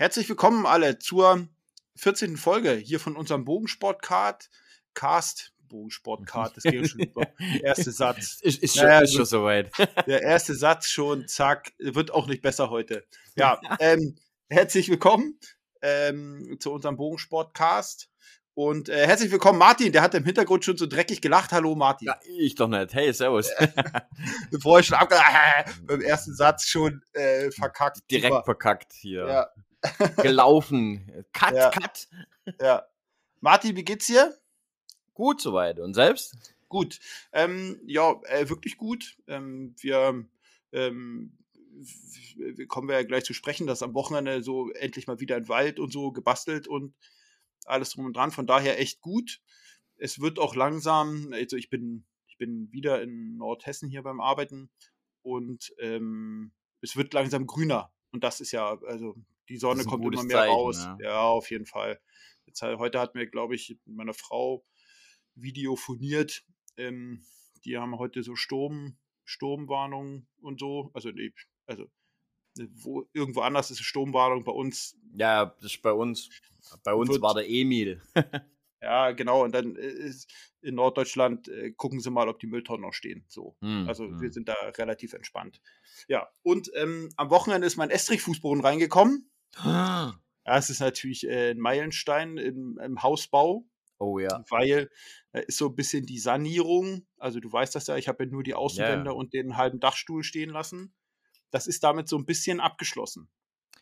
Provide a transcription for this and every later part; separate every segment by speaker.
Speaker 1: Herzlich willkommen alle zur 14. Folge hier von unserem Bogensportcast. Cast, Bogensportcast, das geht schon über. Der erste Satz.
Speaker 2: Ist, ist,
Speaker 1: Naja,
Speaker 2: schon, ist schon soweit.
Speaker 1: Der erste Satz schon, zack, wird auch nicht besser heute. Ja, ähm, herzlich willkommen ähm, zu unserem Bogensportcast. Und äh, herzlich willkommen, Martin, der hat im Hintergrund schon so dreckig gelacht. Hallo, Martin.
Speaker 2: Ja, ich doch nicht. Hey, servus.
Speaker 1: Bevor ich schon abge beim ersten Satz schon äh, verkackt.
Speaker 2: Direkt
Speaker 1: Super.
Speaker 2: verkackt hier.
Speaker 1: Ja,
Speaker 2: Gelaufen. Cut,
Speaker 1: Ja.
Speaker 2: cut.
Speaker 1: ja. Martin, wie geht's dir?
Speaker 2: Gut soweit. Und selbst?
Speaker 1: Gut. Ähm, ja, äh, wirklich gut. Ähm, wir, ähm, kommen wir ja gleich zu sprechen, dass am Wochenende so endlich mal wieder ein Wald und so gebastelt und alles drum und dran. Von daher echt gut. Es wird auch langsam, also ich bin, ich bin wieder in Nordhessen hier beim Arbeiten und ähm, es wird langsam grüner. Und das ist ja, also die Sonne kommt immer mehr
Speaker 2: Zeichen,
Speaker 1: raus.
Speaker 2: ja.
Speaker 1: Ja, auf jeden Fall. Jetzt, heute hat mir, glaube ich, mit meiner Frau videophoniert. Ähm, die haben heute so Sturm, Sturmwarnungen und so. Also, nee, also äh, wo, irgendwo anders ist eine Sturmwarnung, bei uns
Speaker 2: Ja, das ist bei uns. Bei uns
Speaker 1: Wird-
Speaker 2: war der Emil.
Speaker 1: Ja, genau. Und dann äh, ist in Norddeutschland äh, gucken sie mal, ob die Mülltonnen noch stehen. So.
Speaker 2: Hm,
Speaker 1: Also
Speaker 2: hm.
Speaker 1: wir sind da relativ entspannt. Ja. Und ähm, am Wochenende ist mein Estrich-Fußboden reingekommen. Ja, es ist natürlich äh, ein Meilenstein im, im Hausbau,
Speaker 2: Oh ja.
Speaker 1: weil äh, ist so ein bisschen die Sanierung. Also du weißt das ja, ich habe ja nur die Außenwände
Speaker 2: Ja.
Speaker 1: und den halben Dachstuhl stehen lassen. Das ist damit so ein bisschen abgeschlossen.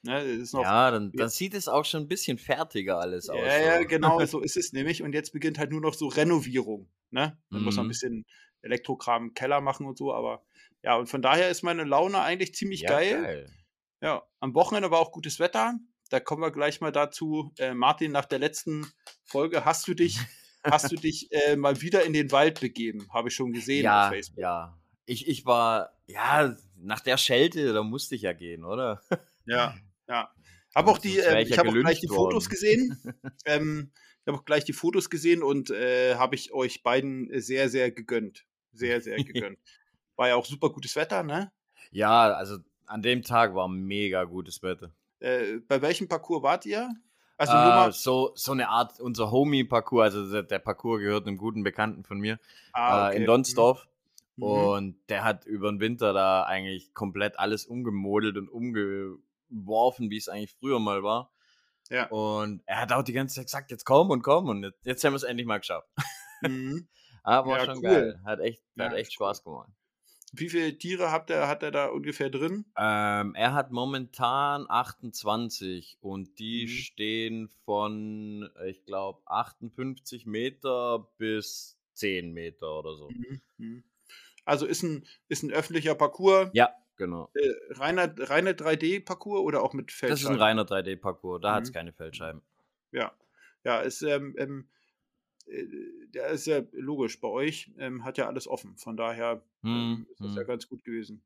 Speaker 1: Ne,
Speaker 2: Ja, dann, dann sieht es auch schon ein bisschen fertiger alles aus.
Speaker 1: Ja, ja, genau, so ist es nämlich. Und jetzt beginnt halt nur noch so Renovierung. Ne? Man muss noch ein
Speaker 2: Mhm.
Speaker 1: bisschen Elektrokram im Keller machen und so, aber ja, und von daher ist meine Laune eigentlich ziemlich
Speaker 2: Ja,
Speaker 1: geil. Ja, am Wochenende war auch gutes Wetter. Da kommen wir gleich mal dazu. Äh, Martin, nach der letzten Folge hast du dich, hast du dich äh, mal wieder in den Wald begeben, habe ich schon gesehen auf
Speaker 2: Ja,
Speaker 1: Facebook.
Speaker 2: ja. Ich, ich war, ja, nach der Schelte, da musste ich ja gehen, oder?
Speaker 1: Ja, ja. Habe auch die, ähm,
Speaker 2: ich ja
Speaker 1: habe auch gleich die Fotos
Speaker 2: worden.
Speaker 1: gesehen. ähm, ich habe auch gleich die Fotos gesehen und äh, habe ich euch beiden sehr, sehr gegönnt. Sehr, sehr gegönnt. War ja auch super gutes Wetter, ne?
Speaker 2: Ja, also an dem Tag war mega gutes Wetter.
Speaker 1: Äh, bei welchem Parcours wart ihr? Also
Speaker 2: äh, so, so eine Art, unser Homie-Parcours, also der, der Parcours gehört einem guten Bekannten von mir
Speaker 1: Ah,
Speaker 2: äh, in
Speaker 1: okay.
Speaker 2: Donsdorf.
Speaker 1: Mhm.
Speaker 2: Und der hat über den Winter da eigentlich komplett alles umgemodelt und umgeworfen, wie es eigentlich früher mal war.
Speaker 1: Ja.
Speaker 2: Und er hat auch die ganze Zeit gesagt, jetzt komm und komm. Und jetzt, jetzt haben wir es endlich mal geschafft.
Speaker 1: Mhm.
Speaker 2: Aber war
Speaker 1: Ja,
Speaker 2: schon
Speaker 1: cool.
Speaker 2: geil. Hat echt,
Speaker 1: Ja,
Speaker 2: hat echt Spaß gemacht.
Speaker 1: Wie viele Tiere habt ihr, hat er da ungefähr drin?
Speaker 2: Ähm, er hat momentan 28 und die
Speaker 1: Mhm.
Speaker 2: stehen von, ich glaube, 58 Meter bis 10 Meter oder so.
Speaker 1: Mhm. Mhm. Also ist ein, ist ein öffentlicher Parcours,
Speaker 2: Ja, genau.
Speaker 1: äh, reiner, reiner 3D-Parcours oder auch mit
Speaker 2: Das ist
Speaker 1: Feldscheiben?
Speaker 2: ein reiner 3D-Parcours, da hat es
Speaker 1: Mhm.
Speaker 2: keine Feldscheiben.
Speaker 1: Ja, ja, ist, ähm, ähm, äh, der ist ja logisch. Bei euch ähm, hat ja alles offen. Von daher ähm,
Speaker 2: Hm,
Speaker 1: ist das ja
Speaker 2: hm.
Speaker 1: ganz gut gewesen.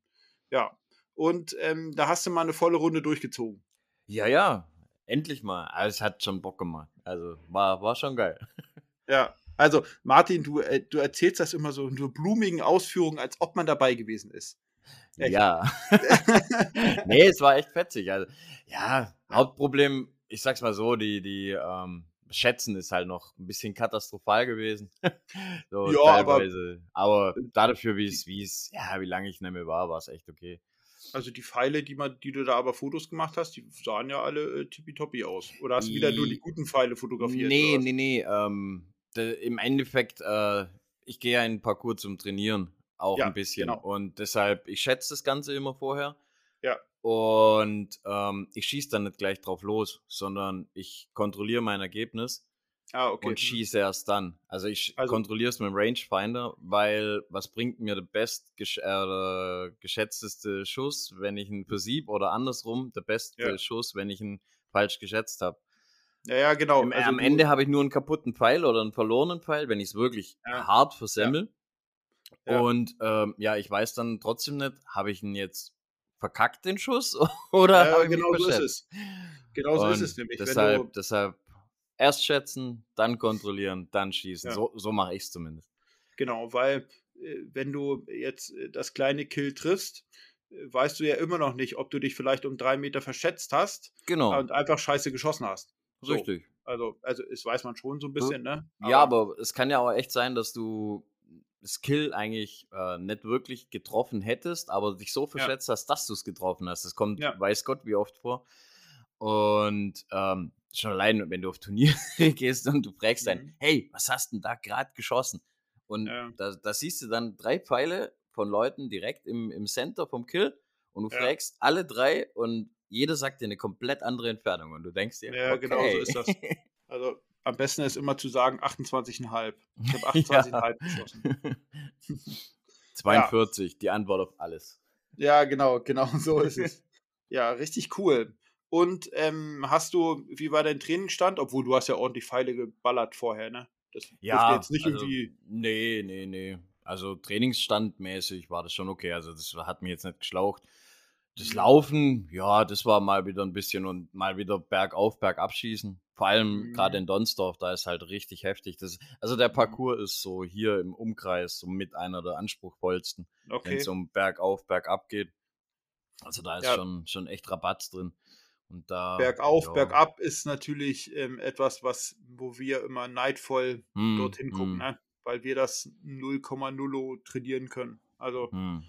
Speaker 1: Ja, und ähm, da hast du mal eine volle Runde durchgezogen.
Speaker 2: Ja, ja, endlich mal. Also, es hat schon Bock gemacht. Also war, war schon geil.
Speaker 1: Ja, also Martin, du, äh, du erzählst das immer so in so blumigen Ausführungen, als ob man dabei gewesen ist. Echt?
Speaker 2: Ja. nee, es war echt fetzig. Also, ja, Hauptproblem, ich sag's mal so, die, die ähm, Schätzen ist halt noch ein bisschen katastrophal gewesen. so
Speaker 1: Ja, aber-
Speaker 2: teilweise. Aber, dafür, wie es, wie es, ja, wie lange ich nicht mehr war, war es echt okay.
Speaker 1: Also die Pfeile, die, man, die du da aber Fotos gemacht hast, die sahen ja alle äh, tippitoppi aus. Oder hast du wieder nur die guten Pfeile fotografiert?
Speaker 2: Nee, nee, nee. Ähm, de, Im Endeffekt, äh, ich gehe ja in den Parcours zum Trainieren auch
Speaker 1: Ja,
Speaker 2: ein bisschen.
Speaker 1: genau.
Speaker 2: Und deshalb, ich schätze das Ganze immer vorher.
Speaker 1: Ja.
Speaker 2: Und ähm, ich schieße dann nicht gleich drauf los, sondern ich kontrolliere mein Ergebnis
Speaker 1: Ah, okay.
Speaker 2: und schieße erst dann. Also ich
Speaker 1: Also-
Speaker 2: kontrolliere es mit dem Rangefinder, weil was bringt mir der best äh, geschätzteste Schuss, wenn ich einen versieb oder andersrum der beste
Speaker 1: Ja.
Speaker 2: Schuss, wenn ich ihn falsch geschätzt habe.
Speaker 1: Ja, ja, genau.
Speaker 2: Im,
Speaker 1: Also
Speaker 2: am Ende habe ich nur einen kaputten Pfeil oder einen verlorenen Pfeil, wenn ich es wirklich
Speaker 1: Ja.
Speaker 2: hart versemmel.
Speaker 1: Ja.
Speaker 2: Und ähm, ja, ich weiß dann trotzdem nicht, habe ich ihn jetzt verkackt, den Schuss, oder
Speaker 1: Ja, genau so ist es. Genau so ist es nämlich.
Speaker 2: Deshalb, deshalb erst schätzen, dann kontrollieren, dann schießen.
Speaker 1: Ja.
Speaker 2: So, so mache ich es zumindest.
Speaker 1: genau, weil äh, wenn du jetzt äh, das kleine Kill triffst, weißt du ja immer noch nicht, ob du dich vielleicht um drei Meter verschätzt hast
Speaker 2: Genau.
Speaker 1: und einfach scheiße geschossen hast. So.
Speaker 2: Richtig.
Speaker 1: Also, also, das weiß man schon so ein bisschen, ne?
Speaker 2: Ja, aber es kann ja auch echt sein, dass du das Kill eigentlich äh, nicht wirklich getroffen hättest, aber dich so verschätzt hast, dass du es getroffen hast. Das kommt,
Speaker 1: Ja.
Speaker 2: weiß Gott, wie oft vor. Und ähm, schon allein, wenn du auf Turnier gehst und du fragst dann,
Speaker 1: Mhm.
Speaker 2: hey, was hast denn da gerade geschossen? Und
Speaker 1: Ja.
Speaker 2: da, da siehst du dann drei Pfeile von Leuten direkt im, im Center vom Kill und du
Speaker 1: Ja.
Speaker 2: fragst alle drei und jeder sagt dir eine komplett andere Entfernung und du denkst dir,
Speaker 1: Ja,
Speaker 2: okay.
Speaker 1: genau so ist das. Also, am besten ist immer zu sagen 28,5. Ich habe 28,5 geschossen.
Speaker 2: 42, die Antwort auf alles.
Speaker 1: Ja, genau, genau so ist es. Ja, richtig cool. Und ähm, hast du, wie war dein Trainingsstand? Obwohl du hast ja ordentlich Pfeile geballert vorher, ne? Das
Speaker 2: Ja,
Speaker 1: jetzt nicht
Speaker 2: also,
Speaker 1: irgendwie.
Speaker 2: nee, nee, nee. Also trainingsstandmäßig war das schon okay. Also das hat mich jetzt nicht geschlaucht. Das. Laufen, ja, das war mal wieder ein bisschen und mal wieder bergauf, bergab schießen. Vor allem
Speaker 1: Mhm.
Speaker 2: gerade in Donsdorf, da ist halt richtig heftig. Das, also der
Speaker 1: Mhm.
Speaker 2: Parcours ist so hier im Umkreis so mit einer der anspruchsvollsten, wenn
Speaker 1: Okay.
Speaker 2: es um bergauf, bergab geht. Also da ist
Speaker 1: Ja.
Speaker 2: schon, schon echt Rabatz drin. Und da,
Speaker 1: Bergauf,
Speaker 2: ja.
Speaker 1: bergab ist natürlich ähm, etwas, was, wo wir immer neidvoll
Speaker 2: Hm,
Speaker 1: dorthin gucken,
Speaker 2: hm,
Speaker 1: ne? Weil wir das 0,0 trainieren können. Also
Speaker 2: hm.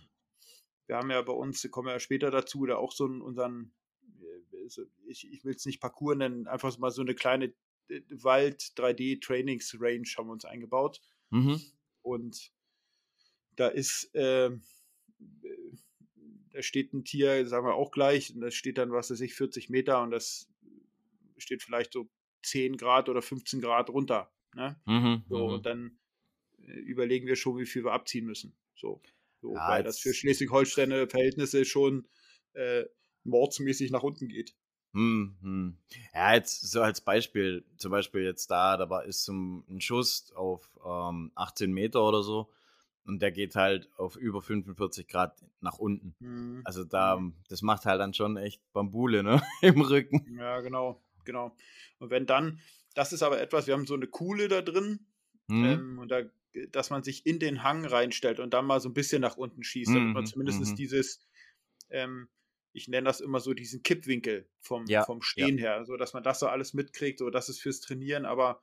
Speaker 1: Wir haben ja bei uns, wir kommen ja später dazu, da auch so einen, unseren, äh, ich, ich will es nicht Parcours nennen, einfach mal so eine kleine äh, Wald-3D-Trainings-Range haben wir uns eingebaut.
Speaker 2: Mhm.
Speaker 1: Und da ist, äh, da steht ein Tier, sagen wir auch gleich, und da steht dann, was weiß ich, 40 Meter und das steht vielleicht so 10 Grad oder 15 Grad runter. Ne?
Speaker 2: Mhm.
Speaker 1: So,
Speaker 2: mhm.
Speaker 1: und dann äh, überlegen wir schon, wie viel wir abziehen müssen. So, so
Speaker 2: Ja,
Speaker 1: weil das für Schleswig-Holsteiner Verhältnisse schon äh, mordsmäßig nach unten geht.
Speaker 2: Hm, hm. Ja, jetzt so als Beispiel, zum Beispiel jetzt da, da war ist so ein Schuss auf ähm, 18 Meter oder so und der geht halt auf über 45 Grad nach unten.
Speaker 1: Mhm.
Speaker 2: Also da, das macht halt dann schon echt Bambule, ne, im Rücken.
Speaker 1: Ja, genau, genau. Und wenn dann, das ist aber etwas, wir haben so eine Kuhle da drin,
Speaker 2: Hm?
Speaker 1: ähm, und da, dass man sich in den Hang reinstellt und dann mal so ein bisschen nach unten schießt, damit man
Speaker 2: Mhm,
Speaker 1: zumindest
Speaker 2: mhm.
Speaker 1: dieses, ähm, ich nenne das immer so diesen Kippwinkel vom,
Speaker 2: Ja,
Speaker 1: vom Stehen her, so dass man das so alles mitkriegt, so das ist fürs Trainieren, aber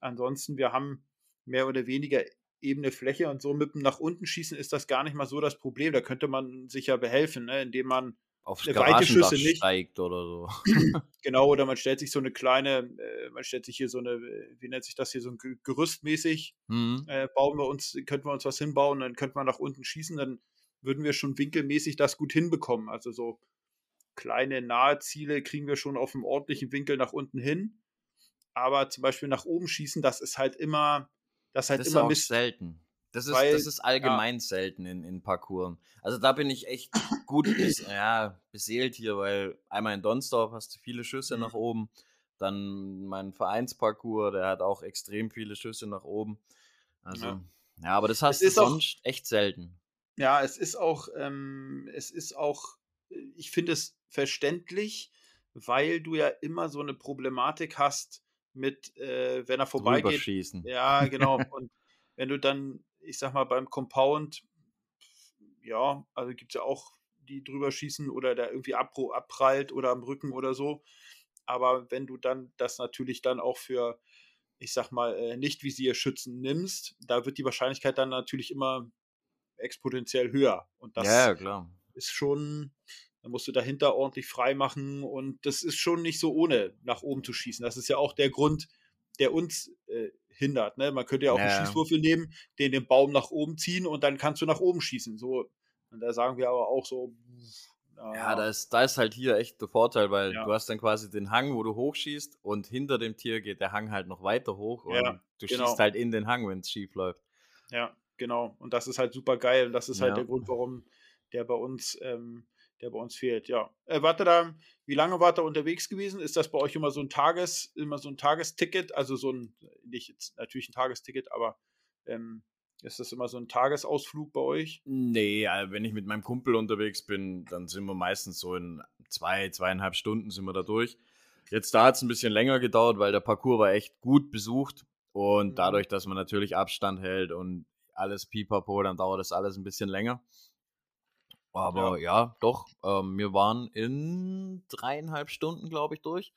Speaker 1: ansonsten, wir haben mehr oder weniger ebene Fläche und so mit dem nach unten schießen ist das gar nicht mal so das Problem. Da könnte man sich ja behelfen, ne? indem man Eine weite Schüsse nicht.
Speaker 2: steigt oder so.
Speaker 1: Genau, oder man stellt sich so eine kleine, äh, man stellt sich hier so eine, äh, wie nennt sich das hier, so ein Ge- Gerüst mäßig,
Speaker 2: Hm?
Speaker 1: äh, bauen wir uns, könnten wir uns was hinbauen, dann könnte man nach unten schießen, dann würden wir schon winkelmäßig das gut hinbekommen. Also so kleine nahe Ziele kriegen wir schon auf einem ordentlichen Winkel nach unten hin. Aber zum Beispiel nach oben schießen, das ist halt immer, das ist halt
Speaker 2: Das ist
Speaker 1: immer
Speaker 2: auch
Speaker 1: Mist.
Speaker 2: selten. Das ist,
Speaker 1: Weil-
Speaker 2: das ist allgemein selten in, in Parcours. Also da bin ich echt gut bis, ja, beseelt hier, weil einmal in Donsdorf hast du viele Schüsse
Speaker 1: Mhm.
Speaker 2: nach oben. Dann mein Vereinsparcours, der hat auch extrem viele Schüsse nach oben. Also,
Speaker 1: Ja.
Speaker 2: ja, aber das hast du
Speaker 1: ist auch-
Speaker 2: sonst echt selten.
Speaker 1: Ja, es ist auch, ähm, es ist auch, ich finde es verständlich, weil du ja immer so eine Problematik hast mit, äh, wenn er vorbeigeht. Ja, genau. Und wenn du dann, ich sag mal, beim Compound, ja, also gibt es ja auch, die drüber schießen oder der irgendwie abprallt oder am Rücken oder so. Aber wenn du dann das natürlich dann auch für, ich sag mal, äh, Nicht-Visierschützen nimmst, da wird die Wahrscheinlichkeit dann natürlich immer exponentiell höher. Und das
Speaker 2: ja,
Speaker 1: ist schon, da musst du dahinter ordentlich frei machen und das ist schon nicht so ohne nach oben zu schießen. Das ist ja auch der Grund, der uns äh, hindert. Ne? Man könnte ja auch
Speaker 2: Ja.
Speaker 1: einen Schießwürfel nehmen, den den Baum nach oben ziehen und dann kannst du nach oben schießen. So, und da sagen wir aber auch so, na,
Speaker 2: Ja, da ist, da ist halt hier echt der Vorteil, weil
Speaker 1: Ja.
Speaker 2: du hast dann quasi den Hang, wo du hochschießt und hinter dem Tier geht der Hang halt noch weiter hoch und
Speaker 1: Ja,
Speaker 2: du
Speaker 1: genau.
Speaker 2: schießt halt in den Hang, wenn es schief läuft.
Speaker 1: Ja, genau. Und das ist halt super geil. Und das ist halt
Speaker 2: Ja.
Speaker 1: der Grund, warum der bei uns, ähm, der bei uns fehlt. Ja. Äh, wart ihr da, wie lange wart ihr unterwegs gewesen? Ist das bei euch immer so ein Tages, immer so ein Tagesticket? Also so ein, nicht jetzt natürlich ein Tagesticket, aber ähm, ist das immer so ein Tagesausflug bei euch?
Speaker 2: Nee, äh, wenn ich mit meinem Kumpel unterwegs bin, dann sind wir meistens so in zwei, zweieinhalb Stunden sind wir da durch. Jetzt da hat es ein bisschen länger gedauert, weil der Parcours war echt gut besucht und
Speaker 1: Mhm.
Speaker 2: dadurch, dass man natürlich Abstand hält und alles pipapo, dann dauert das alles ein bisschen länger. Aber ja, ja doch, ähm, wir waren in dreieinhalb Stunden, glaube ich, durch.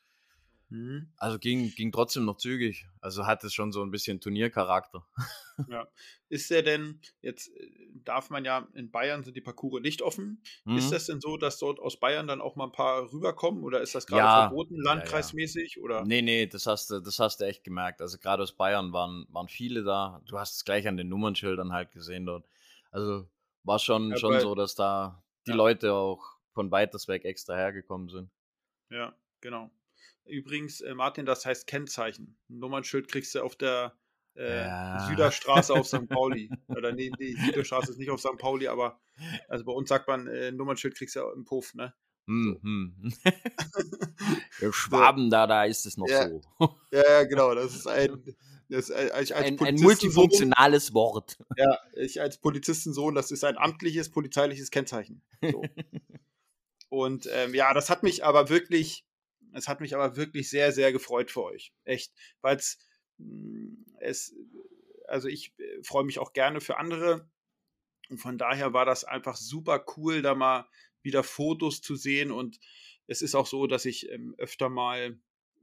Speaker 2: Mhm. Also ging, ging trotzdem noch zügig. Also hat es schon so ein bisschen Turniercharakter.
Speaker 1: Ja. Ist der denn, jetzt äh, darf man ja, in Bayern sind die Parcours nicht offen. Mhm. Ist das denn so, dass dort aus Bayern dann auch mal ein paar rüberkommen oder ist das gerade ja, verboten, landkreismäßig? Ja, ja. Oder?
Speaker 2: Nee, nee, das hast, du, das hast du echt gemerkt. Also gerade aus Bayern waren, waren viele da. Du hast es gleich an den Nummernschildern halt gesehen dort. Also war schon, ja, schon so, dass da die Leute auch von weiters weg extra hergekommen sind.
Speaker 1: Ja, genau. Übrigens, äh, Martin, das heißt Kennzeichen. Ein Nummernschild kriegst du auf der äh, ja. Süderstraße auf St. Pauli. Oder nee, die Süderstraße ist nicht auf St. Pauli, aber also bei uns sagt man, äh, Nummernschild kriegst du im Puff, ne?
Speaker 2: So. Mhm. Schwaben, da, da ist es noch
Speaker 1: ja.
Speaker 2: so.
Speaker 1: Ja, genau. Das ist ein, das ist
Speaker 2: ein, als ein, ein multifunktionales Wort.
Speaker 1: Ja, ich als Polizistensohn, das ist ein amtliches, polizeiliches Kennzeichen. So. Und ähm, ja, das hat mich aber wirklich es hat mich aber wirklich sehr, sehr gefreut für euch. Echt. Weil hm, es, also ich äh, freue mich auch gerne für andere. Und von daher war das einfach super cool, da mal wieder Fotos zu sehen. Und es ist auch so, dass ich ähm, öfter mal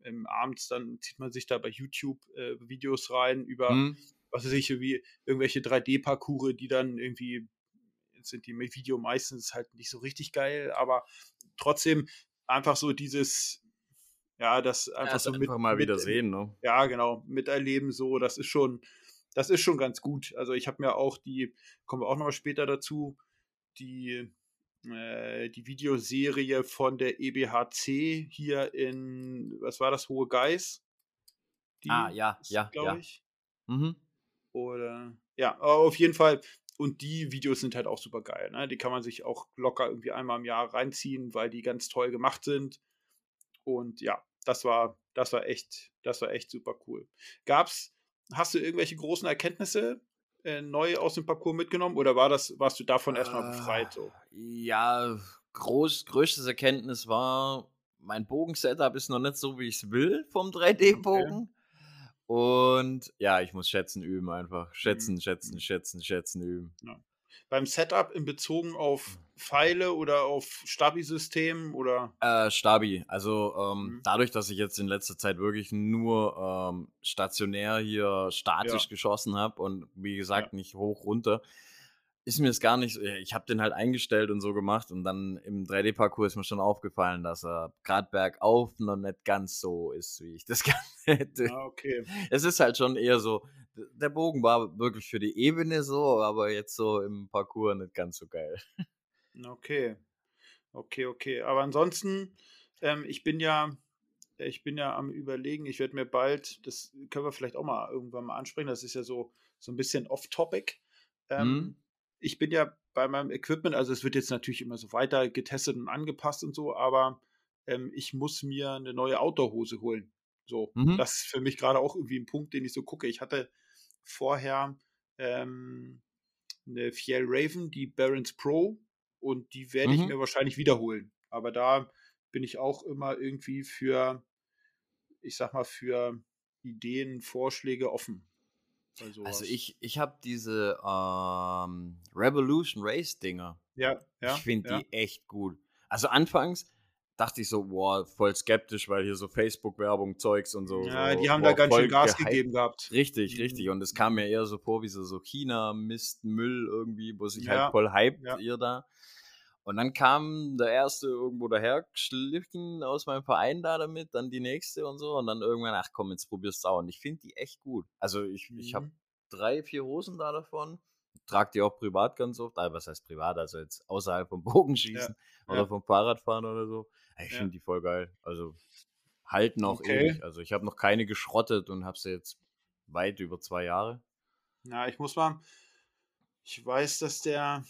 Speaker 1: ähm, abends dann zieht man sich da bei YouTube äh, Videos rein über, mhm. was weiß ich, wie irgendwelche 3D-Parcours, die dann irgendwie sind die Video meistens halt nicht so richtig geil, aber trotzdem einfach so dieses ja, das einfach ja, so
Speaker 2: mit, einfach mal wieder mit, sehen, ne?
Speaker 1: Ja, genau, miterleben so, das ist schon, das ist schon ganz gut. Also ich habe mir auch die, kommen wir auch nochmal später dazu, die, äh, die Videoserie von der EBHC hier in, was war das, Hohe Geis?
Speaker 2: Die ah, ja, ja,
Speaker 1: glaube
Speaker 2: ja.
Speaker 1: ich. Mhm. Oder, ja, auf jeden Fall. Und die Videos sind halt auch super geil. Ne? Die kann man sich auch locker irgendwie einmal im Jahr reinziehen, weil die ganz toll gemacht sind. Und ja, das war, das war echt, das war echt super cool. Gab's, hast du irgendwelche großen Erkenntnisse äh, neu aus dem Parcours mitgenommen oder war das, warst du davon erstmal befreit? So?
Speaker 2: Äh, ja, groß, größtes Erkenntnis war, mein Bogensetup ist noch nicht so, wie ich es will vom 3D-Bogen. Okay. Und ja, ich muss schätzen üben einfach. Schätzen, mhm. schätzen, schätzen, schätzen üben. Ja
Speaker 1: beim Setup in Bezogen auf hm. Pfeile oder auf Stabi-System oder?
Speaker 2: Äh, Stabi. Also ähm, mhm. dadurch, dass ich jetzt in letzter Zeit wirklich nur ähm, stationär hier statisch ja. geschossen habe und wie gesagt ja. nicht hoch runter, ist mir es gar nicht, ich habe den halt eingestellt und so gemacht und dann im 3D-Parcours ist mir schon aufgefallen, dass er gerade bergauf noch nicht ganz so ist, wie ich das gerne hätte.
Speaker 1: Ah, okay.
Speaker 2: Es ist halt schon eher so, der Bogen war wirklich für die Ebene so, aber jetzt so im Parcours nicht ganz so geil.
Speaker 1: Okay. Okay, okay. Aber ansonsten, ähm, ich bin ja, ich bin ja am überlegen, ich werde mir bald, das können wir vielleicht auch mal irgendwann mal ansprechen, das ist ja so, so ein bisschen off-topic. Ähm, mhm ich bin ja bei meinem Equipment, also es wird jetzt natürlich immer so weiter getestet und angepasst und so, aber ähm, ich muss mir eine neue Outdoor-Hose holen. So, mhm. das ist für mich gerade auch irgendwie ein Punkt, den ich so gucke. Ich hatte vorher ähm, eine Fiel Raven, die Barons Pro, und die werde mhm. ich mir wahrscheinlich wiederholen. Aber da bin ich auch immer irgendwie für, ich sag mal, für Ideen, Vorschläge offen.
Speaker 2: Also ich, ich habe diese ähm, Revolution Race Dinger.
Speaker 1: Ja, ja.
Speaker 2: Ich finde
Speaker 1: ja.
Speaker 2: die echt gut. Also anfangs dachte ich so, boah, voll skeptisch, weil hier so Facebook-Werbung, Zeugs und so.
Speaker 1: Ja,
Speaker 2: so,
Speaker 1: die haben boah, da ganz schön Gas gehypt. gegeben gehabt.
Speaker 2: Richtig, mhm. richtig. Und es kam mir eher so vor wie so, so China-Mist, Müll irgendwie, wo sich halt ja, halt voll hypt ja. ihr da. Und dann kam der erste irgendwo daher geschliffen aus meinem Verein da damit, dann die nächste und so. Und dann irgendwann, ach komm, jetzt probierst du auch. Und ich finde die echt gut. Also ich, mhm. ich habe drei, vier Hosen da davon. Trag die auch privat ganz oft. Also was heißt privat? Also jetzt außerhalb vom Bogenschießen ja. oder ja. vom Fahrradfahren oder so. Ich finde ja. die voll geil. Also halten auch okay. ewig. Also ich habe noch keine geschrottet und habe sie jetzt weit über zwei Jahre.
Speaker 1: Ja, ich muss mal. Ich weiß, dass der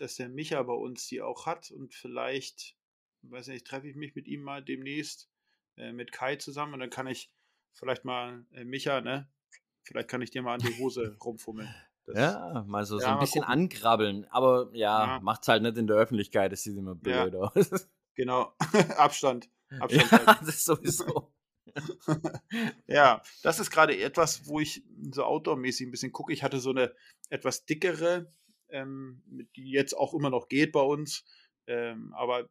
Speaker 1: dass der Micha bei uns die auch hat und vielleicht, weiß nicht, treffe ich mich mit ihm mal demnächst äh, mit Kai zusammen und dann kann ich vielleicht mal, äh, Micha, ne? Vielleicht kann ich dir mal an die Hose rumfummeln.
Speaker 2: Das, ja, mal so, ja, so ein bisschen gucken. ankrabbeln. Aber ja, ja. macht's halt nicht in der Öffentlichkeit, das sieht immer blöd ja. aus.
Speaker 1: Genau, Abstand.
Speaker 2: Abstand ja, das ist sowieso.
Speaker 1: ja, das ist gerade etwas, wo ich so outdoor-mäßig ein bisschen gucke. Ich hatte so eine etwas dickere ähm, die jetzt auch immer noch geht bei uns. Ähm, aber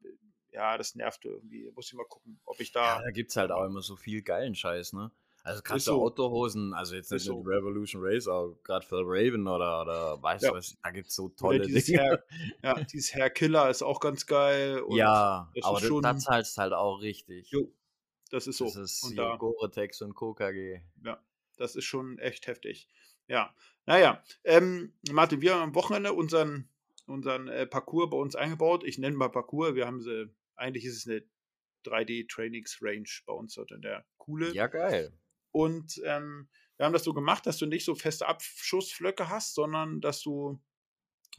Speaker 1: ja, das nervt irgendwie. Muss ich mal gucken, ob ich da.
Speaker 2: Ja, da gibt es halt auch immer so viel geilen Scheiß, ne? Also gerade so. Outdoor-Hosen, also jetzt nicht nur
Speaker 1: so.
Speaker 2: die Revolution Race, aber gerade für Raven oder, oder weißt
Speaker 1: Ja.
Speaker 2: du was, da gibt es so tolle
Speaker 1: dieses
Speaker 2: Dinge.
Speaker 1: Hair, ja, dieses Hair Killer ist auch ganz geil. Und
Speaker 2: ja,
Speaker 1: das
Speaker 2: aber
Speaker 1: schon-
Speaker 2: da zahlst halt auch richtig.
Speaker 1: Jo, das ist so.
Speaker 2: Das ist
Speaker 1: und da,
Speaker 2: Gore-Tex und KKG.
Speaker 1: ja, das ist schon echt heftig. Ja, naja, ähm, Martin, wir haben am Wochenende unseren, unseren äh, Parcours bei uns eingebaut. Ich nenne mal Parcours. Wir haben sie, eigentlich ist es eine 3D-Trainings-Range bei uns dort in der Kuhle.
Speaker 2: Ja, geil.
Speaker 1: Und ähm, wir haben das so gemacht, dass du nicht so feste Abschussflöcke hast, sondern dass du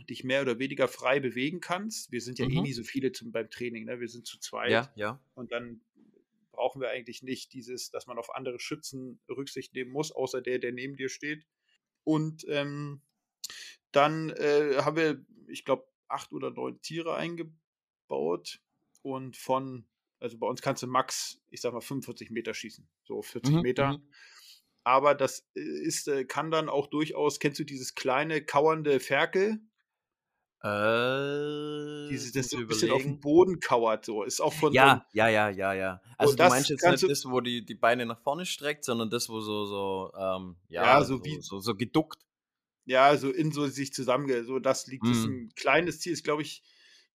Speaker 1: dich mehr oder weniger frei bewegen kannst. Wir sind ja eh
Speaker 2: Mhm.
Speaker 1: nie so viele zum, beim Training, ne? wir sind zu zweit.
Speaker 2: Ja, ja.
Speaker 1: Und dann brauchen wir eigentlich nicht dieses, dass man auf andere Schützen Rücksicht nehmen muss, außer der, der neben dir steht. Und ähm, dann äh, haben wir, ich glaube, acht oder neun Tiere eingebaut. Und von, also bei uns kannst du max, ich sag mal, 45 Meter schießen. So 40
Speaker 2: Mhm,
Speaker 1: Meter.
Speaker 2: mhm.
Speaker 1: Aber das äh, ist, äh, kann dann auch durchaus, kennst du dieses kleine, kauernde Ferkel?
Speaker 2: Äh,
Speaker 1: Dieses,
Speaker 2: muss
Speaker 1: das so ein bisschen auf dem
Speaker 2: überlegen.
Speaker 1: Boden kauert, so. Ist auch von
Speaker 2: Ja, ja, ja, ja, ja. Also du
Speaker 1: das
Speaker 2: meinst jetzt nicht das, wo die, die Beine nach vorne streckt, sondern das, wo so, so, ähm, ja,
Speaker 1: Ja, so
Speaker 2: so,
Speaker 1: wie-
Speaker 2: so, so geduckt.
Speaker 1: Ja, so in so sich zusammenge, so das liegt, das ist
Speaker 2: Mhm.
Speaker 1: ein kleines Ziel, ist glaube ich,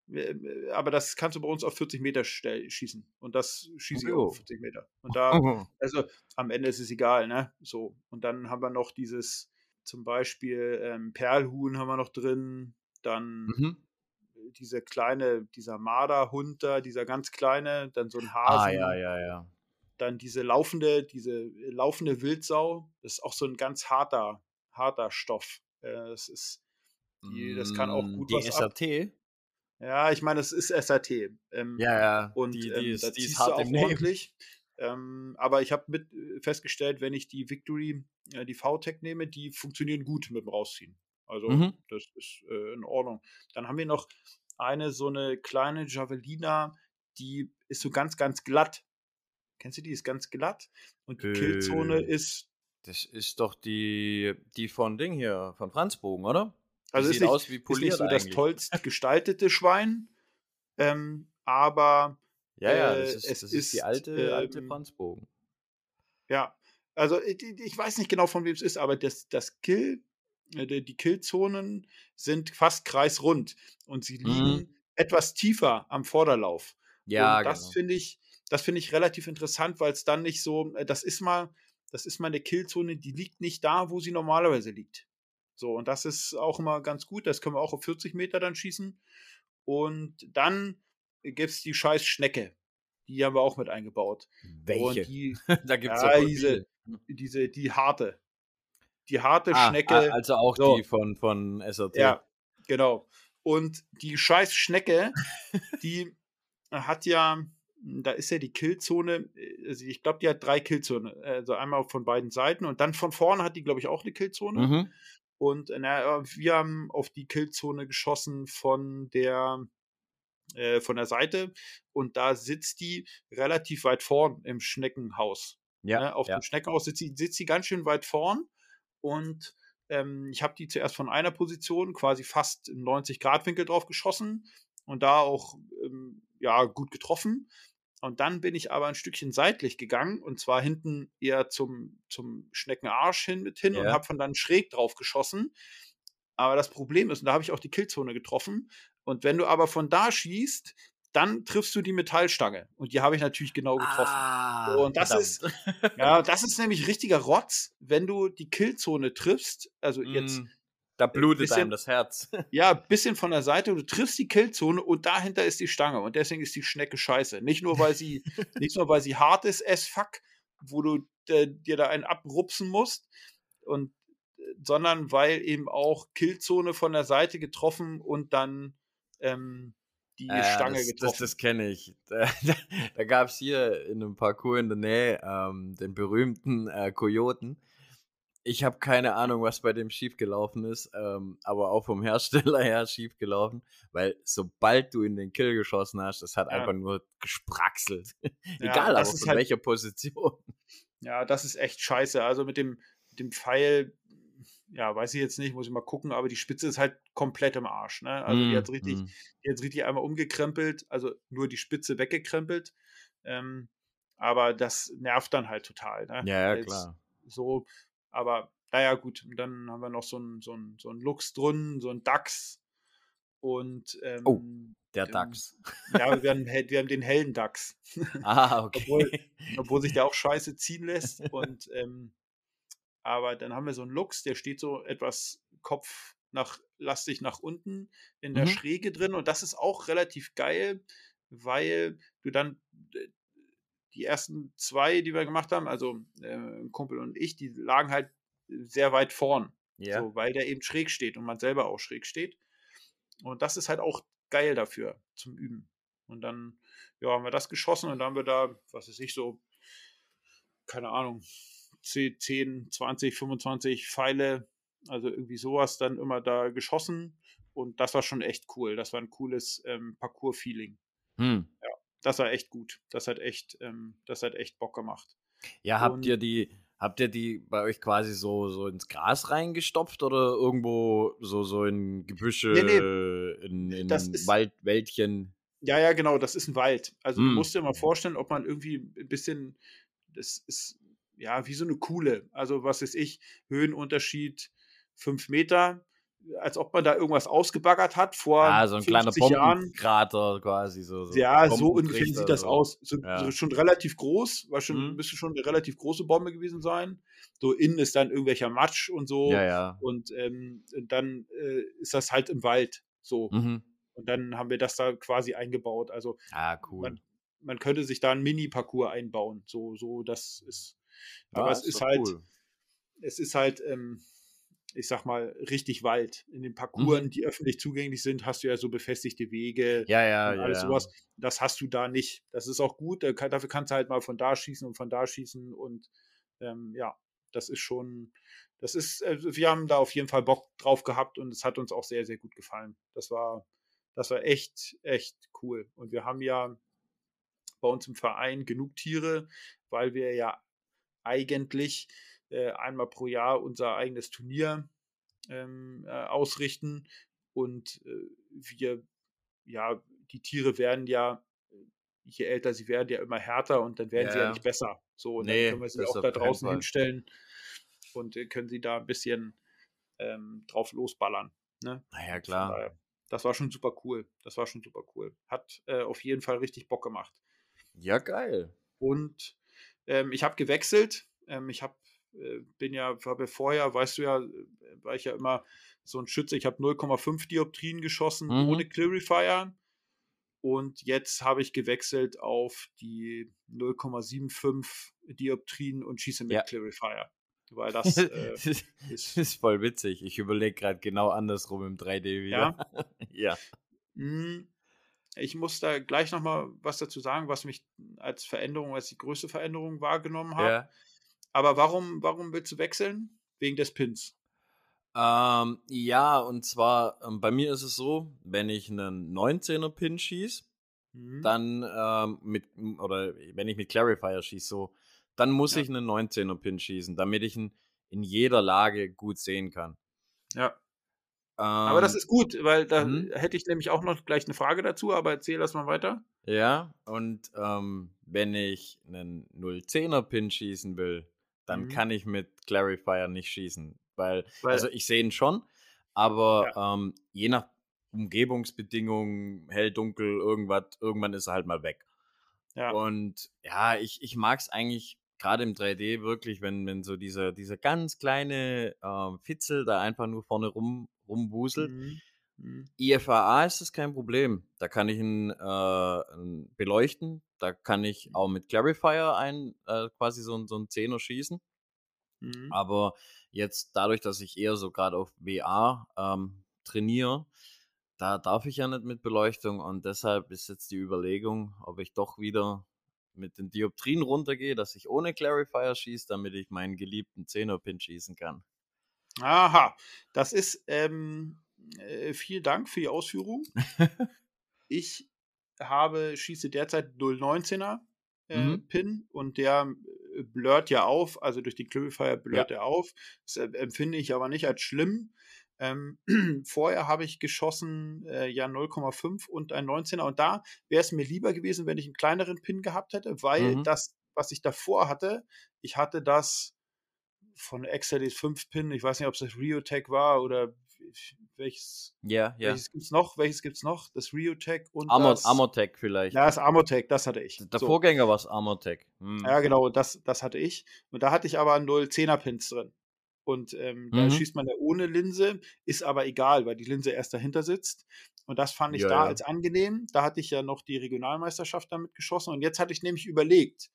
Speaker 1: äh, aber das kannst du bei uns auf 40 Meter schießen und das schieße ich auf 40 Meter. Und da,
Speaker 2: Mhm.
Speaker 1: also am Ende ist es egal, ne? So und dann haben wir noch dieses zum Beispiel ähm, Perlhuhn haben wir noch drin, dann
Speaker 2: Mhm.
Speaker 1: diese kleine, dieser Marderhund da, dieser ganz kleine, dann so ein
Speaker 2: Ah,
Speaker 1: Hasen,
Speaker 2: ja, ja, ja.
Speaker 1: dann diese laufende, diese laufende Wildsau, das ist auch so ein ganz harter, harter Stoff. Äh, das ist Die- das kann auch
Speaker 2: Mm,
Speaker 1: gut
Speaker 2: Die
Speaker 1: was ab.
Speaker 2: SAT?
Speaker 1: Ja, ich meine, es ist SAT. Ähm,
Speaker 2: Ja, ja.
Speaker 1: Und
Speaker 2: die,
Speaker 1: ähm,
Speaker 2: die ist,
Speaker 1: da
Speaker 2: die ist hart
Speaker 1: auch ordentlich. Ähm, aber ich habe mit äh, festgestellt, wenn ich die Victory, äh, die VTech nehme, die funktionieren gut mit dem Rausziehen. Also
Speaker 2: Mhm.
Speaker 1: das ist äh, in Ordnung. Dann haben wir noch eine so eine kleine Javelina, die ist so ganz, ganz glatt. Kennst du die? Ist ganz glatt. Und die Killzone
Speaker 2: Äh,
Speaker 1: ist,
Speaker 2: Das ist doch die, die von Ding hier, von Franzbogen, oder? Die
Speaker 1: also ist
Speaker 2: sieht
Speaker 1: nicht,
Speaker 2: aus wie
Speaker 1: ist nicht
Speaker 2: poliert
Speaker 1: so das tollst gestaltete Schwein, ähm, aber
Speaker 2: Ja, ja,
Speaker 1: äh,
Speaker 2: das ist,
Speaker 1: es
Speaker 2: das ist die
Speaker 1: ist,
Speaker 2: alte, alte
Speaker 1: ähm,
Speaker 2: Franzbogen.
Speaker 1: Ja, also ich, ich weiß nicht genau, von wem es ist, aber das, das Kill, die die Killzonen sind fast kreisrund und sie liegen
Speaker 2: Mhm.
Speaker 1: etwas tiefer am Vorderlauf.
Speaker 2: Ja,
Speaker 1: und das
Speaker 2: genau.
Speaker 1: finde ich, das finde ich relativ interessant, weil es dann nicht so, äh, das ist mal, das ist mal eine Killzone, die liegt nicht da, wo sie normalerweise liegt. So, und das ist auch immer ganz gut. Das können wir auch auf 40 Meter dann schießen. Und dann gibt es die scheiß Schnecke. Die haben wir auch mit eingebaut.
Speaker 2: Welche?
Speaker 1: Und die,
Speaker 2: da gibt es
Speaker 1: ja, diese,
Speaker 2: viele.
Speaker 1: diese, die harte. Die harte
Speaker 2: Ah,
Speaker 1: Schnecke.
Speaker 2: also auch
Speaker 1: So.
Speaker 2: die von, von SAT.
Speaker 1: Ja, genau. Und die scheiß Schnecke, die hat ja, da ist ja die Killzone, also ich glaube, die hat drei Killzonen. Also einmal von beiden Seiten und dann von vorne hat die, glaube ich, auch eine Killzone.
Speaker 2: Mhm.
Speaker 1: Und äh, na, wir haben auf die Killzone geschossen von der äh, von der Seite und da sitzt die relativ weit vorn im Schneckenhaus.
Speaker 2: Ja,
Speaker 1: Ne? Auf
Speaker 2: ja.
Speaker 1: dem Schneckenhaus sitzt sie, sitzt sie ganz schön weit vorn und ähm, ich habe die zuerst von einer Position quasi fast im 90-Grad-Winkel drauf geschossen und da auch ähm, ja, gut getroffen. Und dann bin ich aber ein Stückchen seitlich gegangen und zwar hinten eher zum, zum Schneckenarsch hin mit hin und
Speaker 2: Ja.
Speaker 1: habe von dann schräg drauf geschossen. Aber das Problem ist, und da habe ich auch die Killzone getroffen. Und wenn du aber von da schießt, dann triffst du die Metallstange. Und die habe ich natürlich genau getroffen.
Speaker 2: Ah,
Speaker 1: und das ist-. Ja, das ist nämlich richtiger Rotz, wenn du die Killzone triffst. Also jetzt,
Speaker 2: Mm, da blutet
Speaker 1: bisschen-
Speaker 2: einem das Herz.
Speaker 1: ja, ein bisschen von der Seite, du triffst die Killzone und dahinter ist die Stange. Und deswegen ist die Schnecke scheiße. Nicht nur, weil sie, nicht nur, weil sie hart ist, as fuck, wo du äh, dir da einen abrupsen musst, und, sondern weil eben auch Killzone von der Seite getroffen und dann ähm, die
Speaker 2: Ja,
Speaker 1: Stange
Speaker 2: das,
Speaker 1: getroffen.
Speaker 2: Das, das kenne ich. Da, da, da gab es hier in einem Parcours in der Nähe ähm, den berühmten äh, Kojoten. Ich habe keine Ahnung, was bei dem schiefgelaufen ist, ähm, aber auch vom Hersteller her schiefgelaufen, weil sobald du in den Kill geschossen hast, das hat
Speaker 1: Ja.
Speaker 2: einfach nur gespraxelt.
Speaker 1: Ja,
Speaker 2: Egal, aber
Speaker 1: das ist
Speaker 2: von
Speaker 1: halt-
Speaker 2: welcher Position.
Speaker 1: Ja, das ist echt scheiße. Also mit dem, mit dem Pfeil, ja, weiß ich jetzt nicht, muss ich mal gucken, aber die Spitze ist halt komplett im Arsch. Ne? Also die
Speaker 2: Mhm,
Speaker 1: hat richtig,
Speaker 2: mhm.
Speaker 1: die hat richtig einmal umgekrempelt, also nur die Spitze weggekrempelt. Ähm, aber das nervt dann halt total. Ne?
Speaker 2: Ja, ja, klar.
Speaker 1: So, aber naja, gut. Und dann haben wir noch so einen so einen- so einen Lux drin, so einen DAX. Und
Speaker 2: Oh,
Speaker 1: ähm,
Speaker 2: der
Speaker 1: ähm,
Speaker 2: Dachs.
Speaker 1: ja, wir haben, wir haben den hellen DAX.
Speaker 2: Ah,
Speaker 1: Obwohl,
Speaker 2: okay.
Speaker 1: obwohl sich der auch scheiße ziehen lässt. Und ähm, aber dann haben wir so einen Lux, der steht so etwas Kopf nach, lastig nach unten in der
Speaker 2: Mhm.
Speaker 1: Schräge drin. Und das ist auch relativ geil, weil du dann äh, die ersten zwei, die wir gemacht haben, also äh, ein Kumpel und ich, die lagen halt sehr weit vorn.
Speaker 2: Ja.
Speaker 1: So, weil der eben schräg steht und man selber auch schräg steht. Und das ist halt auch geil dafür zum Üben. Und dann, ja, haben wir das geschossen und dann haben wir da, was weiß ich, so, keine Ahnung, 10, 10 20, 25 Pfeile, also irgendwie sowas dann immer da geschossen. Und das war schon echt cool. Das war ein cooles ähm, Parcours-Feeling.
Speaker 2: Hm.
Speaker 1: Das war echt gut. Das hat echt, ähm, das hat echt Bock gemacht.
Speaker 2: Ja, habt
Speaker 1: Und-
Speaker 2: ihr die, habt ihr die bei euch quasi so, so ins Gras reingestopft oder irgendwo so, so in Gebüsche,
Speaker 1: Nee,
Speaker 2: in, in
Speaker 1: das ist-
Speaker 2: Wald, Wäldchen?
Speaker 1: Ja, ja, genau, das ist ein Wald. Also du
Speaker 2: Mm.
Speaker 1: musst dir mal vorstellen, ob man irgendwie ein bisschen, das ist ja wie so eine Kuhle. Also was weiß ich, Höhenunterschied fünf Meter, als ob man da irgendwas ausgebaggert hat vor
Speaker 2: Ah, so ein kleiner
Speaker 1: 50 Jahren.
Speaker 2: Bombenkrater quasi. So, so
Speaker 1: Ja, so ungefähr sieht das
Speaker 2: so.
Speaker 1: aus. So,
Speaker 2: Ja.
Speaker 1: schon relativ groß, war schon,
Speaker 2: Mhm.
Speaker 1: müsste schon eine relativ große Bombe gewesen sein. So innen ist dann irgendwelcher Matsch und so.
Speaker 2: Ja, ja.
Speaker 1: Und ähm, dann äh, ist das halt im Wald. So.
Speaker 2: Mhm.
Speaker 1: Und dann haben wir das da quasi eingebaut. Also
Speaker 2: Ah, cool.
Speaker 1: man, man könnte sich da einen Mini-Parcours einbauen. So, so, das ist. Aber
Speaker 2: Ja,
Speaker 1: es ist
Speaker 2: doch
Speaker 1: halt,
Speaker 2: cool.
Speaker 1: es ist halt, ähm, ich sag mal, richtig Wald. In den Parcours,
Speaker 2: Mhm.
Speaker 1: die öffentlich zugänglich sind, hast du ja so befestigte Wege
Speaker 2: Ja, ja,
Speaker 1: und alles
Speaker 2: ja.
Speaker 1: sowas. Das hast du da nicht. Das ist auch gut. Dafür kannst du halt mal von da schießen und von da schießen. Und ähm, ja, das ist schon, das ist, also wir haben da auf jeden Fall Bock drauf gehabt und es hat uns auch sehr, sehr gut gefallen. Das war, das war echt, echt cool. Und wir haben ja bei uns im Verein genug Tiere, weil wir ja eigentlich äh, einmal pro Jahr unser eigenes Turnier ähm, äh, ausrichten und äh, wir, ja, die Tiere werden ja, je älter sie werden, ja immer härter und dann werden sie ja
Speaker 2: Ja.
Speaker 1: nicht besser. So, und
Speaker 2: Nee,
Speaker 1: dann können wir sie auch da draußen hinstellen und äh, können sie da ein bisschen ähm, drauf losballern. Ne?
Speaker 2: Na ja,
Speaker 1: Von
Speaker 2: klar.
Speaker 1: Das war schon super cool. Das war schon super cool. Hat äh, auf jeden Fall richtig Bock gemacht.
Speaker 2: Ja, geil.
Speaker 1: Und ähm, ich habe gewechselt. Ähm, ich habe äh, bin ja, habe vorher, weißt du ja, äh, war ich ja immer so ein Schütze. Ich habe 0,5 Dioptrien geschossen
Speaker 2: Mhm.
Speaker 1: ohne Clarifier. Und jetzt habe ich gewechselt auf die 0,75 Dioptrien und schieße mit
Speaker 2: Ja.
Speaker 1: Clarifier. Weil das äh, ist.
Speaker 2: ist voll witzig. Ich überlege gerade genau andersrum im 3D wieder. Ja.
Speaker 1: Hm, Ich muss da gleich nochmal was dazu sagen, was mich als Veränderung, als die größte Veränderung wahrgenommen habe.
Speaker 2: ja.
Speaker 1: Aber warum, warum willst du wechseln? Wegen des Pins.
Speaker 2: Ähm, ja, und zwar ähm, bei mir ist es so, wenn ich einen 19er Pin schieße,
Speaker 1: Mhm.
Speaker 2: dann ähm, mit, oder wenn ich mit Clarifier schieße, so, dann muss
Speaker 1: Ja.
Speaker 2: ich einen 19er Pin schießen, damit ich ihn in jeder Lage gut sehen kann.
Speaker 1: Ja. Aber das
Speaker 2: Ähm,
Speaker 1: ist gut, weil da
Speaker 2: mhm.
Speaker 1: hätte ich nämlich auch noch gleich eine Frage dazu, aber erzähl das mal weiter.
Speaker 2: Ja, und ähm, wenn ich einen 010er Pin schießen will, dann
Speaker 1: Mhm.
Speaker 2: kann ich mit Clarifier nicht schießen. Weil,
Speaker 1: Weil,
Speaker 2: also ich sehe ihn schon, aber ähm, je nach Umgebungsbedingungen, hell, dunkel, irgendwas, irgendwann ist er halt mal weg.
Speaker 1: ja,
Speaker 2: Und ja, ich, ich mag es eigentlich gerade im 3D wirklich, wenn, wenn so dieser, dieser ganz kleine ähm, Fitzel da einfach nur vorne rum, rumwuselt.
Speaker 1: mhm. Mhm.
Speaker 2: IFAA ist das kein Problem. Da kann ich ihn, äh, beleuchten. Da kann ich auch mit Clarifier ein, äh, quasi so, ein- so ein Zehner schießen.
Speaker 1: Mhm.
Speaker 2: Aber jetzt dadurch, dass ich eher so gerade auf WA ähm, trainiere, da darf ich ja nicht mit Beleuchtung und deshalb ist jetzt die Überlegung, ob ich doch wieder mit den Dioptrien runtergehe, dass ich ohne Clarifier schieße, damit ich meinen geliebten Zehner-Pin schießen kann.
Speaker 1: Aha, das ist, ähm, äh, vielen Dank für die Ausführung. Ich habe, schieße derzeit 019er äh,
Speaker 2: Mhm.
Speaker 1: Pin und der blurrt ja auf, also durch den Clarifier blurrt ja. er auf. Das empfinde ich aber nicht als schlimm. Ähm, vorher habe ich geschossen äh, ja 0,5 und ein 19er und da wäre es mir lieber gewesen, wenn ich einen kleineren Pin gehabt hätte, weil mhm. das, was ich davor hatte, ich hatte das von Excelis 5 Pin, ich weiß nicht, ob es das Riotech war oder welches,
Speaker 2: ja, ja.
Speaker 1: welches gibt's noch? Welches gibt's noch? Das Riotech und
Speaker 2: Amor,
Speaker 1: das
Speaker 2: Amortech vielleicht.
Speaker 1: Ja, das Amortech, das hatte ich.
Speaker 2: Der so. Vorgänger war es Amortech.
Speaker 1: Hm. Ja, genau, das, das hatte ich. Und da hatte ich aber 0,10er Pins drin. Und ähm, mhm. da schießt man ja ohne Linse, ist aber egal, weil die Linse erst dahinter sitzt. Und das fand ich ja, da ja. als angenehm. Da hatte ich ja noch die Regionalmeisterschaft damit geschossen. Und jetzt hatte ich nämlich überlegt,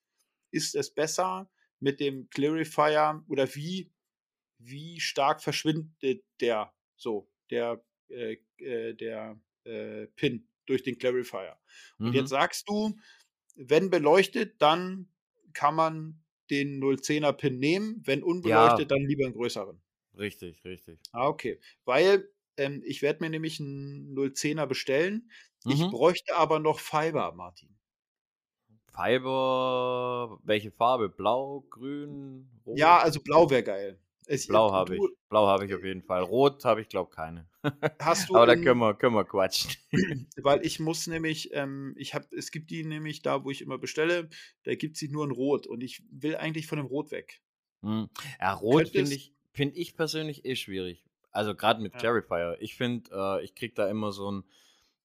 Speaker 1: ist es besser mit dem Clarifier oder wie, wie stark verschwindet der so, der, äh, äh, der äh, Pin durch den Clarifier. Und mhm. jetzt sagst du, wenn beleuchtet, dann kann man den 010er Pin nehmen, wenn unbeleuchtet, ja. dann lieber einen größeren.
Speaker 2: Richtig, richtig.
Speaker 1: Ah, okay. Weil ähm, ich werde mir nämlich einen 010er bestellen. Mhm. Ich bräuchte aber noch Fiber, Martin.
Speaker 2: Fiber, welche Farbe? Blau, grün,
Speaker 1: rot? Ja, also blau wäre geil.
Speaker 2: Es, Blau habe ich. Blau habe ich auf jeden Fall. Rot habe ich, glaube keine.
Speaker 1: Hast du
Speaker 2: Aber da können wir, können wir quatschen.
Speaker 1: Weil ich muss nämlich, ähm, ich habe, es gibt die nämlich da, wo ich immer bestelle, da gibt es sie nur in Rot und ich will eigentlich von dem Rot weg.
Speaker 2: Hm. Ja, Rot finde ich, find ich persönlich eh schwierig. Also gerade mit ja. Clarifier. Ich finde, äh, ich kriege da immer so, ein,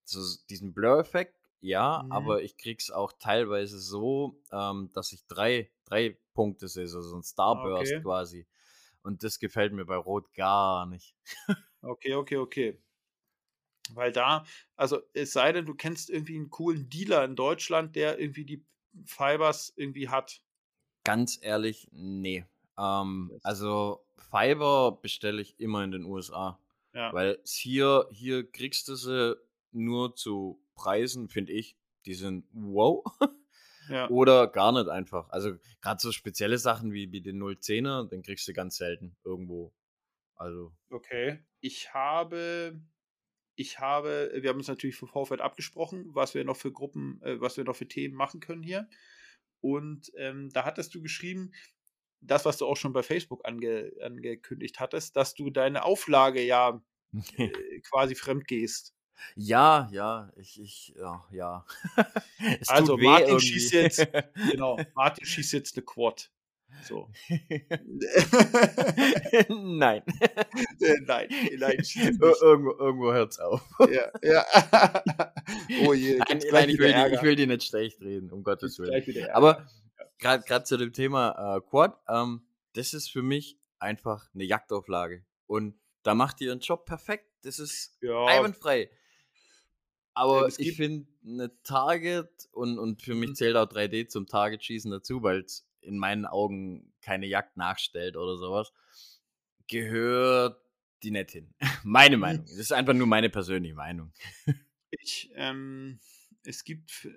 Speaker 2: so diesen Blur-Effekt, ja, mhm. aber ich krieg's auch teilweise so, ähm, dass ich drei, drei Punkte sehe, so, so ein Starburst okay. quasi. Und das gefällt mir bei Rot gar nicht.
Speaker 1: okay, okay, okay. Weil da, also es sei denn, du kennst irgendwie einen coolen Dealer in Deutschland, der irgendwie die Fibers irgendwie hat.
Speaker 2: Ganz ehrlich, nee. Ähm, also Fiber bestelle ich immer in den USA. Ja. Weil hier, hier kriegst du sie nur zu Preisen, finde ich, die sind wow. Ja. Oder gar nicht einfach. Also gerade so spezielle Sachen wie, wie den 010er, den kriegst du ganz selten irgendwo. Also.
Speaker 1: Okay. Ich habe, ich habe, wir haben uns natürlich für Vorfeld abgesprochen, was wir noch für Gruppen, äh, was wir noch für Themen machen können hier. Und ähm, da hattest du geschrieben, das, was du auch schon bei Facebook ange, angekündigt hattest, dass du deine Auflage ja äh, quasi fremd gehst.
Speaker 2: Ja, ja, ich, ich, ja, ja.
Speaker 1: es also Martin irgendwie. schießt jetzt, genau, Martin schießt jetzt eine Quad. So.
Speaker 2: nein.
Speaker 1: Äh, nein, nein.
Speaker 2: irgendwo, irgendwo hört's auf.
Speaker 1: ja, ja.
Speaker 2: oh je. Nein, nein ich, will die, ich will die nicht schlecht reden, um Gottes Willen. Aber gerade zu dem Thema äh, Quad, ähm, das ist für mich einfach eine Jagdauflage. Und da macht ihr ihren Job perfekt. Das ist ja. einwandfrei. Aber ich finde, eine Target und, und für mich mhm. zählt auch 3D zum Target-Schießen dazu, weil es in meinen Augen keine Jagd nachstellt oder sowas, gehört die nicht hin. meine Meinung. Das ist einfach nur meine persönliche Meinung.
Speaker 1: ich, ähm, es gibt,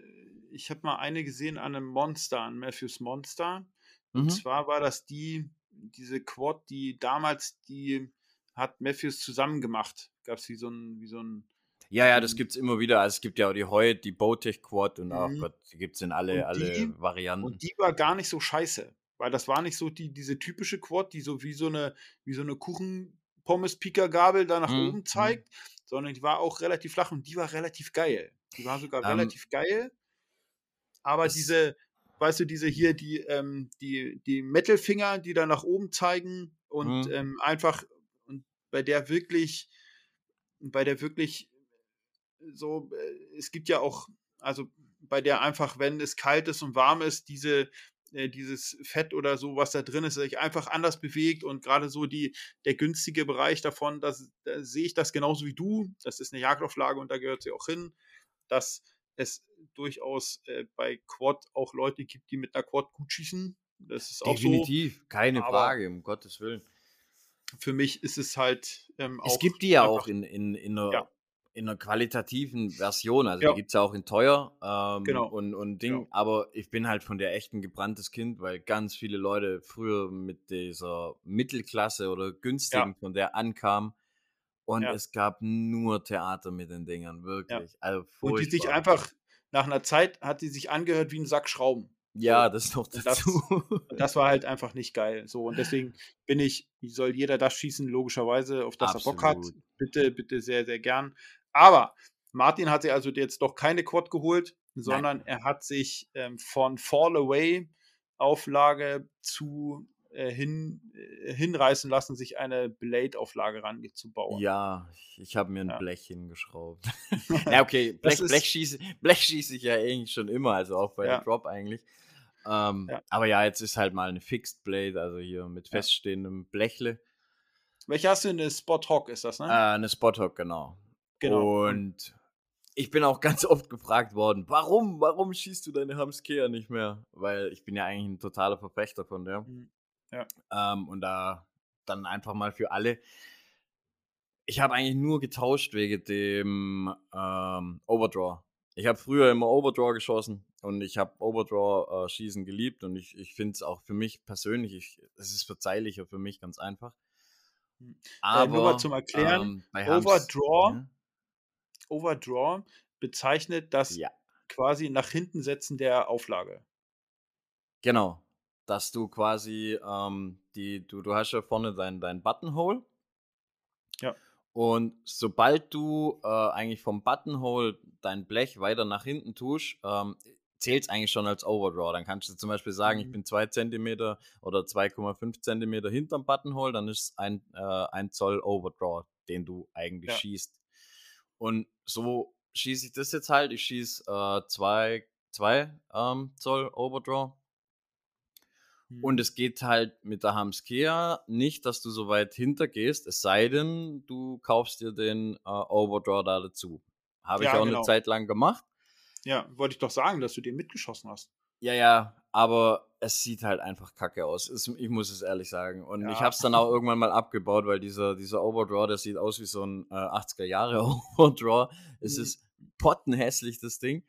Speaker 1: ich habe mal eine gesehen an einem Monster, an Matthews Monster. Und mhm. zwar war das die, diese Quad, die damals, die hat Matthews zusammen gemacht. Gab es wie so ein, wie so ein
Speaker 2: ja, ja, das gibt es immer wieder. Also es gibt ja auch die Heut, die Botech Quad und auch mhm. Gott, die gibt es in alle, die, alle Varianten.
Speaker 1: Und die war gar nicht so scheiße. Weil das war nicht so die, diese typische Quad, die so wie so eine, wie so eine Kuchen-Pommes-Pika-Gabel da nach mhm. oben mhm. zeigt, sondern die war auch relativ flach und die war relativ geil. Die war sogar ähm, relativ geil. Aber diese, weißt du, diese hier, die, ähm, die, die Metal-Finger, die da nach oben zeigen und mhm. ähm, einfach, und bei der wirklich, bei der wirklich so, äh, es gibt ja auch, also bei der einfach, wenn es kalt ist und warm ist, diese, äh, dieses Fett oder so, was da drin ist, sich einfach anders bewegt und gerade so die, der günstige Bereich davon, das, da sehe ich das genauso wie du. Das ist eine Jagdauflage und da gehört sie auch hin, dass es durchaus äh, bei Quad auch Leute gibt, die mit einer Quad gut schießen. Das ist
Speaker 2: Definitiv,
Speaker 1: auch
Speaker 2: so. Definitiv, keine Frage, um Gottes Willen.
Speaker 1: Für mich ist es halt ähm,
Speaker 2: auch. Es gibt die ja auch in, in, in einer ja in einer qualitativen Version. Also ja. die gibt es ja auch in teuer ähm, genau. und, und Ding. Ja. Aber ich bin halt von der echten gebranntes Kind, weil ganz viele Leute früher mit dieser Mittelklasse oder günstigen ja. von der ankamen. Und es gab nur Theater mit den Dingern, wirklich. Also
Speaker 1: und die sich einfach, nach einer Zeit hat die sich angehört wie ein Sack Schrauben.
Speaker 2: Ja, das noch
Speaker 1: das,
Speaker 2: dazu.
Speaker 1: das war halt einfach nicht geil. So, und deswegen bin ich, wie soll jeder das schießen, logischerweise, auf das er Bock hat.
Speaker 2: Absolut.
Speaker 1: Bitte, bitte sehr, sehr gern. Aber Martin hat sich also jetzt doch keine Quad geholt, sondern er hat sich ähm, von Fall Away Auflage zu äh, hin, äh, hinreißen lassen, sich eine Blade-Auflage ranzubauen.
Speaker 2: Ja, ich, habe mir ein
Speaker 1: Ja.
Speaker 2: Blech hingeschraubt. ja, okay, Blech, Blech, schieße, Blech schieße ich ja eigentlich schon immer, also auch bei
Speaker 1: Ja.
Speaker 2: der Drop eigentlich. Ähm,
Speaker 1: Ja.
Speaker 2: Aber ja, jetzt ist halt mal eine Fixed Blade, also hier mit feststehendem Blechle.
Speaker 1: Welche hast du? Eine Spot Hawk ist das, ne?
Speaker 2: Äh, eine Spot-Hook, genau.
Speaker 1: Genau.
Speaker 2: Und ich bin auch ganz oft gefragt worden, warum, warum schießt du deine Hamskea nicht mehr? Weil ich bin ja eigentlich ein totaler Verfechter von der.
Speaker 1: Mhm.
Speaker 2: Ähm, und da dann einfach mal für alle. Ich habe eigentlich nur getauscht wegen dem ähm, Overdraw. Ich habe früher immer Overdraw geschossen und ich habe Overdraw-Schießen geliebt und ich, ich finde es auch für mich persönlich, ich, es ist verzeihlicher für mich ganz einfach. Aber
Speaker 1: Äh, nur mal zum Erklären,
Speaker 2: ähm, Hams-
Speaker 1: Overdraw
Speaker 2: Ja?
Speaker 1: Overdraw bezeichnet das
Speaker 2: Ja.
Speaker 1: quasi nach hinten setzen der Auflage.
Speaker 2: Genau. Dass du quasi, ähm, die, du, du hast ja vorne dein, dein Buttonhole.
Speaker 1: Ja.
Speaker 2: Und sobald du äh, eigentlich vom Buttonhole dein Blech weiter nach hinten tust, ähm, zählt es eigentlich schon als Overdraw. Dann kannst du zum Beispiel sagen, ich
Speaker 1: Mhm.
Speaker 2: bin 2 cm oder 2,5 cm hinterm Buttonhole, dann ist es ein, äh, ein Zoll Overdraw, den du eigentlich
Speaker 1: Ja.
Speaker 2: schießt. Und so schieße ich das jetzt halt. Ich schieße 2 zwei, ähm, Zoll Overdraw.
Speaker 1: Mhm.
Speaker 2: Und es geht halt mit der Hamskea nicht, dass du so weit hintergehst, es sei denn, du kaufst dir den äh, Overdraw da dazu. Habe ich
Speaker 1: Ja,
Speaker 2: auch
Speaker 1: genau.
Speaker 2: eine Zeit lang gemacht.
Speaker 1: Ja, wollte ich doch sagen, dass du den mitgeschossen hast.
Speaker 2: Ja, ja, aber es sieht halt einfach kacke aus. Es, ich muss es ehrlich sagen. Und ich
Speaker 1: Ja.
Speaker 2: habe es dann auch irgendwann mal abgebaut, weil dieser, dieser Overdraw, der sieht aus wie so ein äh, 80er Jahre Overdraw. Es
Speaker 1: Mhm.
Speaker 2: ist pottenhässlich, das Ding.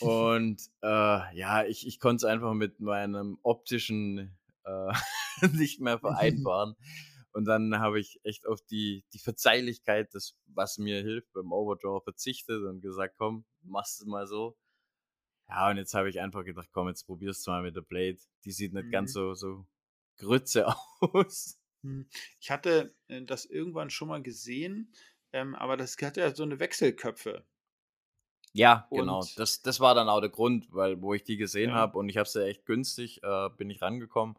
Speaker 2: Und äh, ja, ich, ich konnte es einfach mit meinem optischen äh, nicht mehr vereinbaren. Und dann habe ich echt auf die, die Verzeihlichkeit, das, was mir hilft beim Overdraw, verzichtet und gesagt, komm, machst es mal so. Ja, und jetzt habe ich einfach gedacht, komm, jetzt probierst du mal mit der Blade. Die sieht nicht ganz
Speaker 1: Mhm.
Speaker 2: so, so Grütze aus.
Speaker 1: Hm. Ich hatte äh, das irgendwann schon mal gesehen, ähm, aber das hat ja so eine Wechselköpfe.
Speaker 2: Ja, genau.
Speaker 1: Und-
Speaker 2: Das, das war dann auch der Grund, weil wo ich die gesehen
Speaker 1: Ja.
Speaker 2: habe und ich habe sie echt günstig, äh, bin ich rangekommen.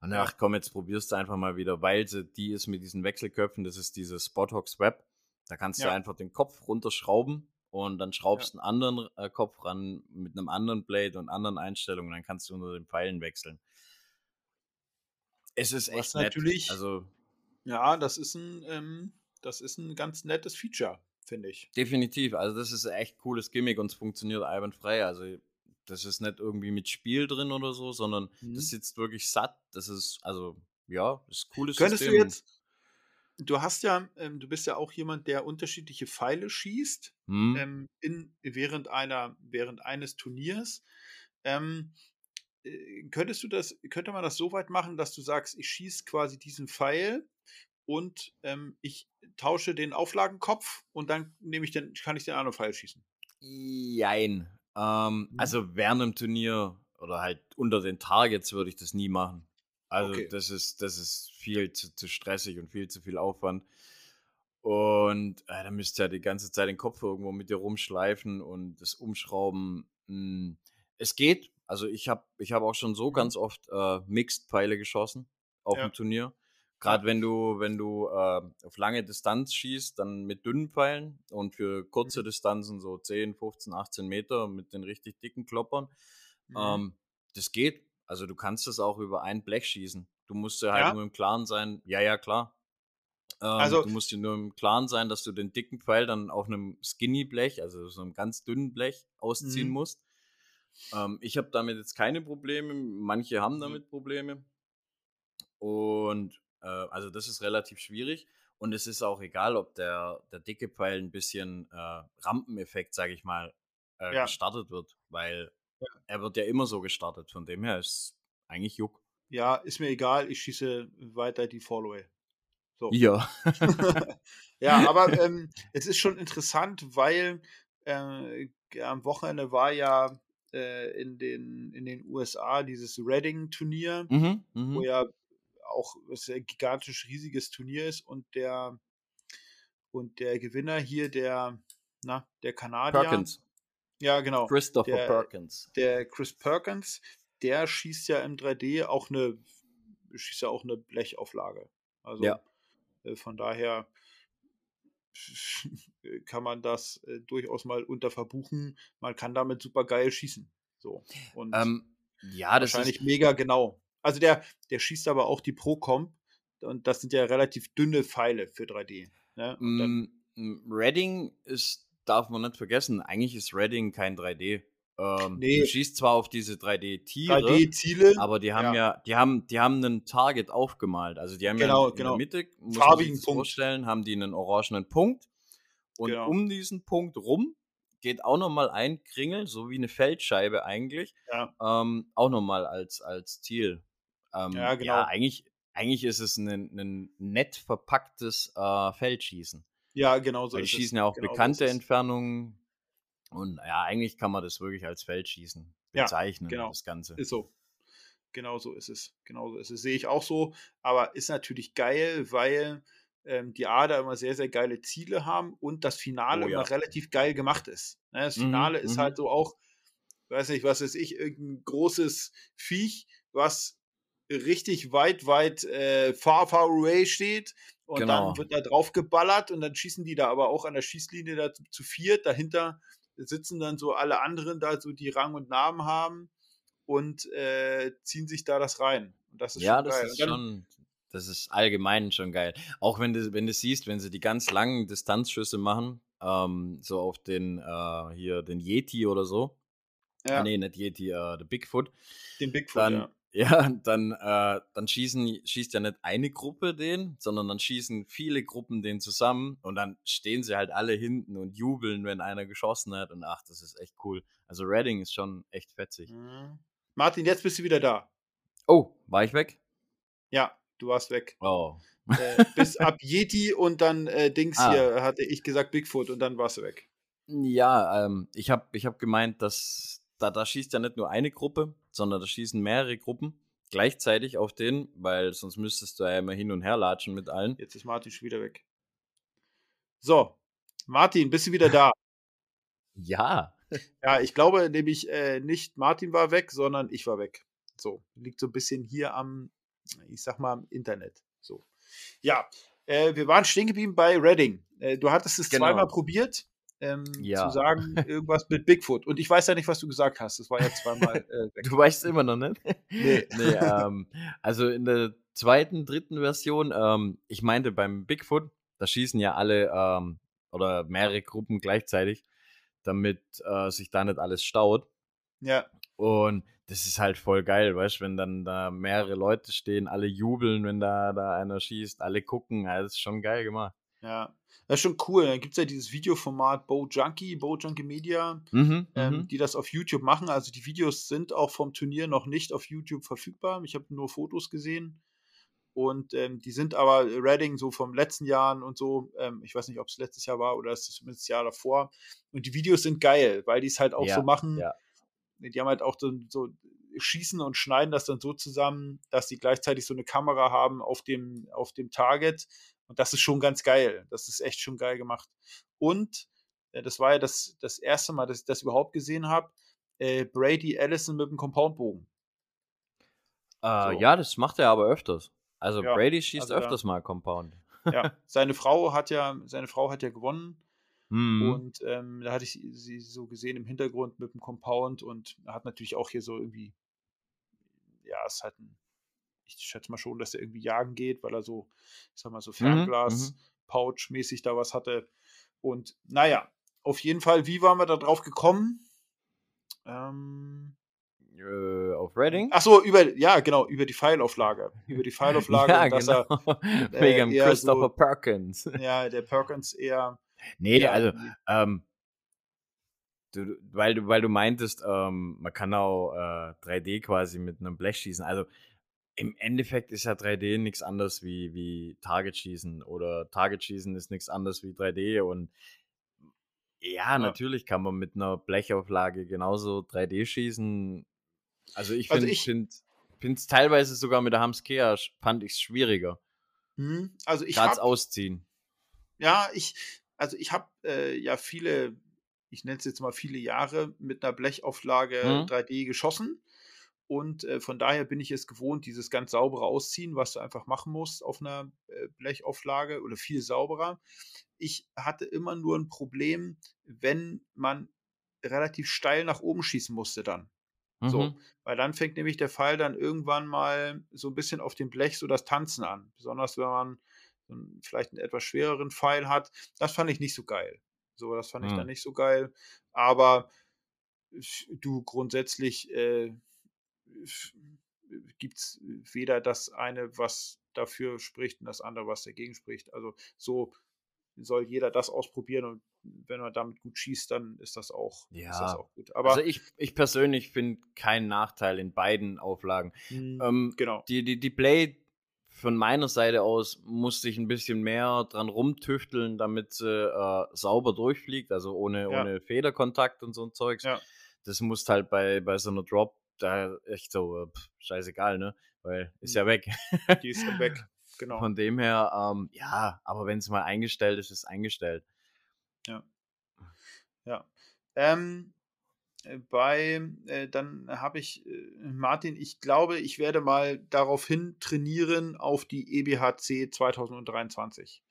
Speaker 2: Und
Speaker 1: Ja.
Speaker 2: ach komm, jetzt probierst du einfach mal wieder, weil sie, die ist mit diesen Wechselköpfen, das ist diese Spothawks Web. Da kannst du
Speaker 1: Ja.
Speaker 2: einfach den Kopf runterschrauben und dann schraubst einen anderen äh, Kopf ran mit einem anderen Blade und anderen Einstellungen. Dann kannst du unter den Pfeilen wechseln. Es ist echt nett.
Speaker 1: natürlich-
Speaker 2: Also
Speaker 1: Ja, das ist ein, ähm, das ist ein ganz nettes Feature, finde ich.
Speaker 2: Definitiv. Also das ist ein echt cooles Gimmick und es funktioniert einwandfrei. Also das ist nicht irgendwie mit Spiel drin oder so, sondern
Speaker 1: Mhm.
Speaker 2: das sitzt wirklich satt. Das ist, also, ja, das ist cooles
Speaker 1: Könntest
Speaker 2: System.
Speaker 1: du jetzt, du hast ja, ähm, du bist ja auch jemand, der unterschiedliche Pfeile schießt
Speaker 2: Hm?
Speaker 1: ähm, in, während, einer, während eines Turniers. Ähm, äh, könntest du das, könnte man das so weit machen, dass du sagst, ich schieße quasi diesen Pfeil und ähm, ich tausche den Auflagenkopf und dann nehme ich den, kann ich den anderen Pfeil schießen.
Speaker 2: Jein.
Speaker 1: Mhm.
Speaker 2: Also während dem Turnier oder halt unter den Targets würde ich das nie machen. Also
Speaker 1: Okay.
Speaker 2: das ist, das ist viel zu, zu stressig und viel zu viel Aufwand. Und äh, da müsst ihr ja die ganze Zeit den Kopf irgendwo mit dir rumschleifen und das Umschrauben. Mh, es geht. Also ich habe ich hab auch schon so
Speaker 1: Mhm.
Speaker 2: ganz oft äh, Mixed-Pfeile geschossen auf
Speaker 1: Ja.
Speaker 2: dem Turnier. Gerade wenn du, wenn du äh, auf lange Distanz schießt, dann mit dünnen Pfeilen und für kurze
Speaker 1: Mhm.
Speaker 2: Distanzen so 10, 15, 18 Meter mit den richtig dicken Kloppern.
Speaker 1: Mhm.
Speaker 2: Ähm, das geht. Also du kannst es auch über ein Blech schießen. Du musst dir halt
Speaker 1: Ja?
Speaker 2: nur im Klaren sein, ja, ja, klar. Ähm,
Speaker 1: Also-
Speaker 2: du musst dir nur im Klaren sein, dass du den dicken Pfeil dann auf einem Skinny-Blech, also so einem ganz dünnen Blech, ausziehen
Speaker 1: Mhm.
Speaker 2: musst. Ähm, ich habe damit jetzt keine Probleme. Manche haben
Speaker 1: Mhm.
Speaker 2: damit Probleme. Und äh, also das ist relativ schwierig. Und es ist auch egal, ob der, der dicke Pfeil ein bisschen äh, Rampeneffekt, sage ich mal, äh,
Speaker 1: Ja.
Speaker 2: gestartet wird, weil
Speaker 1: Ja.
Speaker 2: er wird ja immer so gestartet. Von dem her ist eigentlich Juck.
Speaker 1: ja, ist mir egal, ich schieße weiter die Fallaway. So.
Speaker 2: Ja.
Speaker 1: Ja, aber ähm, es ist schon interessant, weil äh, am Wochenende war ja äh, in, den, in den USA dieses Reading-Turnier,
Speaker 2: Mhm,
Speaker 1: wo
Speaker 2: mhm.
Speaker 1: ja auch es ein gigantisch riesiges Turnier ist und der und der Gewinner hier, der, na, der Kanadier,
Speaker 2: Perkins.
Speaker 1: Ja genau,
Speaker 2: Christopher
Speaker 1: der,
Speaker 2: Perkins.
Speaker 1: der Chris Perkins, der schießt ja im 3D auch eine, schießt ja auch eine Blechauflage. Also
Speaker 2: Ja.
Speaker 1: äh, von daher kann man das äh, durchaus mal unterverbuchen. Man kann damit super geil schießen. So. Und
Speaker 2: Ähm, ja, das
Speaker 1: wahrscheinlich
Speaker 2: ist.
Speaker 1: mega genau. Also der, der schießt aber auch die Procom und das sind ja relativ dünne Pfeile für 3D. Ne?
Speaker 2: Mm, mm, Reading ist, darf man nicht vergessen, eigentlich ist Reading kein 3D. Ähm,
Speaker 1: Nee.
Speaker 2: Du schießt zwar auf diese 3D-Tiere,
Speaker 1: 3D-Ziele,
Speaker 2: aber die haben ja. die haben, die haben einen Target aufgemalt. Also die haben
Speaker 1: Genau,
Speaker 2: ja in
Speaker 1: genau.
Speaker 2: der Mitte, muss man sich
Speaker 1: Farbigen
Speaker 2: das
Speaker 1: Punkt.
Speaker 2: vorstellen, haben die einen orangenen Punkt. Und
Speaker 1: Genau.
Speaker 2: um diesen Punkt rum geht auch nochmal ein Kringel, so wie eine Feldscheibe eigentlich,
Speaker 1: Ja.
Speaker 2: ähm, auch nochmal als, als Ziel. Ähm,
Speaker 1: Ja, genau.
Speaker 2: Ja, eigentlich, eigentlich ist es ein, ein nett verpacktes äh, Feldschießen.
Speaker 1: Ja, genau so
Speaker 2: Weil die
Speaker 1: ist es.
Speaker 2: schießen ja auch
Speaker 1: Genau
Speaker 2: bekannte
Speaker 1: ist.
Speaker 2: Entfernungen. Und ja, eigentlich kann man das wirklich als Feldschießen
Speaker 1: Ja,
Speaker 2: bezeichnen,
Speaker 1: genau.
Speaker 2: das Ganze.
Speaker 1: Ist so. Genau so ist es. Genau so ist es. Sehe ich auch so. Aber ist natürlich geil, weil ähm, die Ader immer sehr, sehr geile Ziele haben und das Finale
Speaker 2: Oh ja.
Speaker 1: immer relativ geil gemacht ist. Ne, das
Speaker 2: Mhm,
Speaker 1: Finale ist
Speaker 2: mhm.
Speaker 1: halt so auch, weiß nicht, was weiß ich, irgendein großes Viech, was richtig weit, weit äh, far, far away steht. Und
Speaker 2: Genau.
Speaker 1: dann wird da drauf geballert und dann schießen die da aber auch an der Schießlinie da zu, zu viert. Dahinter sitzen dann so alle anderen da, so die Rang und Namen haben und äh, ziehen sich da das rein. Und das ist
Speaker 2: Ja,
Speaker 1: schon
Speaker 2: das
Speaker 1: geil.
Speaker 2: ist schon, das ist allgemein schon geil. Auch wenn du, wenn du siehst, wenn sie die ganz langen Distanzschüsse machen, ähm, so auf den, äh, hier, den Yeti oder so.
Speaker 1: ja,
Speaker 2: Ah, nee, nicht Yeti, äh, der Bigfoot.
Speaker 1: den Bigfoot,
Speaker 2: Dann,
Speaker 1: ja.
Speaker 2: Ja, dann, äh, dann schießen, schießt ja nicht eine Gruppe den, sondern dann schießen viele Gruppen den zusammen und dann stehen sie halt alle hinten und jubeln, wenn einer geschossen hat und ach, das ist echt cool. Also Redding ist schon echt fetzig.
Speaker 1: Mhm. Martin, jetzt bist du wieder da.
Speaker 2: Oh, war ich weg?
Speaker 1: Ja, du warst weg.
Speaker 2: Oh.
Speaker 1: äh, bis ab Yeti und dann äh, Dings
Speaker 2: Ah.
Speaker 1: hier hatte ich gesagt Bigfoot und dann warst du weg.
Speaker 2: Ja, ähm, ich habe ich hab gemeint, dass da, da schießt ja nicht nur eine Gruppe, sondern da schießen mehrere Gruppen gleichzeitig auf den, weil sonst müsstest du ja immer hin und her latschen mit allen.
Speaker 1: Jetzt ist Martin schon wieder weg. So, Martin, bist du wieder da?
Speaker 2: Ja.
Speaker 1: Ja, ich glaube nämlich äh, nicht Martin war weg, sondern ich war weg. So, liegt so ein bisschen hier am, ich sag mal, am Internet. So. Ja, äh, wir waren stehen geblieben bei Redding. Äh, du hattest es
Speaker 2: Genau.
Speaker 1: zweimal probiert, ähm,
Speaker 2: Ja.
Speaker 1: zu sagen, irgendwas mit Bigfoot. Und ich weiß ja nicht, was du gesagt hast. Das war ja zweimal äh.
Speaker 2: Du weißt immer noch nicht.
Speaker 1: Nee.
Speaker 2: nee, ähm, also in der zweiten, dritten Version, ähm, ich meinte beim Bigfoot, da schießen ja alle ähm, oder mehrere Gruppen gleichzeitig, damit äh, sich da nicht alles staut.
Speaker 1: Ja,
Speaker 2: Und das ist halt voll geil, weißt du, wenn dann da mehrere Leute stehen, alle jubeln, wenn da, da einer schießt, alle gucken, ja, das ist schon geil gemacht.
Speaker 1: Ja. Das ist schon cool. Dann gibt es ja dieses Videoformat Bo Junkie, Bo Junkie Media.
Speaker 2: Mhm,
Speaker 1: ähm,
Speaker 2: mhm.
Speaker 1: die das auf YouTube machen. Also die Videos sind auch vom Turnier noch nicht auf YouTube verfügbar. Ich habe nur Fotos gesehen. Und ähm, die sind aber Reading so vom letzten Jahren und so. Ähm, ich weiß nicht, ob es letztes Jahr war oder es ist zumindest das Jahr davor. Und die Videos sind geil, weil die es halt auch
Speaker 2: Ja,
Speaker 1: so machen.
Speaker 2: ja.
Speaker 1: Die haben halt auch so, so schießen und schneiden das dann so zusammen, dass sie gleichzeitig so eine Kamera haben auf dem, auf dem Target. Und das ist schon ganz geil. Das ist echt schon geil gemacht. Und äh, das war ja das, das erste Mal, dass ich das überhaupt gesehen habe. Äh, Brady Allison mit dem Compoundbogen.
Speaker 2: Äh,
Speaker 1: so.
Speaker 2: Ja, das macht er aber öfters. Also
Speaker 1: Ja,
Speaker 2: Brady schießt
Speaker 1: also
Speaker 2: öfters mal Compound.
Speaker 1: Ja, seine Frau hat ja, seine Frau hat ja gewonnen.
Speaker 2: Mhm.
Speaker 1: Und ähm, da hatte ich sie- so gesehen im Hintergrund mit dem Compound und hat natürlich auch hier so irgendwie, ja, es hat ein, ich schätze mal schon, dass er irgendwie jagen geht, weil er so, ich sag mal, so
Speaker 2: Mhm,
Speaker 1: Fernglas-Pouch-mäßig da was hatte. Und naja, auf jeden Fall, wie waren wir da drauf gekommen? Ähm,
Speaker 2: Äh, auf Redding?
Speaker 1: ach so, über, ja, genau, über die Pfeilauflage. Über die Pfeilauflage,
Speaker 2: ja,
Speaker 1: dass
Speaker 2: genau.
Speaker 1: äh,
Speaker 2: Wegen
Speaker 1: eher
Speaker 2: Christopher
Speaker 1: so-
Speaker 2: Perkins.
Speaker 1: er, ja, der Perkins eher,
Speaker 2: Nee,
Speaker 1: ja,
Speaker 2: also, ähm, du- weil, du, weil du meintest, ähm, man kann auch äh, 3D quasi mit einem Blech schießen. Also im Endeffekt ist ja 3D nichts anderes wie, wie Target schießen oder Target schießen ist nichts anderes wie 3D und Ja,
Speaker 1: Ja.
Speaker 2: natürlich kann man mit einer Blechauflage genauso 3D schießen. Also, ich
Speaker 1: Also,
Speaker 2: finde
Speaker 1: ich
Speaker 2: finde es teilweise sogar mit der Hamskea fand ich's schwieriger.
Speaker 1: Mhm, also, ich
Speaker 2: Grad
Speaker 1: habe
Speaker 2: Ausziehen.
Speaker 1: Ja, ich also, ich habe, äh, ja viele ich nenne es jetzt mal viele Jahre mit 'ner Blechauflage
Speaker 2: Mhm.
Speaker 1: 3D geschossen und, äh, von daher bin ich es gewohnt, dieses ganz saubere Ausziehen, was du einfach machen musst auf 'ner, äh, Blechauflage oder viel sauberer. Ich hatte immer nur 'n Problem, wenn man relativ steil nach oben schießen musste dann. So,
Speaker 2: Mhm.
Speaker 1: weil dann fängt nämlich der Pfeil dann irgendwann mal so 'n bisschen auf dem Blech so das Tanzen an. Besonders wenn man, vielleicht 'n etwas schwereren Pfeil hat. Das fand ich nicht so geil. So, das fand ich dann
Speaker 2: Mhm.
Speaker 1: nicht so geil. Aber du, grundsätzlich, äh, f gibt's weder das eine, was dafür spricht und das andere, was dagegen spricht. Also, so soll jeder das ausprobieren und wenn er damit gut schießt, dann ist das auch ist das
Speaker 2: Ja,
Speaker 1: auch gut.
Speaker 2: also,
Speaker 1: Aber
Speaker 2: ich ich persönlich finde keinen Nachteil in beiden Auflagen.
Speaker 1: Mhm,
Speaker 2: Ähm,
Speaker 1: genau.
Speaker 2: die die die Blade von meiner Seite aus musste ich 'n bisschen mehr dran rumtüfteln, damit sie, äh, sauber durchfliegt, also, ohne
Speaker 1: Ja.
Speaker 2: ohne Federkontakt und so 'n Zeugs.
Speaker 1: Ja.
Speaker 2: Das musst halt bei bei so 'ner Drop da echt so, äh, scheißegal, ne, weil ist
Speaker 1: Mhm.
Speaker 2: ja weg.
Speaker 1: Die ist dann weg, genau.
Speaker 2: Von dem her, ähm, ja, aber wenn's mal eingestellt ist, ist eingestellt.
Speaker 1: Ja. Ja. Ähm, äh, bei äh, dann habe ich, äh Martin, ich glaube, ich werde mal daraufhin trainieren auf die EBHC 2023.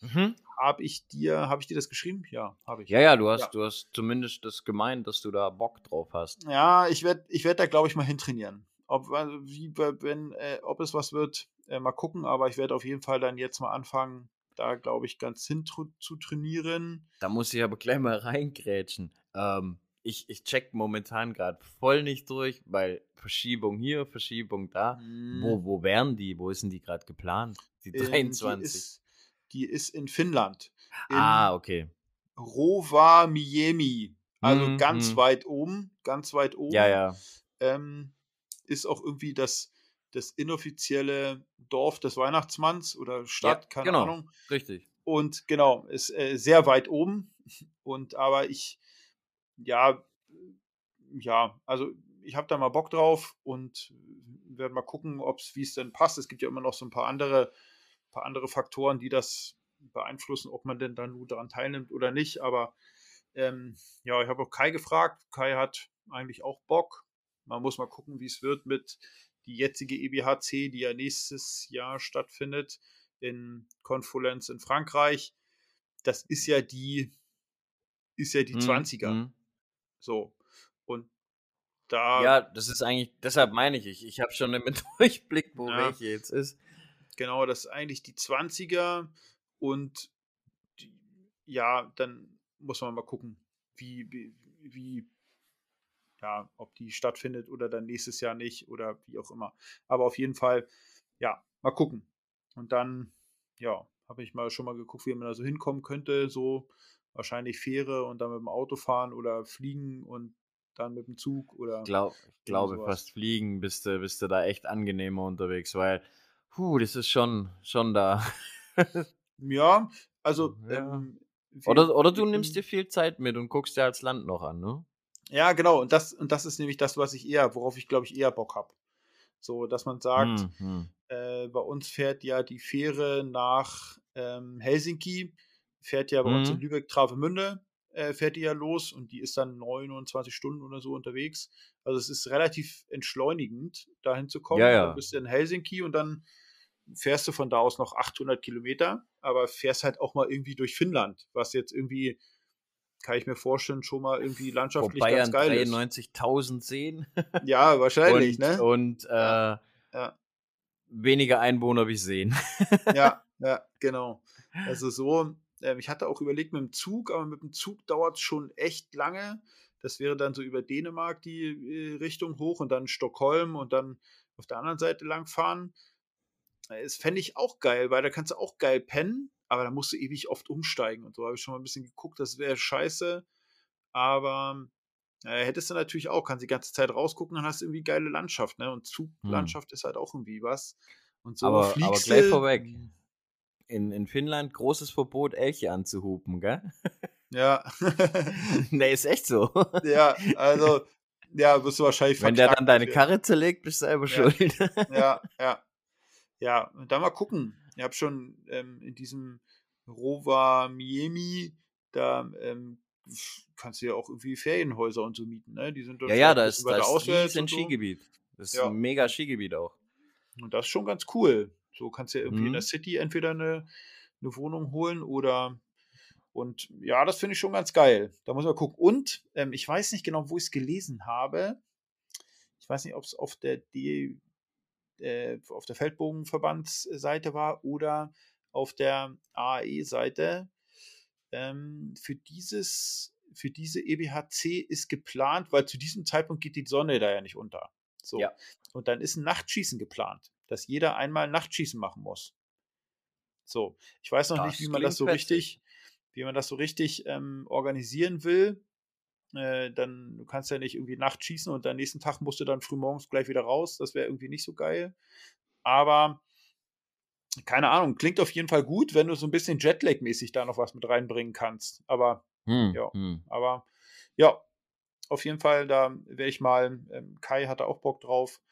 Speaker 2: Mhm.
Speaker 1: Habe ich dir habe ich dir das geschrieben? Ja, habe ich.
Speaker 2: Ja, ja, du hast
Speaker 1: Ja.
Speaker 2: du hast zumindest das gemeint, dass du da Bock drauf hast.
Speaker 1: Ja, ich werde ich werde da, glaube ich, mal hintrainieren. Ob wie we wenn äh, ob es was wird, äh, mal gucken, aber ich werde auf jeden Fall dann jetzt mal anfangen, da, glaube ich, ganz hin zu trainieren.
Speaker 2: Da muss ich aber gleich mal reingrätschen. Ähm, ich ich checke momentan grad voll nicht durch, weil Verschiebung hier, Verschiebung da.
Speaker 1: Mhm.
Speaker 2: Wo wo wären die? Wo ist denn die grad geplant? Die
Speaker 1: Ähm, die
Speaker 2: 23?
Speaker 1: ist die ist in Finnland,
Speaker 2: Ah,
Speaker 1: in
Speaker 2: okay.
Speaker 1: Rovaniemi, also,
Speaker 2: Mhm,
Speaker 1: ganz
Speaker 2: mhm.
Speaker 1: weit oben ganz weit oben.
Speaker 2: Ja, ja.
Speaker 1: Ähm, ist auch irgendwie das das inoffizielle Dorf des Weihnachtsmanns oder
Speaker 2: Ja,
Speaker 1: Stadt, keine
Speaker 2: genau,
Speaker 1: Ahnung.
Speaker 2: richtig.
Speaker 1: Und genau, ist, äh, sehr weit oben und aber ich ja ja, also, ich habe da mal Bock drauf und werde mal gucken, ob's wie's denn passt. Es gibt ja immer noch so 'n paar andere paar andere Faktoren, die das beeinflussen, ob man denn da nur daran teilnimmt oder nicht. Aber, ähm, ja, ich habe auch Kai gefragt. Kai hat eigentlich auch Bock. Man muss mal gucken, wie's wird mit die jetzige EBHC, die ja nächstes Jahr stattfindet in Konfolenz in Frankreich. Das ist ja die ist ja die
Speaker 2: Mhm,
Speaker 1: 20er.
Speaker 2: mhm.
Speaker 1: So, und da
Speaker 2: Ja, das ist eigentlich deshalb meine ich, ich ich habe schon im Durchblick, wo
Speaker 1: Ja.
Speaker 2: welche jetzt ist.
Speaker 1: Genau, das ist eigentlich die 20er und die ja, dann muss man mal gucken, wie wie wie ja, ob die stattfindet oder dann nächstes Jahr nicht oder wie auch immer. Aber auf jeden Fall, ja, mal gucken. Und dann, ja, habe ich mal schon mal geguckt, wie man da so hinkommen könnte, so wahrscheinlich Fähre und dann mit'm Auto fahren oder fliegen und dann mit'm Zug oder
Speaker 2: ich
Speaker 1: irgend
Speaker 2: glaube,
Speaker 1: so was.
Speaker 2: fast fliegen bist du bist du da echt angenehmer unterwegs, weil, hu, das ist schon schon da.
Speaker 1: Ja, also,
Speaker 2: Ja.
Speaker 1: ähm,
Speaker 2: Oder oder du nimmst dir
Speaker 1: können
Speaker 2: viel Zeit mit und guckst dir das Land noch an, ne?
Speaker 1: Ja, genau. Und das und das ist nämlich das, was ich eher worauf ich, glaube ich, eher Bock habe. So, dass man sagt,
Speaker 2: Mhm.
Speaker 1: äh, bei uns fährt ja die Fähre nach, ähm, Helsinki fährt ja bei uns in
Speaker 2: Mhm.
Speaker 1: Lübeck-Travemünde, äh, fährt die ja los und die ist dann 29 Stunden oder so unterwegs. Also, es ist relativ entschleunigend, da hinzukommen.
Speaker 2: Ja,
Speaker 1: Dann
Speaker 2: ja.
Speaker 1: bist du in Helsinki und dann fährst du von da aus noch 800 Kilometer, aber fährst halt auch mal irgendwie durch Finnland, was jetzt irgendwie, kann ich mir vorstellen, schon mal irgendwie landschaftlich
Speaker 2: Vorbei
Speaker 1: ganz
Speaker 2: an
Speaker 1: geil ist.
Speaker 2: 93.000 Seen.
Speaker 1: Ja, wahrscheinlich,
Speaker 2: Und
Speaker 1: ne?
Speaker 2: und, äh,
Speaker 1: Ja, ja.
Speaker 2: weniger Einwohner wie Seen.
Speaker 1: Ja, ja, genau. Also, so ähm, ich hatte auch überlegt mit'm Zug, aber mit'm Zug dauert's schon echt lange. Das wäre dann so über Dänemark die, äh, Richtung hoch und dann Stockholm und dann auf der anderen Seite langfahren. Äh, das fände ich auch geil, weil da kannst du auch geil pennen, aber da musst du ewig oft umsteigen und so. Habe ich schon mal 'n bisschen geguckt, das wäre scheiße. Aber, äh, hättest du natürlich auch kannst die ganze Zeit rausgucken, dann hast du irgendwie geile Landschaft, ne? Und
Speaker 2: Mhm.
Speaker 1: Zuglandschaft ist halt auch irgendwie was. Und so
Speaker 2: Aber aber
Speaker 1: fliegst
Speaker 2: gleich
Speaker 1: du
Speaker 2: vorweg. In in Finnland großes Verbot, Elche anzuhupen, gell?
Speaker 1: Ja.
Speaker 2: nee, ist echt so.
Speaker 1: ja, also, ja, wirst du wahrscheinlich
Speaker 2: Wenn der dann deine Karre zerlegt, bist du selber
Speaker 1: ja.
Speaker 2: schuld.
Speaker 1: ja, ja. Ja, und dann mal gucken. Ich habe schon ähm, in diesem Rover Miami, da ähm, kannst du ja auch irgendwie Ferienhäuser und so mieten, ne? Die sind
Speaker 2: ja, ja, da ist, da ist ein. Skigebiet. Das ist
Speaker 1: Ja.
Speaker 2: ein mega Skigebiet auch.
Speaker 1: Und das ist schon ganz cool. So kannst du ja irgendwie in
Speaker 2: Mhm.
Speaker 1: der City entweder eine, eine Wohnung holen oder und ja, das finde ich schon ganz geil. Da muss man gucken. Und ähm, ich weiß nicht genau, wo ich es gelesen habe. Ich weiß nicht, ob es auf der D, äh, auf der Feldbogenverbandsseite war oder auf der AAE-Seite. Ähm, für dieses, für diese EBHC ist geplant, weil zu diesem Zeitpunkt geht die Sonne da ja nicht unter. So.
Speaker 2: Ja.
Speaker 1: Und dann ist ein Nachtschießen geplant, dass jeder einmal Nachtschießen machen muss. So, ich weiß noch
Speaker 2: Das
Speaker 1: nicht, wie man das so richtig, wie man das so richtig ähm, organisieren will. Äh, dann du kannst ja nicht irgendwie Nacht schießen und am nächsten Tag musst du dann frühmorgens gleich wieder raus. Das wäre irgendwie nicht so geil. Aber keine Ahnung, klingt auf jeden Fall gut, wenn du so ein bisschen Jetlag-mäßig da noch was mit reinbringen kannst. Aber
Speaker 2: Hm,
Speaker 1: Ja.
Speaker 2: hm.
Speaker 1: aber ja, auf jeden Fall, da werde ich mal, ähm, Kai hatte auch Bock drauf,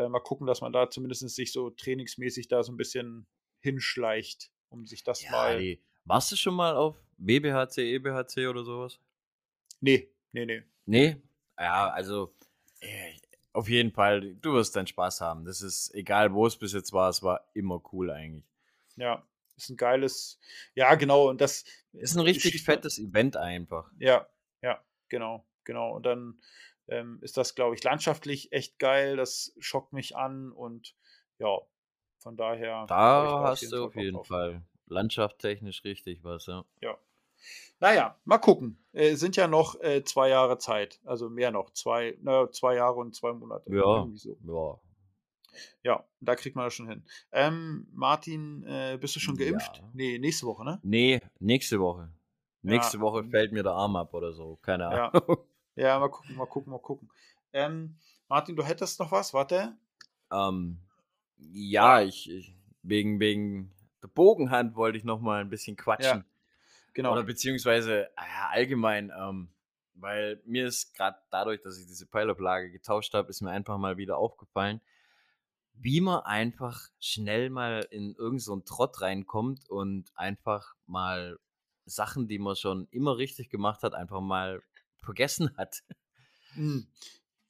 Speaker 1: äh, mal gucken, dass man da zumindest sich so trainingsmäßig da so ein bisschen hinschleicht, um sich das
Speaker 2: Ja,
Speaker 1: mal.
Speaker 2: ey. Warst du schon mal auf BBHC, EBHC oder sowas?
Speaker 1: Nee, nee, nee.
Speaker 2: Nee? Ja, also äh, auf jeden Fall, du wirst deinen Spaß haben. Das ist egal, wo es bis jetzt war, es war immer cool eigentlich.
Speaker 1: Ja, ist ein geiles, ja, genau, und das
Speaker 2: Ist ein richtig fettes Event einfach.
Speaker 1: Ja, ja, genau, genau. Und dann ähm, ist das, glaube ich, landschaftlich echt geil. Das schockt mich an und ja, von daher.
Speaker 2: Da hast du auf jeden
Speaker 1: drauf.
Speaker 2: Fall landschaftstechnisch richtig was, ja.
Speaker 1: Naja, mal gucken. Äh, sind ja noch äh, zwei Jahre Zeit. Also mehr noch. Zwei, na, zwei Jahre und zwei Monate.
Speaker 2: Ja.
Speaker 1: So.
Speaker 2: Ja,
Speaker 1: Ja, da kriegt man das schon hin. Ähm, Martin, äh, bist du schon geimpft?
Speaker 2: Ja.
Speaker 1: Nee, nächste Woche, ne?
Speaker 2: Nee, nächste Woche. Nächste
Speaker 1: Ja.
Speaker 2: Woche fällt mir der Arm ab oder so. Keine
Speaker 1: Ja.
Speaker 2: Ahnung.
Speaker 1: Ja, mal gucken, mal gucken, mal gucken. Ähm, Martin, du hättest noch was? Warte.
Speaker 2: Ähm, ja, ich, ich wegen, wegen der Bogenhand wollte ich noch mal ein bisschen quatschen.
Speaker 1: Genau.
Speaker 2: Oder beziehungsweise ah ja, allgemein, ähm, weil mir ist gerade dadurch, dass ich diese Pfeilablage getauscht habe, ist mir einfach mal wieder aufgefallen, wie man einfach schnell mal in irgendeinen so einen Trott reinkommt und einfach mal Sachen, die man schon immer richtig gemacht hat, einfach mal vergessen hat.
Speaker 1: Hm.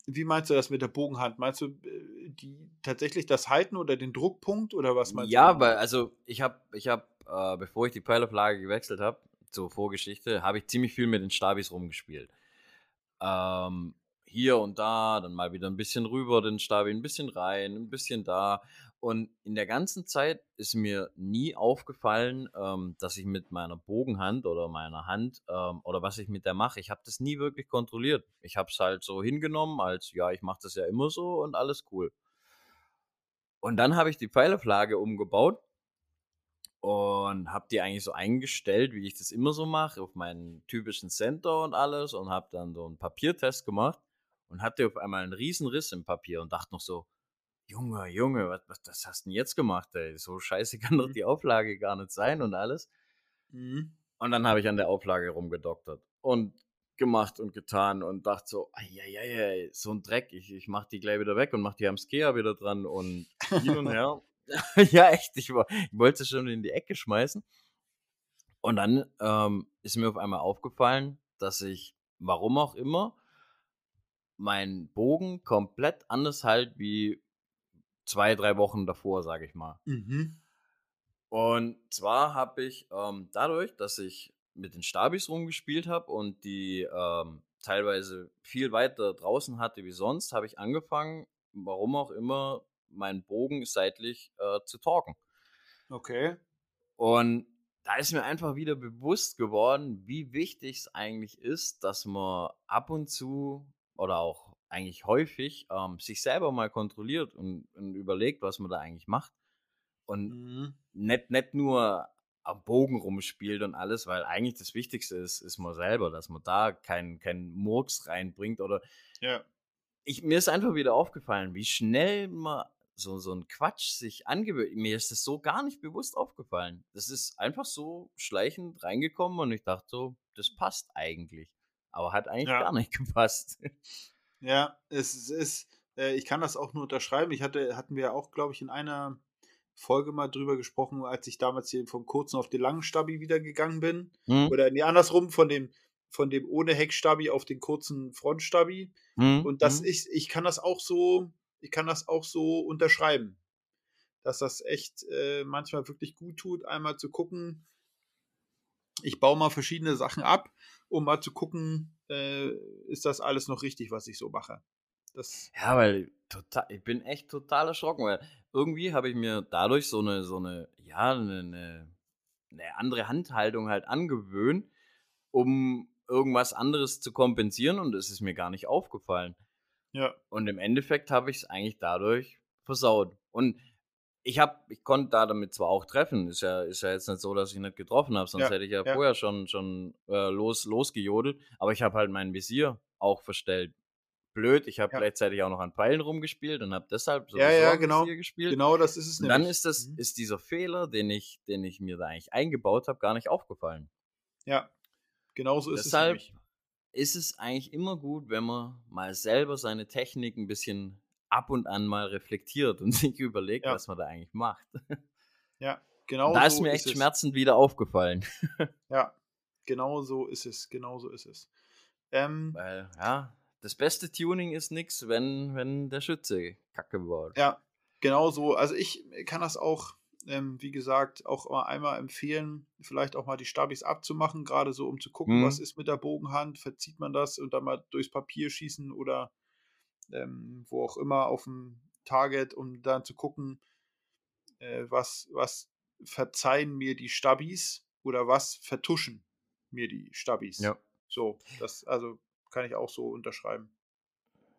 Speaker 1: Wie meinst du das mit der Bogenhand? Meinst du äh, die tatsächlich das Halten oder den Druckpunkt oder was meinst
Speaker 2: Ja,
Speaker 1: du?
Speaker 2: weil, also ich habe, ich habe, äh, bevor ich die Pfeilauflage gewechselt habe, zur Vorgeschichte, habe ich ziemlich viel mit den Stabis rumgespielt. Ähm, hier und da, dann mal wieder ein bisschen rüber, den Stabi ein bisschen rein, ein bisschen da. Und in der ganzen Zeit ist mir nie aufgefallen, ähm, dass ich mit meiner Bogenhand oder meiner Hand ähm, oder was ich mit der mache, ich habe das nie wirklich kontrolliert. Ich habe es halt so hingenommen, als ja, ich mache das ja immer so und alles cool. Und dann habe ich die Pfeileflagge umgebaut und habe die eigentlich so eingestellt, wie ich das immer so mache, auf meinen typischen Center und alles und habe dann so einen Papiertest gemacht und hatte auf einmal einen riesen Riss im Papier und dachte noch so, Junge, Junge, was, was, was hast du denn jetzt gemacht, ey? So scheiße kann doch
Speaker 1: Mhm.
Speaker 2: die Auflage gar nicht sein und alles.
Speaker 1: Mhm.
Speaker 2: Und dann habe ich an der Auflage rumgedoktert und gemacht und getan und dachte so, ei, so ein Dreck, ich, ich mach die gleich wieder weg und mach die am Skea wieder dran und hin und her. ja, echt, ich, war, ich wollte sie schon in die Ecke schmeißen. Und dann ähm, ist mir auf einmal aufgefallen, dass ich, warum auch immer, mein Bogen komplett anders halt wie zwei, drei Wochen davor, sage ich mal.
Speaker 1: Mhm.
Speaker 2: Und zwar habe ich ähm, dadurch, dass ich mit den Stabis rumgespielt habe und die ähm, teilweise viel weiter draußen hatte wie sonst, habe ich angefangen, warum auch immer, meinen Bogen seitlich äh, zu torken.
Speaker 1: Okay.
Speaker 2: Und da ist mir einfach wieder bewusst geworden, wie wichtig es eigentlich ist, dass man ab und zu oder auch eigentlich häufig ähm, sich selber mal kontrolliert und, und überlegt, was man da eigentlich macht. Und
Speaker 1: Mhm.
Speaker 2: nicht, nicht nur am Bogen rumspielt und alles, weil eigentlich das Wichtigste ist, ist man selber, dass man da keinen kein Murks reinbringt oder
Speaker 1: Ja.
Speaker 2: ich, mir ist einfach wieder aufgefallen, wie schnell man so, so ein Quatsch sich angewöhnt. Mir ist das so gar nicht bewusst aufgefallen. Das ist einfach so schleichend reingekommen und ich dachte so, das passt eigentlich. Aber hat eigentlich
Speaker 1: Ja.
Speaker 2: gar nicht gepasst.
Speaker 1: Ja, es ist, äh, ich kann das auch nur unterschreiben. Ich hatte, hatten wir auch, glaube ich, in einer Folge mal drüber gesprochen, als ich damals hier vom kurzen auf den langen Stabi wieder gegangen bin.
Speaker 2: Hm?
Speaker 1: Oder nee, andersrum, von dem, von dem ohne Heckstabi auf den kurzen Frontstabi.
Speaker 2: Hm?
Speaker 1: Und das
Speaker 2: Hm?
Speaker 1: ich, ich kann das auch so, ich kann das auch so unterschreiben. Dass das echt äh, manchmal wirklich gut tut, einmal zu gucken. Ich baue mal verschiedene Sachen ab, um mal zu gucken, äh, ist das alles noch richtig, was ich so mache. Das,
Speaker 2: Ja, weil total, ich bin echt total erschrocken, weil irgendwie habe ich mir dadurch so eine, so eine, ja, eine, eine, andere Handhaltung halt angewöhnt, um irgendwas anderes zu kompensieren und es ist mir gar nicht aufgefallen.
Speaker 1: ja,
Speaker 2: Und im Endeffekt habe ich es eigentlich dadurch versaut. Und ich habe, ich konnte da damit zwar auch treffen, ist ja, ist ja jetzt nicht so, dass ich nicht getroffen habe, sonst
Speaker 1: Ja,
Speaker 2: hätte ich ja,
Speaker 1: ja.
Speaker 2: vorher schon, schon äh, los, losgejodelt, aber ich habe halt mein Visier auch verstellt. Blöd, ich habe
Speaker 1: Ja.
Speaker 2: gleichzeitig auch noch an Pfeilen rumgespielt und habe deshalb so
Speaker 1: Ja, ja, genau.
Speaker 2: Visier gespielt.
Speaker 1: genau das ist es
Speaker 2: Und dann
Speaker 1: nämlich.
Speaker 2: ist das,
Speaker 1: Mhm.
Speaker 2: ist dieser Fehler, den ich, den ich mir da eigentlich eingebaut habe, gar nicht aufgefallen.
Speaker 1: Ja, genau so ist
Speaker 2: Deshalb
Speaker 1: es nämlich.
Speaker 2: ist es eigentlich immer gut, wenn man mal selber seine Technik ein bisschen ab und an mal reflektiert und sich überlegt,
Speaker 1: Ja.
Speaker 2: was man da eigentlich macht.
Speaker 1: Ja, genau
Speaker 2: da ist
Speaker 1: so
Speaker 2: mir echt
Speaker 1: es.
Speaker 2: schmerzend wieder aufgefallen.
Speaker 1: Ja, genau so ist es. Genau so ist es. Ähm,
Speaker 2: Weil, ja, das beste Tuning ist nix, wenn, wenn der Schütze Kacke baut.
Speaker 1: Ja, genau so. Also ich kann das auch, ähm, wie gesagt, auch mal einmal empfehlen, vielleicht auch mal die Stabis abzumachen, gerade so, um zu gucken,
Speaker 2: Mhm.
Speaker 1: was ist mit der Bogenhand, verzieht man das und dann mal durchs Papier schießen oder ähm, wo auch immer auf dem Target, um dann zu gucken, äh, was, was verzeihen mir die Stabis oder was vertuschen mir die Stabis.
Speaker 2: Ja.
Speaker 1: So, das also kann ich auch so unterschreiben.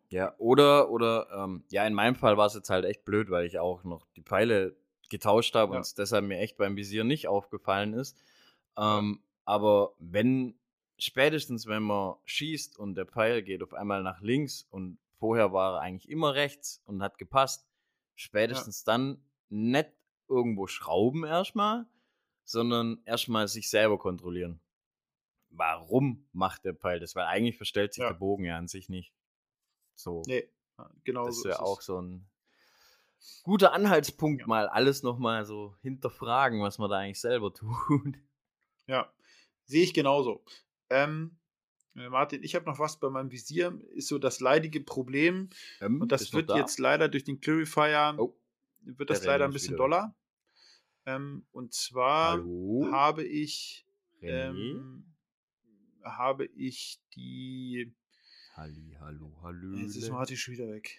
Speaker 2: Ja, oder, oder, ähm, ja, in meinem Fall war es jetzt halt echt blöd, weil ich auch noch die Pfeile getauscht habe
Speaker 1: Ja.
Speaker 2: und es deshalb mir echt beim Visier nicht aufgefallen ist. Ähm, aber wenn, spätestens wenn man schießt und der Pfeil geht auf einmal nach links und vorher war er eigentlich immer rechts und hat gepasst, spätestens dann nicht irgendwo schrauben erstmal, sondern erstmal sich selber kontrollieren. Warum macht der Pfeil das? Weil eigentlich verstellt sich
Speaker 1: Ja.
Speaker 2: der Bogen ja an sich nicht. So.
Speaker 1: Nee, genau
Speaker 2: das
Speaker 1: so
Speaker 2: wäre
Speaker 1: ist
Speaker 2: auch
Speaker 1: es.
Speaker 2: so ein guter Anhaltspunkt,
Speaker 1: Ja.
Speaker 2: mal alles nochmal so hinterfragen, was man da eigentlich selber tut.
Speaker 1: Ja, sehe ich genauso. Ähm, äh, Martin, ich habe noch was bei meinem Visier, ist so das leidige Problem.
Speaker 2: Ähm,
Speaker 1: Und das wird
Speaker 2: da?
Speaker 1: jetzt leider durch den Clarifier,
Speaker 2: Oh,
Speaker 1: wird das leider ein bisschen doller. Ähm, und zwar
Speaker 2: hallo?
Speaker 1: habe ich, ähm, habe ich die,
Speaker 2: Halli, hallo, hallo.
Speaker 1: jetzt ist Martin schon wieder weg.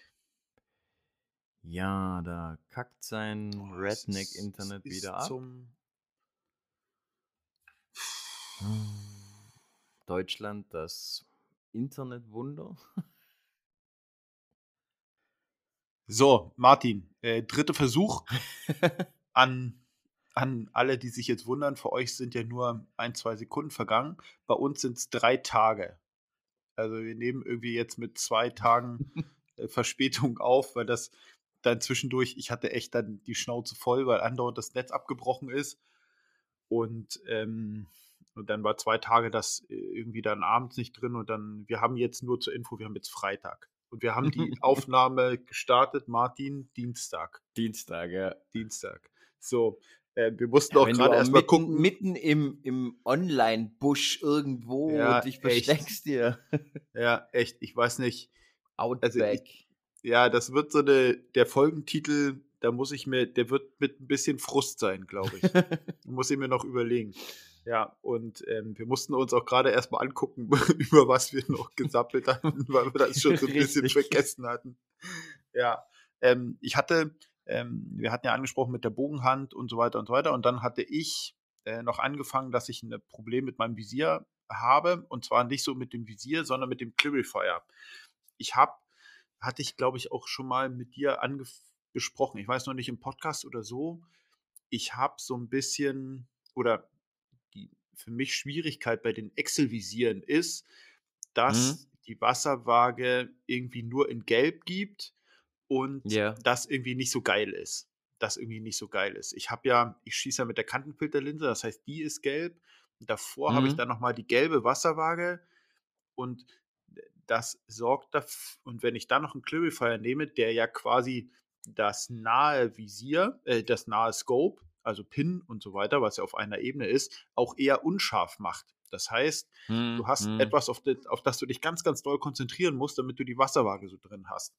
Speaker 2: Ja, da kackt sein
Speaker 1: ist-
Speaker 2: Redneck-Internet wieder ab.
Speaker 1: Zum,
Speaker 2: Deutschland, das Internetwunder.
Speaker 1: so, Martin, äh, dritter Versuch. an, an alle, die sich jetzt wundern, für euch sind ja nur ein, zwei Sekunden vergangen. Bei uns sind es drei Tage. Also wir nehmen irgendwie jetzt mit zwei Tagen äh, Verspätung auf, weil das dann zwischendurch, ich hatte echt dann die Schnauze voll, weil andauernd das Netz abgebrochen ist. Und, ähm, und dann war zwei Tage das äh, irgendwie dann abends nicht drin und dann, wir haben jetzt nur zur Info, wir haben jetzt Freitag. Und wir haben die Aufnahme gestartet, Martin, Dienstag.
Speaker 2: Dienstag, ja.
Speaker 1: Dienstag. So, äh, wir mussten
Speaker 2: Ja,
Speaker 1: auch gerade erstmal
Speaker 2: mitten,
Speaker 1: gucken.
Speaker 2: mitten im, im Online-Busch irgendwo
Speaker 1: Ja,
Speaker 2: und dich versteckst dir.
Speaker 1: Ja, echt, ich weiß nicht.
Speaker 2: Outback.
Speaker 1: Ja, das wird so eine, der Folgentitel, da muss ich mir, der wird mit ein bisschen Frust sein, glaube ich. muss ich mir noch überlegen. Ja, und ähm, wir mussten uns auch gerade erstmal angucken, über was wir noch gesappelt hatten, weil wir das schon so ein bisschen vergessen hatten. Ja, ähm, ich hatte, ähm, wir hatten ja angesprochen mit der Bogenhand und so weiter und so weiter. Und dann hatte ich äh, noch angefangen, dass ich ein Problem mit meinem Visier habe. Und zwar nicht so mit dem Visier, sondern mit dem Clarifier. Ich habe, hatte ich glaube ich auch schon mal mit dir angesprochen. Ich weiß noch nicht im Podcast oder so. Ich habe so ein bisschen, oder die für mich Schwierigkeit bei den Excel-Visieren ist, dass die Wasserwaage irgendwie nur in Gelb gibt und
Speaker 2: Ja.
Speaker 1: das irgendwie nicht so geil ist. Das irgendwie nicht so geil ist. Ich habe ja, ich schieße ja mit der Kantenfilterlinse, das heißt, die ist gelb Davor mhm. habe ich dann nochmal die gelbe Wasserwaage und das sorgt dafür, und wenn ich dann noch einen Clarifier nehme, der ja quasi das nahe Visier, äh, das nahe Scope, also Pin und so weiter, was ja auf einer Ebene ist, auch eher unscharf macht. Das heißt, hm, du hast hm. etwas, auf, das, auf das du dich ganz, ganz doll konzentrieren musst, damit du die Wasserwaage so drin hast.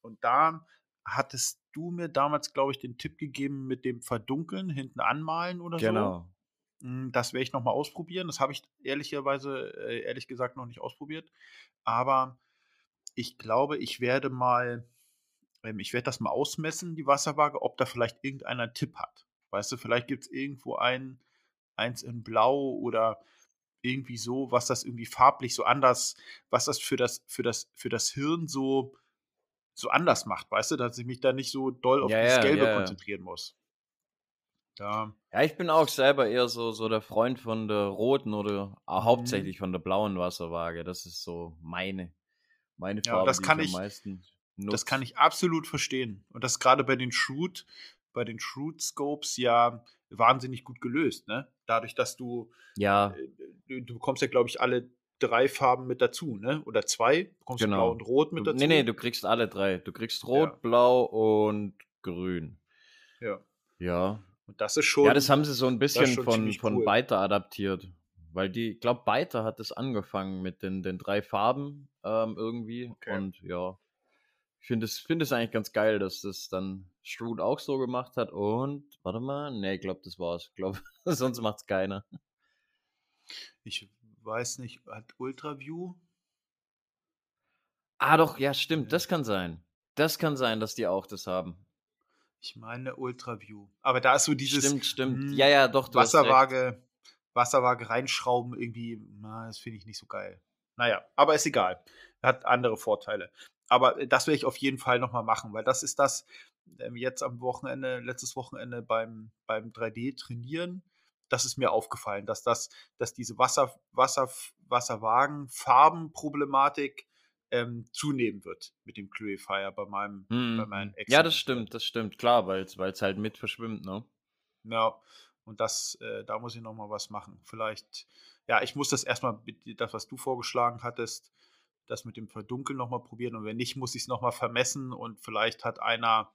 Speaker 1: Und da hattest du mir damals, glaube ich, den Tipp gegeben mit dem Verdunkeln, hinten anmalen oder genau. so. Genau. Das werde ich nochmal ausprobieren. Das habe ich ehrlicherweise, äh, ehrlich gesagt, noch nicht ausprobiert. Aber ich glaube, ich werde mal, ähm, ich werde das mal ausmessen, die Wasserwaage, ob da vielleicht irgendeiner Tipp hat. Weißt du, vielleicht gibt es irgendwo ein, eins in Blau oder irgendwie so, was das irgendwie farblich so anders, was das für das, für das, für das Hirn so, so anders macht, weißt du, dass ich mich da nicht so doll auf
Speaker 2: ja,
Speaker 1: das Gelbe
Speaker 2: ja,
Speaker 1: konzentrieren muss.
Speaker 2: Ja. ja, ich bin auch selber eher so, so der Freund von der roten oder äh, hauptsächlich von der blauen Wasserwaage. Das ist so meine, meine
Speaker 1: Farbe, ja, das kann ich, am meisten nutze. Das kann ich absolut verstehen. Und das gerade bei den Shoot, bei den Shrewd Scopes ja wahnsinnig gut gelöst, ne? Dadurch, dass du
Speaker 2: ja
Speaker 1: äh, du, du bekommst ja glaube ich alle drei Farben mit dazu, ne? Oder zwei, bekommst genau. du blau und rot mit
Speaker 2: du,
Speaker 1: dazu.
Speaker 2: Nee, nee, du kriegst alle drei. Du kriegst rot, ja. blau und grün.
Speaker 1: Ja.
Speaker 2: Ja.
Speaker 1: Und das ist schon
Speaker 2: Ja, das haben sie so ein bisschen von von cool. Beiter adaptiert, weil die ich glaube Beiter hat es angefangen mit den den drei Farben ähm, irgendwie okay. und ja, ich finde es, find es eigentlich ganz geil, dass das dann Strude auch so gemacht hat. Und, warte mal, ne, ich glaube, das war's. Ich glaube, sonst macht es keiner.
Speaker 1: Ich weiß nicht, hat Ultraview?
Speaker 2: Ah, doch, ja, stimmt, das kann sein. Das kann sein, dass die auch das haben.
Speaker 1: Ich meine Ultraview. Aber da ist so dieses.
Speaker 2: Stimmt, stimmt. Mh, hm, ja, ja, doch.
Speaker 1: Wasserwaage, Wasserwaage reinschrauben, irgendwie, na, das finde ich nicht so geil. Naja, aber ist egal. Hat andere Vorteile aber äh, das werde ich auf jeden Fall nochmal machen, weil das ist das ähm, jetzt am Wochenende, letztes Wochenende beim, beim 3D-Trainieren, das ist mir aufgefallen, dass das, dass diese Wasser, Wasser, Wasserwagen, Farbenproblematik ähm, zunehmen wird mit dem Clarifier bei meinem, hm. bei meinen
Speaker 2: Ex Ja, das stimmt, das stimmt, klar, weil es halt mit verschwimmt, ne?
Speaker 1: Ja, und das, äh, da muss ich nochmal was machen. Vielleicht, ja, ich muss das erstmal, das, was du vorgeschlagen hattest, das mit dem Verdunkeln nochmal probieren und wenn nicht, muss ich es nochmal vermessen und vielleicht hat einer,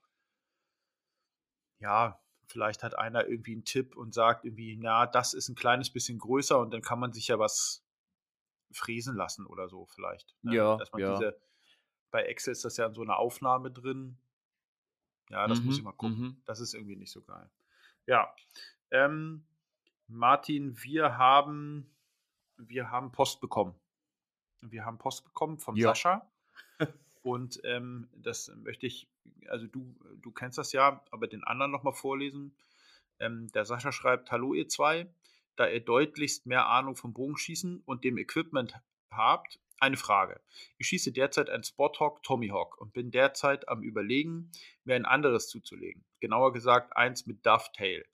Speaker 1: ja, vielleicht hat einer irgendwie einen Tipp und sagt irgendwie, na, das ist ein kleines bisschen größer und dann kann man sich ja was fräsen lassen oder so vielleicht.
Speaker 2: Ne? Ja,
Speaker 1: Dass man
Speaker 2: ja.
Speaker 1: diese, bei Excel ist das ja in so einer Aufnahme drin. Ja, das mhm, muss ich mal gucken. Mhm. Das ist irgendwie nicht so geil. Ja. Ähm, Martin, wir haben, wir haben Post bekommen. Wir haben Post bekommen vom ja. Sascha. Und ähm, das möchte ich, also du, du kennst das ja, aber den anderen nochmal vorlesen. Ähm, der Sascha schreibt: Hallo, ihr zwei. Da ihr deutlichst mehr Ahnung vom Bogenschießen und dem Equipment habt, eine Frage. Ich schieße derzeit ein Spothawk Tommyhawk und bin derzeit am Überlegen, mir ein anderes zuzulegen. Genauer gesagt eins mit Dovetail,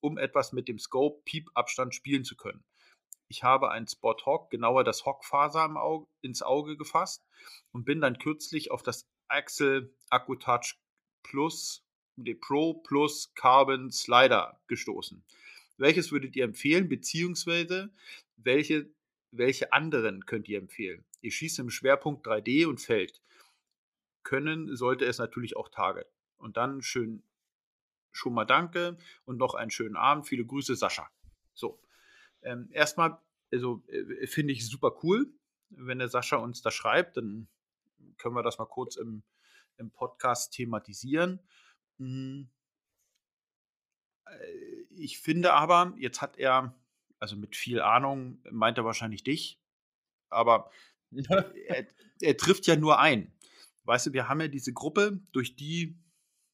Speaker 1: um etwas mit dem Scope Peep Abstand spielen zu können ich habe ein Spot Hawk, genauer das Hawk-Faser Auge, ins Auge gefasst und bin dann kürzlich auf das Axel AccuTouch Plus, die Pro Plus Carbon Slider gestoßen. Welches würdet ihr empfehlen, beziehungsweise welche, welche anderen könnt ihr empfehlen? Ihr schießt im Schwerpunkt 3D und Feld. Können sollte es natürlich auch Target. Und dann schön schon mal Danke und noch einen schönen Abend. Viele Grüße, Sascha. So, ähm, erstmal, also äh, finde ich super cool, wenn der Sascha uns da schreibt, dann können wir das mal kurz im, im Podcast thematisieren. Hm. Äh, ich finde aber, jetzt hat er, also mit viel Ahnung, meint er wahrscheinlich dich, aber er, er trifft ja nur ein. Weißt du, wir haben ja diese Gruppe, durch die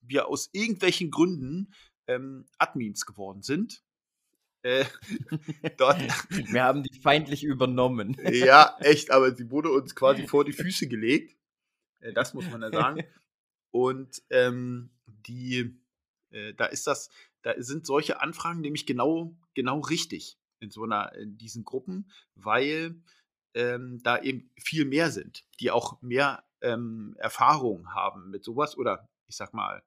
Speaker 1: wir aus irgendwelchen Gründen ähm, Admins geworden sind. Äh,
Speaker 2: dort. Wir haben die feindlich übernommen.
Speaker 1: ja, echt, aber sie wurde uns quasi vor die Füße gelegt. Äh, das muss man ja sagen. Und ähm, die, äh, da ist das, da sind solche Anfragen nämlich genau, genau richtig in so einer, in diesen Gruppen, weil ähm, da eben viel mehr sind, die auch mehr ähm, Erfahrung haben mit sowas oder ich sag mal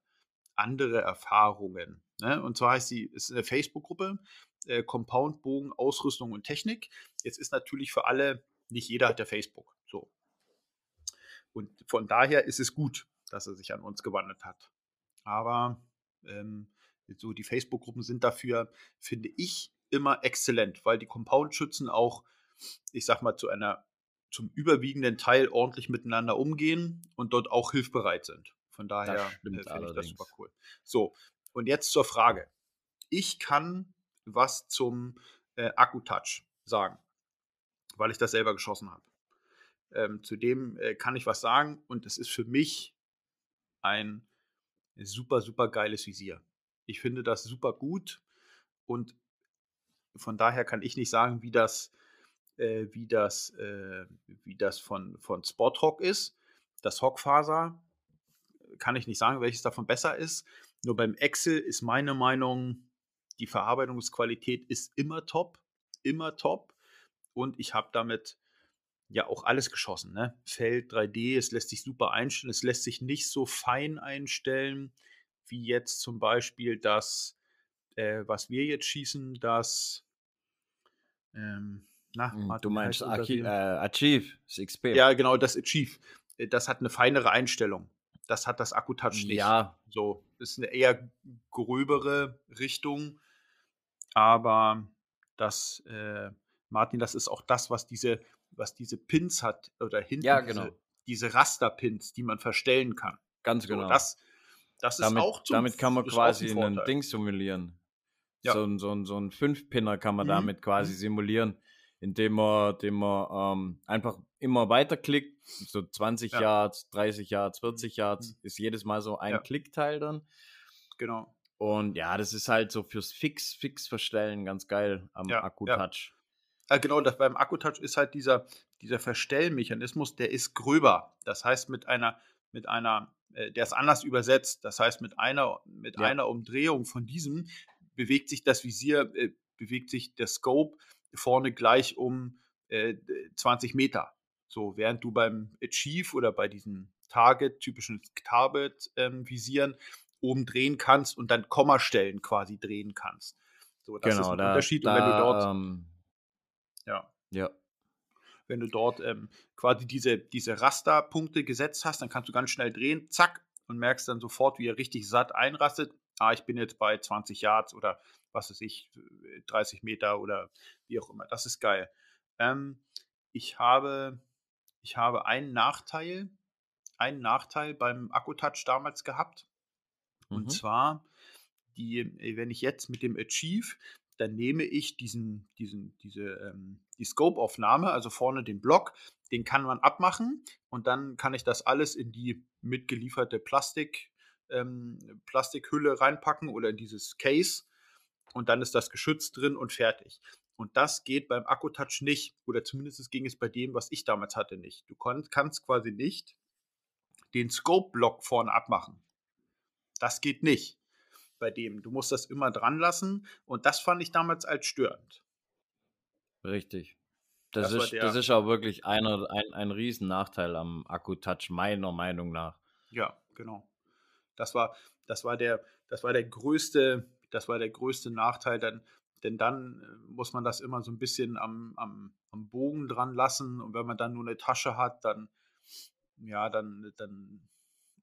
Speaker 1: andere Erfahrungen. Ne? Und zwar heißt sie, ist eine Facebook-Gruppe äh, Compound-Bogen, Ausrüstung und Technik. Jetzt ist natürlich für alle, nicht jeder hat ja Facebook. So. Und von daher ist es gut, dass er sich an uns gewandelt hat. Aber ähm, so die Facebook-Gruppen sind dafür, finde ich, immer exzellent, weil die Compound-Schützen auch, ich sag mal, zu einer zum überwiegenden Teil ordentlich miteinander umgehen und dort auch hilfbereit sind. Von daher äh, finde ich das super cool. So, und jetzt zur Frage. Ich kann was zum äh, Akku-Touch sagen, weil ich das selber geschossen habe. Ähm, zudem äh, kann ich was sagen und es ist für mich ein super, super geiles Visier. Ich finde das super gut und von daher kann ich nicht sagen, wie das, äh, wie das, äh, wie das von, von Spotrock ist. Das Hockfaser kann ich nicht sagen, welches davon besser ist. Nur beim Excel ist meine Meinung, die Verarbeitungsqualität ist immer top, immer top. Und ich habe damit ja auch alles geschossen. Ne? Feld 3D, es lässt sich super einstellen, es lässt sich nicht so fein einstellen, wie jetzt zum Beispiel das, äh, was wir jetzt schießen, das,
Speaker 2: ähm, na, hm, Martin, du meinst Archi äh, Achieve, 6P.
Speaker 1: Ja, genau, das Achieve. Äh, das hat eine feinere Einstellung. Das hat das Akku-Touch nicht.
Speaker 2: Ja.
Speaker 1: So, ist eine eher gröbere Richtung. Aber das, äh, Martin, das ist auch das, was diese, was diese Pins hat, oder hinten
Speaker 2: ja, genau.
Speaker 1: diese, diese Rasterpins, die man verstellen kann.
Speaker 2: Ganz genau. So,
Speaker 1: das, das
Speaker 2: damit,
Speaker 1: ist auch
Speaker 2: zum, Damit kann man quasi ein einen Ding simulieren. Ja. So, ein, so, ein, so ein Fünf-Pinner kann man mhm. damit quasi mhm. simulieren, indem man, indem man ähm, einfach immer weiterklickt, so 20 ja. Yards, 30 Yards, 40 Yards, mhm. ist jedes Mal so ein ja. Klickteil dann.
Speaker 1: Genau.
Speaker 2: Und ja, das ist halt so fürs Fix, Fix verstellen ganz geil am ja, Akku-Touch.
Speaker 1: Ja. Äh, genau, das beim Akku-Touch ist halt dieser, dieser Verstellmechanismus, der ist gröber. Das heißt, mit einer, mit einer, äh, der ist anders übersetzt. Das heißt, mit einer, mit ja. einer Umdrehung von diesem bewegt sich das Visier, äh, bewegt sich der Scope vorne gleich um äh, 20 Meter. So, während du beim Achieve oder bei diesen Target, typischen Target-Visieren, ähm, oben drehen kannst und dann Kommastellen quasi drehen kannst.
Speaker 2: So, das genau, ist ein
Speaker 1: da, Unterschied. Da, und wenn du dort, ähm,
Speaker 2: ja. ja.
Speaker 1: Wenn du dort ähm, quasi diese, diese Rasterpunkte gesetzt hast, dann kannst du ganz schnell drehen, zack, und merkst dann sofort, wie er richtig satt einrastet. Ah, ich bin jetzt bei 20 Yards oder was weiß ich, 30 Meter oder wie auch immer. Das ist geil. Ähm, ich habe, ich habe einen Nachteil, einen Nachteil beim Akkutouch damals gehabt. Und mhm. zwar, die, äh, wenn ich jetzt mit dem Achieve, dann nehme ich diesen, diesen, diese, ähm, die Scope-Aufnahme, also vorne den Block, den kann man abmachen und dann kann ich das alles in die mitgelieferte Plastik, ähm, Plastikhülle reinpacken oder in dieses Case und dann ist das geschützt drin und fertig. Und das geht beim Akkutouch nicht, oder zumindest ging es bei dem, was ich damals hatte, nicht. Du kannst quasi nicht den Scope-Block vorne abmachen. Das geht nicht bei dem. Du musst das immer dran lassen und das fand ich damals als störend.
Speaker 2: Richtig. Das, das ist, das ist auch wirklich einer, ein, ein Riesennachteil am Akku-Touch, meiner Meinung nach.
Speaker 1: Ja, genau. Das war, das war der, das war der größte, das war der größte Nachteil, denn, denn dann äh, muss man das immer so ein bisschen am, am, am Bogen dran lassen und wenn man dann nur eine Tasche hat, dann, ja, dann, dann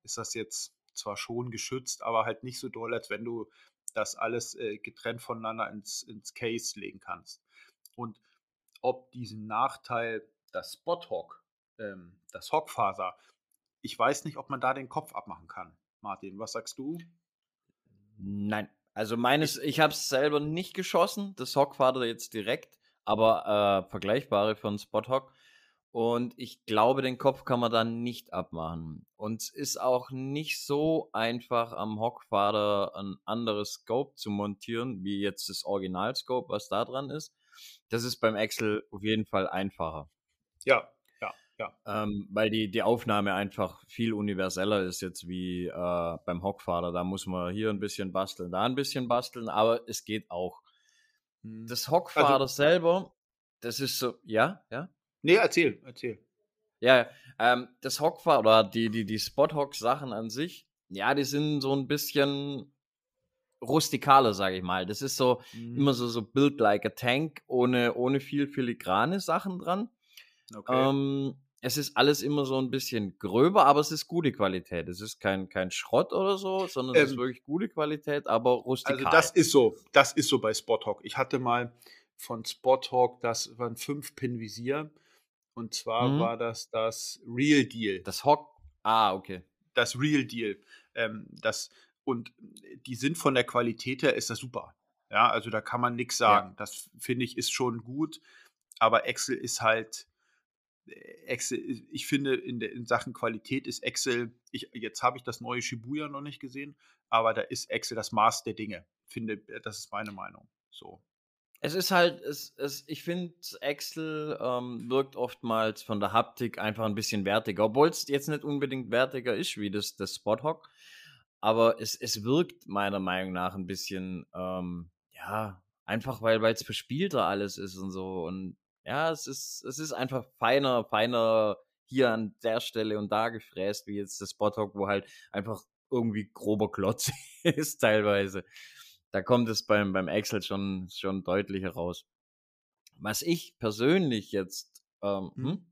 Speaker 1: ist das jetzt zwar schon geschützt, aber halt nicht so doll, als wenn du das alles äh, getrennt voneinander ins, ins Case legen kannst. Und ob diesen Nachteil das Spot-Hock, ähm, das Hockfaser, ich weiß nicht, ob man da den Kopf abmachen kann. Martin, was sagst du?
Speaker 2: Nein, also meines, ich, ich habe es selber nicht geschossen, das Hockfaser jetzt direkt, aber äh, vergleichbare von Spot-Hock. Und ich glaube, den Kopf kann man dann nicht abmachen. Und es ist auch nicht so einfach am Hockfader ein anderes Scope zu montieren, wie jetzt das Original-Scope, was da dran ist. Das ist beim Excel auf jeden Fall einfacher.
Speaker 1: Ja, ja, ja.
Speaker 2: Ähm, weil die, die Aufnahme einfach viel universeller ist jetzt wie äh, beim Hockfader. Da muss man hier ein bisschen basteln, da ein bisschen basteln, aber es geht auch. Hm. Das Hockfader also, selber, das ist so, ja, ja.
Speaker 1: Nee, erzähl, erzähl.
Speaker 2: Ja, ähm, das Hockfahr oder die, die, die Spot-Hock-Sachen an sich, ja, die sind so ein bisschen rustikaler, sage ich mal. Das ist so
Speaker 1: Mhm.
Speaker 2: immer so, so Build like a Tank, ohne, ohne viel filigrane Sachen dran.
Speaker 1: Okay.
Speaker 2: Ähm, es ist alles immer so ein bisschen gröber, aber es ist gute Qualität. Es ist kein, kein Schrott oder so, sondern es ist
Speaker 1: Ähm,
Speaker 2: wirklich gute Qualität, aber rustikal.
Speaker 1: Also das ist so, das ist so bei Spot Ich hatte mal von Spot das war ein 5-Pin-Visier und zwar
Speaker 2: Mhm.
Speaker 1: war das das Real Deal.
Speaker 2: Das Hock. Ah, okay.
Speaker 1: das Real Deal. Ähm, das, und die sind von der Qualität her, ist das super. Ja, also da kann man nichts
Speaker 2: Ja.
Speaker 1: sagen. Das finde ich ist schon gut, aber Excel ist halt, äh, Excel, ich finde, in, der, in Sachen Qualität ist Excel, ich, jetzt habe ich das neue Shibuya noch nicht gesehen, aber da ist Excel das Maß der Dinge. Finde, das ist meine Meinung. So.
Speaker 2: Es ist halt, es, es, ich finde, Excel ähm, wirkt oftmals von der Haptik einfach ein bisschen wertiger, obwohl es jetzt nicht unbedingt wertiger ist wie das, das Spot-Hock. Aber es, es wirkt meiner Meinung nach ein bisschen, ähm, ja, einfach weil es verspielter alles ist und so. Und ja, es ist, es ist einfach feiner, feiner hier an der Stelle und da gefräst, wie jetzt das Spot-Hock, wo halt einfach irgendwie grober Klotz ist teilweise. Da kommt es beim, beim Excel schon, schon deutlich heraus. Was ich persönlich jetzt, ähm,
Speaker 1: Hm.
Speaker 2: hm?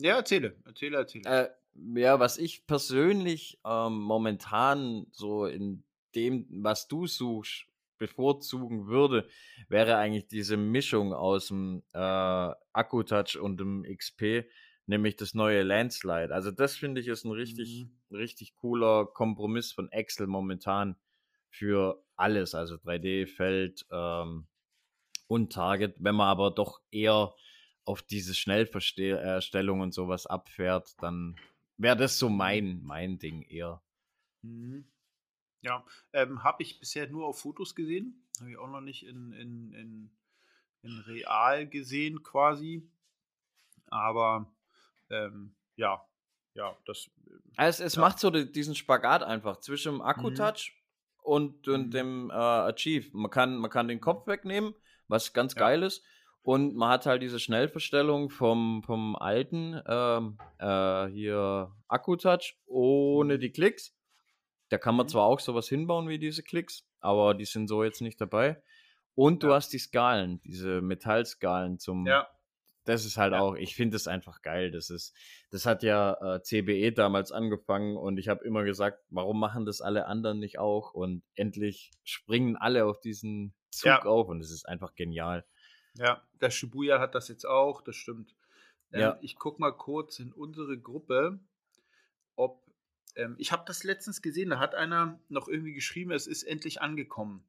Speaker 1: Ja, erzähle, erzähle, erzähle.
Speaker 2: Äh, ja, was ich persönlich ähm, momentan so in dem, was du suchst, bevorzugen würde, wäre eigentlich diese Mischung aus dem äh, Akkutouch und dem XP, nämlich das neue Landslide. Also das finde ich ist ein richtig, richtig cooler Kompromiss von Excel momentan für alles, also 3D, Feld ähm, und Target. Wenn man aber doch eher auf diese Schnellverstellung und sowas abfährt, dann wäre das so mein, mein Ding eher.
Speaker 1: Mhm. Ja, ähm, habe ich bisher nur auf Fotos gesehen. Habe ich auch noch nicht in, in, in, in real gesehen quasi. Aber ähm, ja, ja, das.
Speaker 2: Also es
Speaker 1: Ja.
Speaker 2: macht so die- diesen Spagat einfach zwischen dem Akkutouch und, und
Speaker 1: Mhm.
Speaker 2: dem äh, Achieve. Man kann, man kann den Kopf wegnehmen, was ganz
Speaker 1: Ja.
Speaker 2: geil ist. Und man hat halt diese Schnellverstellung vom, vom alten ähm, äh, hier Akkutouch ohne die Klicks. Da kann man
Speaker 1: Mhm.
Speaker 2: zwar auch sowas hinbauen wie diese Klicks, aber die sind so jetzt nicht dabei. Und du
Speaker 1: Ja.
Speaker 2: hast die Skalen, diese Metallskalen zum,
Speaker 1: Ja,
Speaker 2: das ist halt
Speaker 1: Ja.
Speaker 2: auch, ich finde das einfach geil. Das ist, das hat ja äh, CBE damals angefangen und ich habe immer gesagt, warum machen das alle anderen nicht auch? Und endlich springen alle auf diesen Zug
Speaker 1: Ja.
Speaker 2: auf und es ist einfach genial.
Speaker 1: ja, der Shibuya hat das jetzt auch, das stimmt. Ähm,
Speaker 2: Ja.
Speaker 1: Ich gucke mal kurz in unsere Gruppe, ob. Ähm, ich habe das letztens gesehen, da hat einer noch irgendwie geschrieben, es ist endlich angekommen.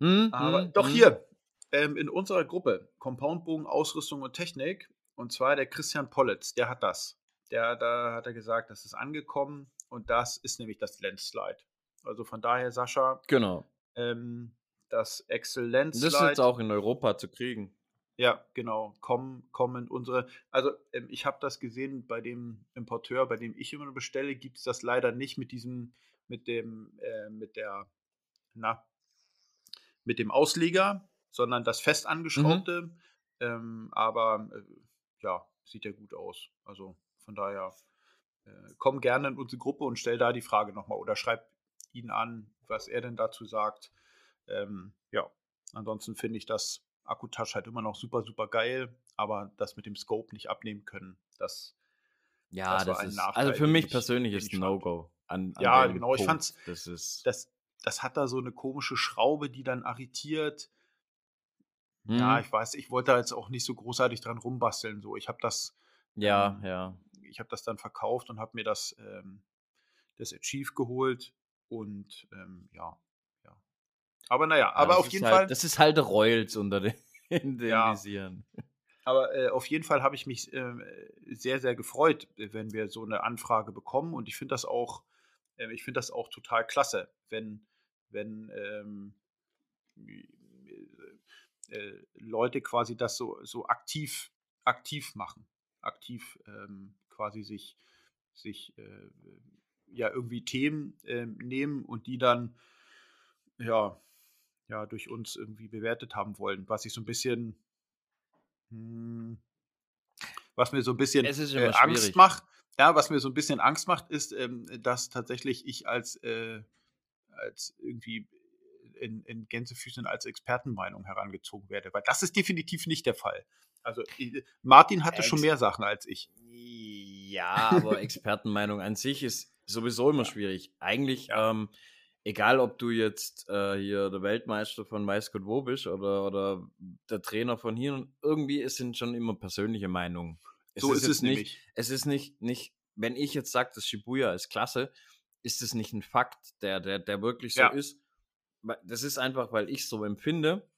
Speaker 2: Hm,
Speaker 1: Aber
Speaker 2: hm,
Speaker 1: doch
Speaker 2: hm.
Speaker 1: hier, ähm, in unserer Gruppe, Compoundbogen, Ausrüstung und Technik, und zwar der Christian Pollitz, der hat das. Der, da hat er gesagt, das ist angekommen und das ist nämlich das Landslide. Also von daher, Sascha,
Speaker 2: Genau.
Speaker 1: ähm, das Excel
Speaker 2: Das ist jetzt auch in Europa zu kriegen.
Speaker 1: Ja, genau. Kommen, kommen unsere. Also, ähm, ich habe das gesehen bei dem Importeur, bei dem ich immer bestelle, gibt es das leider nicht mit diesem, mit dem, äh, mit der, na, mit dem Ausleger, sondern das fest angeschraubte. Ähm, aber äh, ja, sieht ja gut aus. Also von daher, äh, komm gerne in unsere Gruppe und stell da die Frage nochmal oder schreib ihn an, was er denn dazu sagt. Ähm, ja, ansonsten finde ich das Akkutouch halt immer noch super, super geil, aber das mit dem Scope nicht abnehmen können, das
Speaker 2: Ja,
Speaker 1: Das
Speaker 2: das,
Speaker 1: ein
Speaker 2: ist,
Speaker 1: Nachteil,
Speaker 2: also für mich
Speaker 1: ich-
Speaker 2: persönlich ist
Speaker 1: ich
Speaker 2: ein. No-Go. An, an
Speaker 1: Ja, genau, ich
Speaker 2: Punkt.
Speaker 1: fand's-
Speaker 2: Das ist.
Speaker 1: das, das hat da so eine komische Schraube, die dann arretiert. Ja,
Speaker 2: Hm,
Speaker 1: ich weiß, ich wollte da jetzt auch nicht so großartig dran rumbasteln. So, ich habe das,
Speaker 2: ja,
Speaker 1: ähm,
Speaker 2: ja.
Speaker 1: ich habe das dann verkauft und habe mir das, ähm, das Achieve geholt und ähm, ja, ja. Aber naja,
Speaker 2: Ja,
Speaker 1: aber
Speaker 2: das
Speaker 1: auf
Speaker 2: ist
Speaker 1: jeden
Speaker 2: halt,
Speaker 1: Fall,
Speaker 2: Das ist halt Royals unter den, in den
Speaker 1: Ja.
Speaker 2: Visieren.
Speaker 1: aber äh, auf jeden Fall habe ich mich ähm, sehr, sehr gefreut, äh, wenn wir so eine Anfrage bekommen und ich finde das auch, ähm, ich finde das auch total klasse, wenn, wenn ähm, äh, äh, Leute quasi das so, so aktiv, aktiv machen, aktiv ähm, quasi sich, sich äh, ja irgendwie Themen ähm, nehmen und die dann ja, ja durch uns irgendwie bewertet haben wollen, was ich so ein bisschen hm, was mir so ein bisschen
Speaker 2: Es ist
Speaker 1: äh, Angst macht, ja, was mir so ein bisschen Angst macht, ist, ähm, dass tatsächlich ich als, äh, als irgendwie in, in Gänsefüßchen als Expertenmeinung herangezogen werde, weil das ist definitiv nicht der Fall. Also Martin hatte Ex schon mehr Sachen als ich.
Speaker 2: Ja, aber Expertenmeinung an sich ist sowieso immer schwierig. Eigentlich, ähm, egal ob du jetzt äh, hier der Weltmeister von Weiß Gott wo bist oder, oder der Trainer von hier, irgendwie sind schon immer persönliche Meinungen.
Speaker 1: Es so ist, ist es nicht. Nämlich.
Speaker 2: Es ist nicht, nicht, wenn ich jetzt sage, das Shibuya ist klasse, ist es nicht ein Fakt, der, der, der wirklich so ja. ist. Das ist einfach, weil ich so empfinde.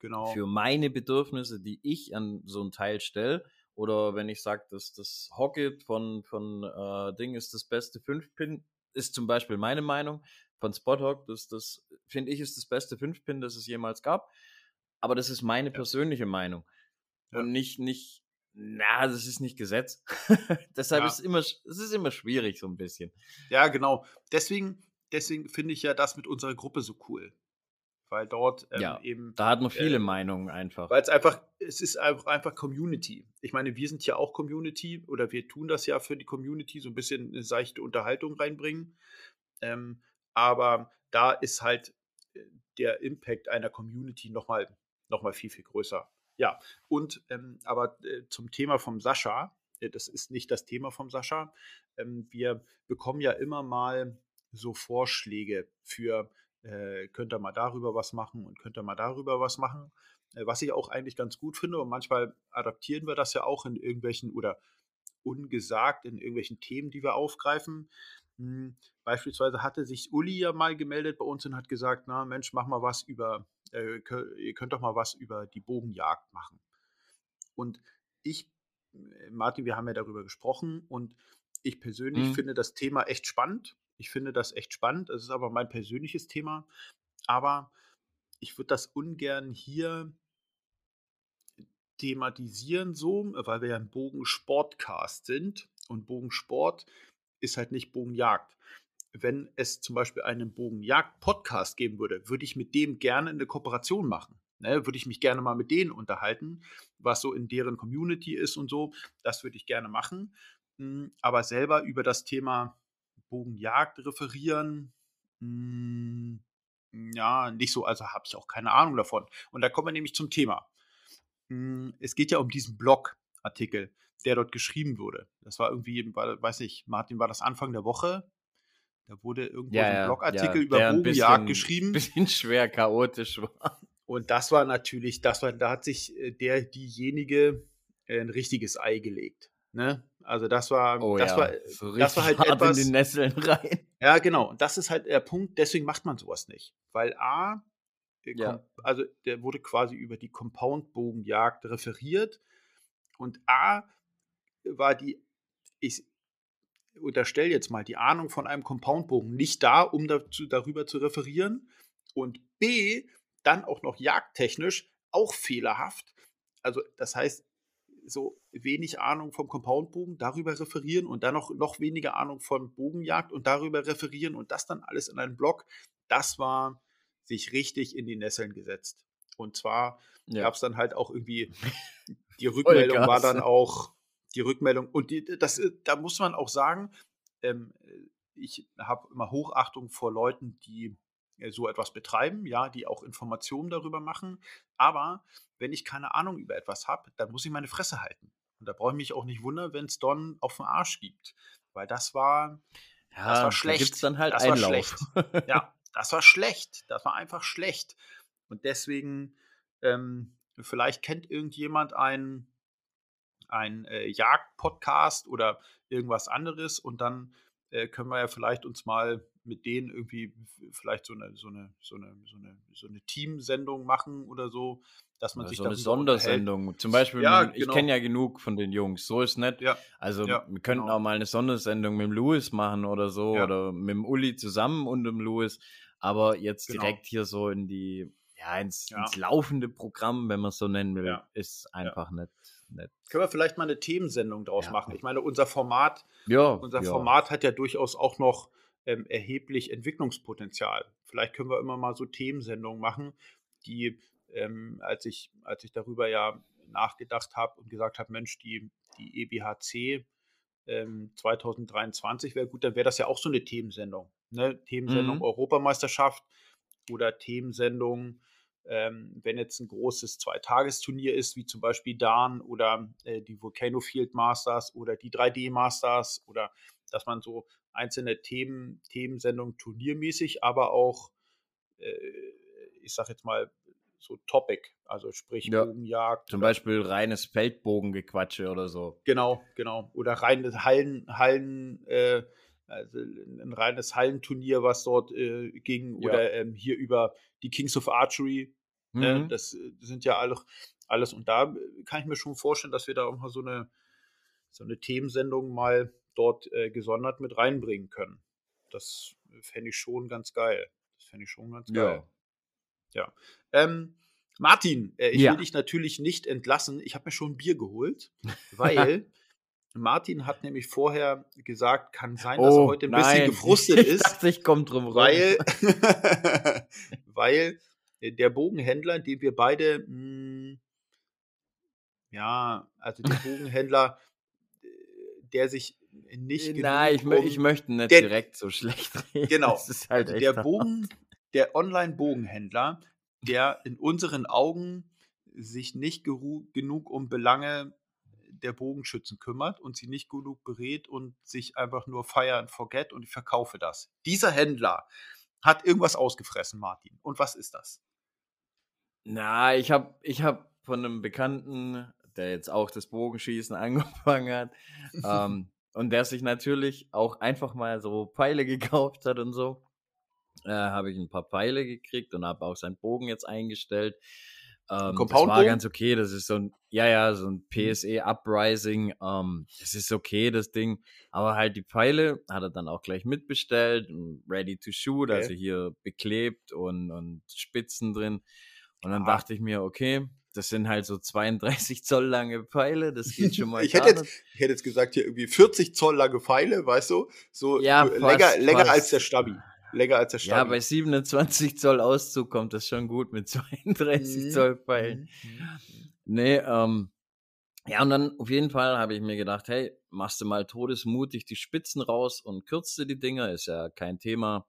Speaker 2: Genau. Für meine Bedürfnisse, die ich an so ein Teil stelle. Oder wenn ich sage, dass das Hocket von, von äh, Ding ist das beste 5-Pin, ist zum Beispiel meine Meinung von Spothock. Das, das finde ich ist das beste 5-Pin, das es jemals gab. Aber das ist meine ja. persönliche Meinung. Ja. Und nicht, nicht, na, das ist nicht Gesetz. Deshalb ja. ist es immer, es ist immer schwierig, so ein bisschen.
Speaker 1: Ja, genau. Deswegen, deswegen finde ich ja das mit unserer Gruppe so cool. Weil dort
Speaker 2: ähm, ja, eben. Da hat man viele äh, Meinungen einfach.
Speaker 1: Weil es einfach, es ist einfach, einfach Community. Ich meine, wir sind ja auch Community oder wir tun das ja für die Community, so ein bisschen eine seichte Unterhaltung reinbringen. Ähm, aber da ist halt äh, der Impact einer Community nochmal noch mal viel, viel größer. Ja, und ähm, aber äh, zum Thema vom Sascha, äh, das ist nicht das Thema vom Sascha. Ähm, wir bekommen ja immer mal so Vorschläge für, äh, könnt ihr mal darüber was machen und könnt ihr mal darüber was machen. Äh, was ich auch eigentlich ganz gut finde und manchmal adaptieren wir das ja auch in irgendwelchen oder ungesagt in irgendwelchen Themen, die wir aufgreifen. Hm, beispielsweise hatte sich Uli ja mal gemeldet bei uns und hat gesagt, na Mensch, mach mal was über äh, ihr könnt doch mal was über die Bogenjagd machen. Und ich, äh, Martin, wir haben ja darüber gesprochen und ich persönlich mhm. finde das Thema echt spannend. Ich finde das echt spannend. Es ist aber mein persönliches Thema. Aber ich würde das ungern hier thematisieren, so, weil wir ja ein Bogensportcast sind. Und Bogensport ist halt nicht Bogenjagd wenn es zum Beispiel einen Bogenjagd-Podcast geben würde, würde ich mit dem gerne eine Kooperation machen. Ne, würde ich mich gerne mal mit denen unterhalten, was so in deren Community ist und so. Das würde ich gerne machen. Hm, aber selber über das Thema Bogenjagd referieren, hm, ja, nicht so. Also habe ich auch keine Ahnung davon. Und da kommen wir nämlich zum Thema. Hm, es geht ja um diesen Blogartikel, der dort geschrieben wurde. Das war irgendwie, weiß ich, Martin, war das Anfang der Woche? Da wurde irgendwo ja, so ein Blogartikel ja, über Bogenjagd geschrieben.
Speaker 2: Bisschen schwer chaotisch war.
Speaker 1: Und das war natürlich, das war, da hat sich äh, der, diejenige äh, ein richtiges Ei gelegt. Ne? Also das war,
Speaker 2: oh,
Speaker 1: das
Speaker 2: ja.
Speaker 1: war,
Speaker 2: so das war halt hart etwas, in die Nesseln rein.
Speaker 1: Ja, genau. Und das ist halt der Punkt. Deswegen macht man sowas nicht, weil a, äh, ja. also der wurde quasi über die Compound-Bogenjagd referiert und a war die, ich, unterstelle jetzt mal die Ahnung von einem Compoundbogen nicht da, um dazu, darüber zu referieren. Und B, dann auch noch jagdtechnisch auch fehlerhaft. Also das heißt, so wenig Ahnung vom Compoundbogen, darüber referieren und dann noch, noch weniger Ahnung von Bogenjagd und darüber referieren und das dann alles in einen Blog, das war sich richtig in die Nesseln gesetzt. Und zwar ja. gab es dann halt auch irgendwie, die Rückmeldung war dann auch, die Rückmeldung. Und die, das, äh, da muss man auch sagen, ähm, ich habe immer Hochachtung vor Leuten, die so etwas betreiben, ja, die auch Informationen darüber machen. Aber wenn ich keine Ahnung über etwas habe, dann muss ich meine Fresse halten. Und da brauche ich mich auch nicht wundern, wenn es Don auf den Arsch gibt. Weil das war, ja, das war schlecht.
Speaker 2: Da dann halt
Speaker 1: das
Speaker 2: Einlauf.
Speaker 1: war schlecht. ja, das war schlecht. Das war einfach schlecht. Und deswegen, ähm, vielleicht kennt irgendjemand einen ein äh, Jagd-Podcast oder irgendwas anderes und dann äh, können wir ja vielleicht uns mal mit denen irgendwie vielleicht so eine, so eine, so eine, so eine, so eine Teamsendung machen oder so, dass man
Speaker 2: ja,
Speaker 1: sich
Speaker 2: so eine Sondersendung. Unterhält. Zum Beispiel, ja, mit, ich genau. kenne ja genug von den Jungs, so ist nett. Ja, also wir könnten genau. auch mal eine Sondersendung mit dem Louis machen oder so oder mit dem Uli zusammen und dem Louis, aber jetzt genau. direkt hier so in die ja, ins, ins laufende Programm, wenn man es so nennen will, ist einfach nicht nett.
Speaker 1: Können wir vielleicht mal eine Themensendung draus ja. machen? Ich meine, unser Format, ja, unser ja. Format hat ja durchaus auch noch ähm, erheblich Entwicklungspotenzial. Vielleicht können wir immer mal so Themensendungen machen, die, ähm, als ich, als ich darüber ja nachgedacht habe und gesagt habe, Mensch, die, die EBHC ähm, 2023 wäre gut, dann wäre das ja auch so eine Themensendung. Ne? Themensendung mhm. Europameisterschaft oder Themensendungen. Ähm, wenn jetzt ein großes Zweitagesturnier ist, wie zum Beispiel DAN oder äh, die Volcano Field Masters oder die 3D Masters oder dass man so einzelne Themen, Themensendungen turniermäßig, aber auch, äh, ich sag jetzt mal, so Topic, also sprich
Speaker 2: Ja.
Speaker 1: Bogenjagd.
Speaker 2: Zum Beispiel reines Feldbogengequatsche oder so.
Speaker 1: Genau, genau. Oder reines Hallen, Hallen, äh, also ein reines Hallenturnier, was dort äh, ging,
Speaker 2: Ja.
Speaker 1: oder ähm, hier über die Kings of Archery. Ne?
Speaker 2: Mhm.
Speaker 1: Das äh, sind ja alle, alles. Und da äh, kann ich mir schon vorstellen, dass wir da auch mal so eine, so eine Themensendung mal dort äh, gesondert mit reinbringen können. Das fände ich schon ganz geil. Das fände ich schon ganz geil.
Speaker 2: Ja.
Speaker 1: Ähm, Martin, äh, ich
Speaker 2: Ja.
Speaker 1: will dich natürlich nicht entlassen. Ich habe mir schon ein Bier geholt, weil Martin hat nämlich vorher gesagt, kann sein, dass er heute ein bisschen
Speaker 2: Oh, nein.
Speaker 1: gefrustet
Speaker 2: ich
Speaker 1: ist,
Speaker 2: dachte, ich komme drum rum.
Speaker 1: weil, weil äh, der Bogenhändler, den wir beide, mh, ja, also der Bogenhändler, äh, der sich nicht
Speaker 2: Nein, ich,
Speaker 1: genug
Speaker 2: mö
Speaker 1: um-
Speaker 2: ich möchte nicht
Speaker 1: Der-
Speaker 2: direkt so schlecht reden.
Speaker 1: Genau.
Speaker 2: Halt
Speaker 1: also der. Bogen, der Online-Bogenhändler, der in unseren Augen sich nicht genug um Belange der Bogenschützen kümmert und sie nicht genug berät und sich einfach nur fire and forget und ich verkaufe das. Dieser Händler hat irgendwas ausgefressen, Martin. Und was ist das?
Speaker 2: Na, ich habe ich hab von einem Bekannten, der jetzt auch das Bogenschießen angefangen hat, ähm, und der sich natürlich auch einfach mal so Pfeile gekauft hat und so, äh, habe ich ein paar Pfeile gekriegt und habe auch seinen Bogen jetzt eingestellt. Ähm, das war ganz okay. Das ist so ein, ja, ja, so
Speaker 1: Mhm.
Speaker 2: ein PSE Uprising. Ähm, das ist okay, das Ding. Aber halt die Pfeile hat er dann auch gleich mitbestellt, ready to shoot,
Speaker 1: Okay.
Speaker 2: also hier beklebt und, und Spitzen drin. Und dann
Speaker 1: Ah.
Speaker 2: dachte ich mir, okay, das sind halt so 32 Zoll lange Pfeile, das geht schon mal
Speaker 1: Ich hätte, jetzt, ich hätte jetzt gesagt, hier irgendwie 40 Zoll lange Pfeile, weißt du? So
Speaker 2: Ja,
Speaker 1: so
Speaker 2: fast,
Speaker 1: länger, länger
Speaker 2: fast.
Speaker 1: als der Stabi. Länger als der Stabi.
Speaker 2: Ja, bei 27 Zoll Auszug kommt das schon gut mit 32
Speaker 1: Mhm.
Speaker 2: Zoll Pfeilen.
Speaker 1: Mhm. Mhm.
Speaker 2: Nee, ähm, ja, und dann auf jeden Fall habe ich mir gedacht, hey, machst du mal todesmutig die Spitzen raus und kürzt du die Dinger, ist ja kein Thema.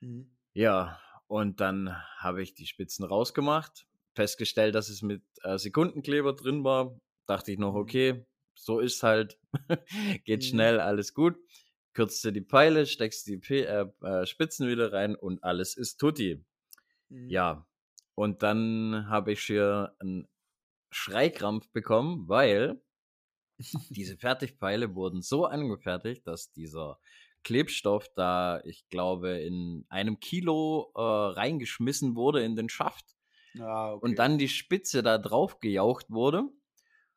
Speaker 1: Mhm.
Speaker 2: Ja, und dann habe ich die Spitzen rausgemacht, festgestellt, dass es mit äh, Sekundenkleber drin war. Dachte ich noch,
Speaker 1: Mhm.
Speaker 2: okay, so ist halt, geht
Speaker 1: Mhm.
Speaker 2: schnell, alles gut. Kürzt du die Pfeile, steckst die P äh, äh, Spitzen wieder rein und alles ist tutti.
Speaker 1: Mhm.
Speaker 2: Ja, und dann habe ich hier einen Schreikrampf bekommen, weil diese Fertigpfeile wurden so angefertigt, dass dieser Klebstoff da, ich glaube, in einem Kilo äh, reingeschmissen wurde in den Schaft
Speaker 1: Ah, okay.
Speaker 2: und dann die Spitze da drauf gejaucht wurde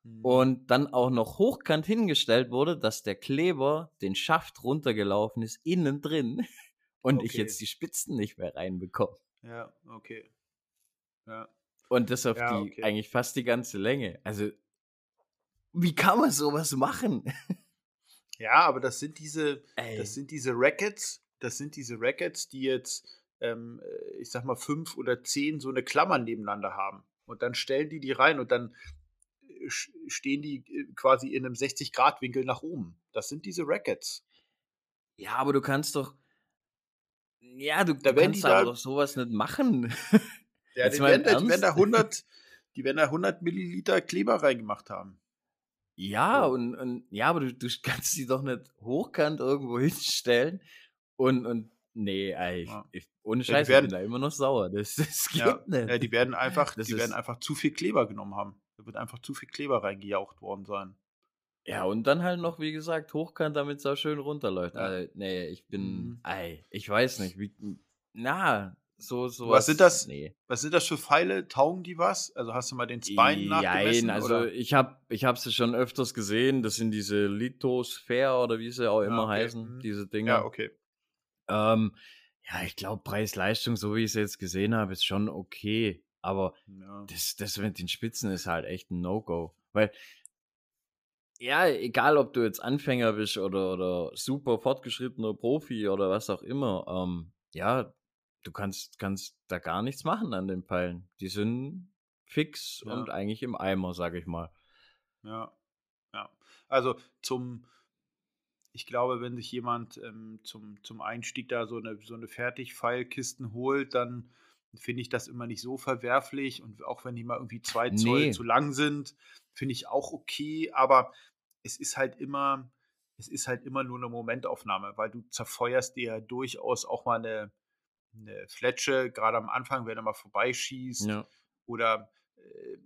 Speaker 1: Mhm.
Speaker 2: und dann auch noch hochkant hingestellt wurde, dass der Kleber den Schaft runtergelaufen ist, innen drin und ich
Speaker 1: Okay.
Speaker 2: jetzt die Spitzen nicht mehr reinbekomme.
Speaker 1: Ja, okay. Ja.
Speaker 2: Und das auf
Speaker 1: Ja,
Speaker 2: die
Speaker 1: okay.
Speaker 2: eigentlich fast die ganze Länge. Also, wie kann man sowas machen?
Speaker 1: ja, aber das sind diese,
Speaker 2: Ey.
Speaker 1: das sind diese Rackets, das sind diese Rackets, die jetzt, ähm, äh, ich sag mal, fünf oder zehn so eine Klammer nebeneinander haben. Und dann stellen die die rein und dann äh, stehen die äh, quasi in einem 60-Grad-Winkel nach oben. Das sind diese Rackets.
Speaker 2: ja, aber du kannst doch. Ja, du,
Speaker 1: Da
Speaker 2: du kannst aber
Speaker 1: da-
Speaker 2: doch sowas nicht machen.
Speaker 1: Ja, die, werden, die, werden da
Speaker 2: Ernst?
Speaker 1: 100, die werden da 100 Milliliter Kleber reingemacht haben.
Speaker 2: ja,
Speaker 1: So.
Speaker 2: und, und ja, aber du, du kannst die doch nicht hochkant irgendwo hinstellen und, und nee, ey, ich,
Speaker 1: Ja.
Speaker 2: ich, ohne
Speaker 1: Ja, die
Speaker 2: Scheiß,
Speaker 1: werden-
Speaker 2: ich bin da immer noch sauer. Das, das geht
Speaker 1: Ja,
Speaker 2: nicht.
Speaker 1: ja, die werden einfach,
Speaker 2: Das
Speaker 1: die werden einfach zu viel Kleber genommen haben. Da wird einfach zu viel Kleber reingejaucht worden sein.
Speaker 2: Ja, und dann halt noch, wie gesagt, hochkant, damit es auch schön runterläuft.
Speaker 1: Ja.
Speaker 2: Also, nee, ich bin,
Speaker 1: Mhm.
Speaker 2: ey, ich weiß nicht, wie, na, so, so
Speaker 1: Was sind das?
Speaker 2: Nee.
Speaker 1: Was sind das für Pfeile? Taugen die was? Also hast du mal den Spine nachgemessen?
Speaker 2: Jein, also
Speaker 1: oder?
Speaker 2: ich habe ich hab sie schon öfters gesehen. Das sind diese Lithosphäre oder wie sie auch immer
Speaker 1: okay,
Speaker 2: heißen,
Speaker 1: mhm.
Speaker 2: diese Dinger.
Speaker 1: Ja, okay.
Speaker 2: Ähm, ja, ich glaube, Preis-Leistung, so wie ich es jetzt gesehen habe, ist schon okay. Aber
Speaker 1: Ja.
Speaker 2: das, das mit den Spitzen ist halt echt ein No-Go. Weil, ja, egal ob du jetzt Anfänger bist oder, oder super fortgeschrittener Profi oder was auch immer, ähm, ja, du kannst, kannst da gar nichts machen an den Pfeilen. Die sind fix
Speaker 1: Ja.
Speaker 2: und eigentlich im Eimer, sag ich mal.
Speaker 1: Ja, ja. Also zum, ich glaube, wenn sich jemand ähm, zum, zum Einstieg da so eine, so eine Fertigpfeilkisten holt, dann finde ich das immer nicht so verwerflich. Und auch wenn die mal irgendwie zwei Zoll
Speaker 2: Nee.
Speaker 1: zu lang sind, finde ich auch okay. Aber es ist halt immer, es ist halt immer nur eine Momentaufnahme, weil du zerfeuerst dir ja durchaus auch mal eine, eine Fletsche, gerade am Anfang, wenn er mal vorbeischießt.
Speaker 2: Ja.
Speaker 1: Oder äh,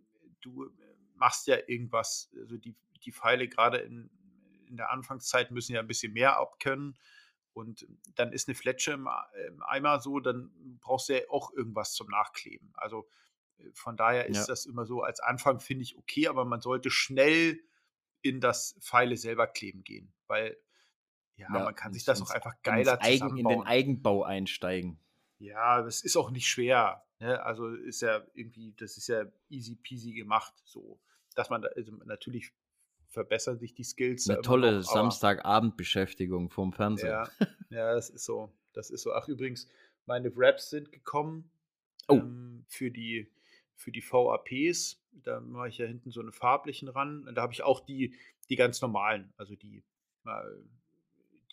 Speaker 1: du machst ja irgendwas, also die, die Pfeile gerade in, in der Anfangszeit müssen ja ein bisschen mehr abkönnen. Und dann ist eine Fletsche im, im Eimer so, dann brauchst du ja auch irgendwas zum Nachkleben. Also äh, von daher ist
Speaker 2: Ja.
Speaker 1: das immer so, als Anfang finde ich okay, aber man sollte schnell in das Pfeile selber kleben gehen, weil ja,
Speaker 2: Ja,
Speaker 1: man kann sich das auch einfach geiler
Speaker 2: Eigen, in den. Eigenbau einsteigen.
Speaker 1: Ja, das ist auch nicht schwer. Ne? Also ist ja irgendwie, das ist ja easy peasy gemacht, so. Dass man da, also natürlich verbessern sich die Skills.
Speaker 2: Eine tolle Samstagabendbeschäftigung vom Fernseher.
Speaker 1: Ja, ja, das ist so. Das ist so. Ach, übrigens, meine Wraps sind gekommen
Speaker 2: Oh.
Speaker 1: ähm, für die für die VAPs. Da mache ich ja hinten so einen farblichen ran. Und da habe ich auch die, die ganz normalen, also die, äh,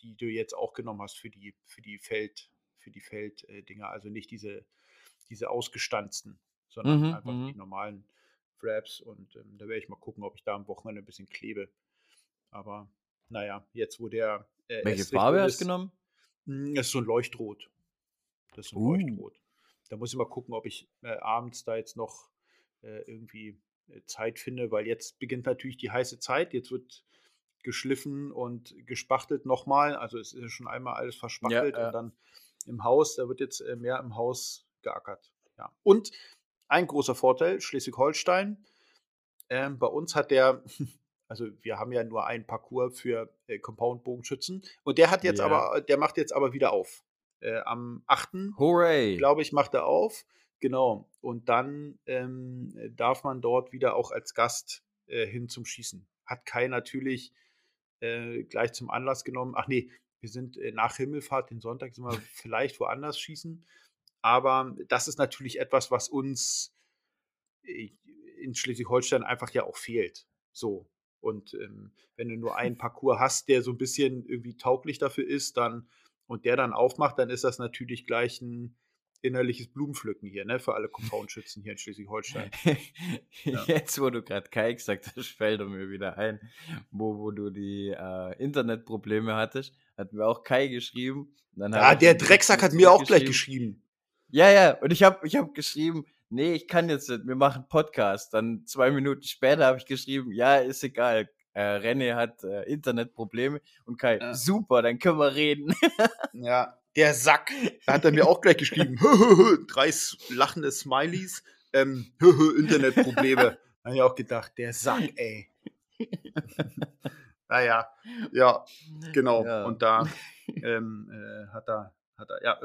Speaker 1: die du jetzt auch genommen hast für die, für die Feld, für die Felddinger. Also nicht diese, diese ausgestanzten, sondern
Speaker 2: Mhm,
Speaker 1: einfach
Speaker 2: mhm.
Speaker 1: die normalen Wraps. Und ähm, da werde ich mal gucken, ob ich da am Wochenende ein bisschen klebe. Aber naja, jetzt wo der äh,
Speaker 2: Welche Farbe hast
Speaker 1: ist-
Speaker 2: du genommen?
Speaker 1: Mm, Das ist so ein Leuchtrot. Das ist ein
Speaker 2: Uh.
Speaker 1: Leuchtrot. Da muss ich mal gucken, ob ich äh, abends da jetzt noch äh, irgendwie äh, Zeit finde, weil jetzt beginnt natürlich die heiße Zeit. Jetzt wird geschliffen und gespachtelt nochmal. Also es ist ja schon einmal alles verspachtelt
Speaker 2: ja.
Speaker 1: und dann im Haus, da wird jetzt äh, mehr im Haus geackert. Ja. Und ein großer Vorteil, Schleswig-Holstein, ähm, bei uns hat der, also wir haben ja nur einen Parcours für äh, Compound-Bogenschützen und der hat jetzt
Speaker 2: Ja.
Speaker 1: aber, der macht jetzt aber wieder auf. Äh, am 8.
Speaker 2: Hooray!
Speaker 1: glaube ich, macht er auf. Genau. Und dann ähm, darf man dort wieder auch als Gast äh, hin zum Schießen. Hat Kai natürlich äh, gleich zum Anlass genommen. Ach nee, wir sind äh, nach Himmelfahrt, den Sonntag sind wir vielleicht woanders schießen. Aber das ist natürlich etwas, was uns äh, in Schleswig-Holstein einfach ja auch fehlt. So. Und ähm, wenn du nur einen Parcours hast, der so ein bisschen irgendwie tauglich dafür ist, dann und der dann aufmacht, dann ist das natürlich gleich ein innerliches Blumenpflücken hier, ne, für alle Compound-Schützen hier in Schleswig-Holstein. Ja.
Speaker 2: Jetzt, wo du gerade Kai gesagt hast, fällt mir wieder ein, wo, wo du die äh, Internetprobleme hattest, hat mir auch Kai geschrieben.
Speaker 1: Ja,
Speaker 2: ich
Speaker 1: der Drecksack hat mir auch gleich geschrieben.
Speaker 2: Ja, ja, und ich habe ich hab geschrieben, nee, ich kann jetzt nicht, wir machen Podcast. Dann zwei Minuten später habe ich geschrieben, ja, ist egal. Äh, René hat äh, Internetprobleme und Kai,
Speaker 1: Ja.
Speaker 2: super, dann können wir reden.
Speaker 1: Ja, der Sack. Da hat er mir auch gleich geschrieben. Drei lachende Smileys. Ähm, Internetprobleme. Da habe ich auch gedacht, der Sack, ey. naja, ja, genau.
Speaker 2: Ja.
Speaker 1: Und da ähm, äh, hat er, hat er, ja,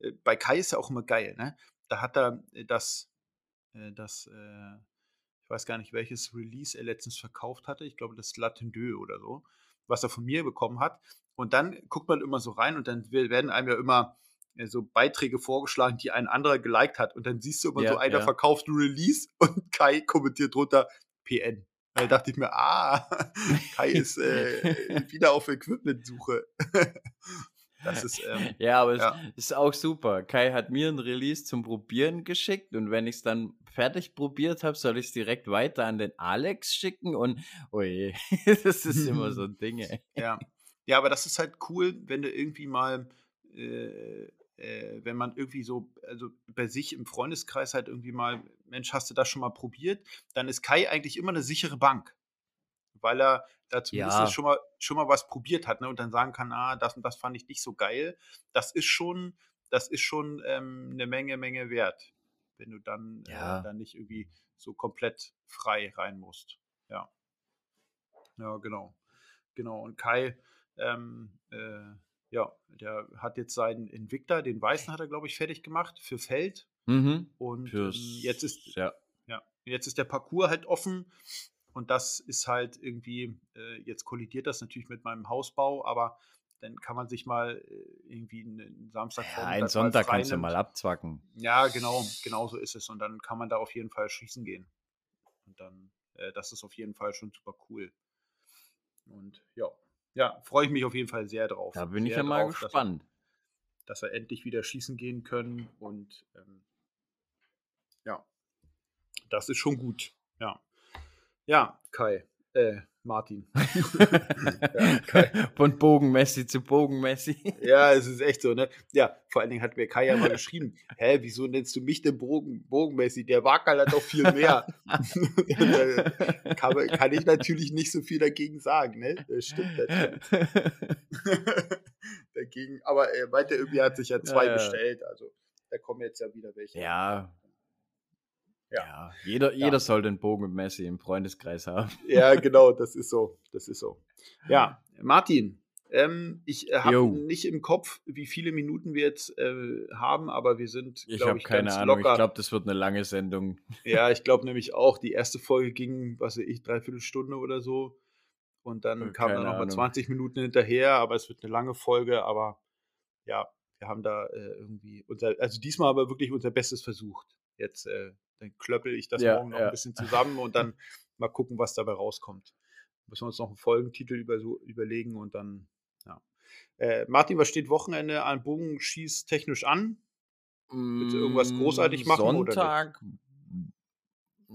Speaker 1: äh, bei Kai ist ja auch immer geil, ne? Da hat er äh, das, äh, das, ich weiß gar nicht, welches Release er letztens verkauft hatte. Ich glaube, das Latin Deux oder so, was er von mir bekommen hat. Und dann guckt man immer so rein und dann we- werden einem ja immer so Beiträge vorgeschlagen, die ein anderer geliked hat. Und dann siehst du immer
Speaker 2: Ja,
Speaker 1: so, einer
Speaker 2: ja.
Speaker 1: verkauft ein Release und Kai kommentiert drunter PN. Da dachte ich mir, ah, Kai ist äh, wieder auf Equipment-Suche. Das ist, ähm,
Speaker 2: Ja, aber
Speaker 1: Ja.
Speaker 2: es ist auch super. Kai hat mir ein Release zum Probieren geschickt und wenn ich es dann fertig probiert habe, soll ich es direkt weiter an den Alex schicken und oh je, das ist immer so ein Ding, ey.
Speaker 1: Ja. ja, aber das ist halt cool, wenn du irgendwie mal, äh, äh, wenn man irgendwie so, also bei sich im Freundeskreis halt irgendwie mal, Mensch, hast du das schon mal probiert? Dann ist Kai eigentlich immer eine sichere Bank. Weil er da zumindest
Speaker 2: Ja.
Speaker 1: schon, mal, schon mal was probiert hat ne? und dann sagen kann, ah, das und das fand ich nicht so geil. Das ist schon, das ist schon ähm, eine Menge, Menge wert, wenn du dann,
Speaker 2: Ja.
Speaker 1: äh, dann nicht irgendwie so komplett frei rein musst. Ja. Ja, genau. Genau. Und Kai, ähm, äh, ja, der hat jetzt seinen Invicta, den weißen hat er, glaube ich, fertig gemacht für Feld.
Speaker 2: Mhm.
Speaker 1: Und
Speaker 2: Fürs,
Speaker 1: ähm, jetzt ist,
Speaker 2: ja.
Speaker 1: ja, jetzt ist der Parcours halt offen. Und das ist halt irgendwie, äh, jetzt kollidiert das natürlich mit meinem Hausbau, aber dann kann man sich mal äh, irgendwie einen Samstag
Speaker 2: ja, einen Sonntag kannst du mal abzwacken.
Speaker 1: Ja, genau, genau so ist es. Und dann kann man da auf jeden Fall schießen gehen. Und dann, äh, das ist auf jeden Fall schon super cool. Und ja, ja, freue ich mich auf jeden Fall sehr drauf.
Speaker 2: Da bin ich
Speaker 1: sehr
Speaker 2: ja mal
Speaker 1: drauf, dass wir-
Speaker 2: gespannt.
Speaker 1: Dass wir endlich wieder schießen gehen können und ähm, das ist schon gut. Ja. Ja, Kai. Äh, Martin.
Speaker 2: ja, Von Bogenmessi zu Bogenmessi.
Speaker 1: Ja, es ist echt so, ne? Ja, vor allen Dingen hat mir Kai ja mal geschrieben, hä, wieso nennst du mich denn Bogen, Bogenmessi? Der Wackerl hat doch viel mehr. kann, kann, ich natürlich nicht so viel dagegen sagen, ne? Das stimmt natürlich. dagegen, aber er meinte, irgendwie hat sich ja zwei ja, bestellt, also da kommen jetzt ja wieder welche.
Speaker 2: Ja, ja. ja. jeder, jeder soll den Bogen mit Messi im Freundeskreis haben.
Speaker 1: Ja, genau, das ist so. Das ist so. Ja, Martin, ähm, ich äh, habe nicht im Kopf, wie viele Minuten wir jetzt äh, haben, aber wir sind.
Speaker 2: Ich habe keine Ahnung. Locker. Ich glaube, das wird eine lange Sendung.
Speaker 1: Ja, ich glaube nämlich auch. Die erste Folge ging, was weiß ich, dreiviertel Stunde oder so. Und dann äh, kamen dann nochmal 20 Minuten hinterher, aber es wird eine lange Folge. Aber ja, wir haben da äh, irgendwie unser, also diesmal aber wirklich unser Bestes versucht. Jetzt äh, dann klöppel ich das ja, morgen noch ja. ein bisschen zusammen und dann mal gucken, was dabei rauskommt. Müssen wir uns noch einen Folgentitel über, so, überlegen und dann, ja. Äh, Martin, was steht Wochenende an Bogenschieß technisch an? Bitte irgendwas großartig machen?
Speaker 2: Sonntag.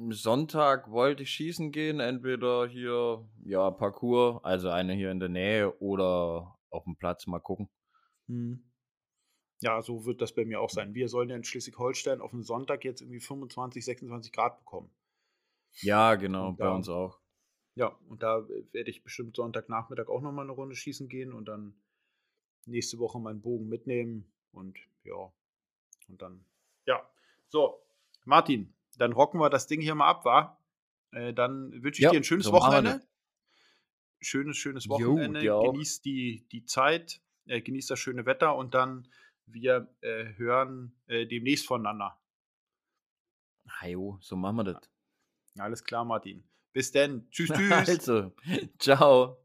Speaker 2: Sonntag wollte ich schießen gehen, entweder hier, ja, Parcours, also eine hier in der Nähe oder auf dem Platz, mal gucken. Hm.
Speaker 1: Ja, so wird das bei mir auch sein. Wir sollen ja in Schleswig-Holstein auf den Sonntag jetzt irgendwie 25, 26 Grad bekommen.
Speaker 2: Ja, genau, da, bei uns auch.
Speaker 1: Ja, und da werde ich bestimmt Sonntagnachmittag auch nochmal eine Runde schießen gehen und dann nächste Woche meinen Bogen mitnehmen und ja, und dann, ja. So, Martin, dann rocken wir das Ding hier mal ab, wa? Äh, dann wünsche ich ja, dir ein schönes so Wochenende. Schönes, schönes Wochenende. Jo, Genieß die, die Zeit, äh, genieß das schöne Wetter und dann wir äh, hören äh, demnächst voneinander.
Speaker 2: Hajo, so machen wir das.
Speaker 1: Alles klar, Martin. Bis denn. Tschüss, tschüss.
Speaker 2: Also, ciao.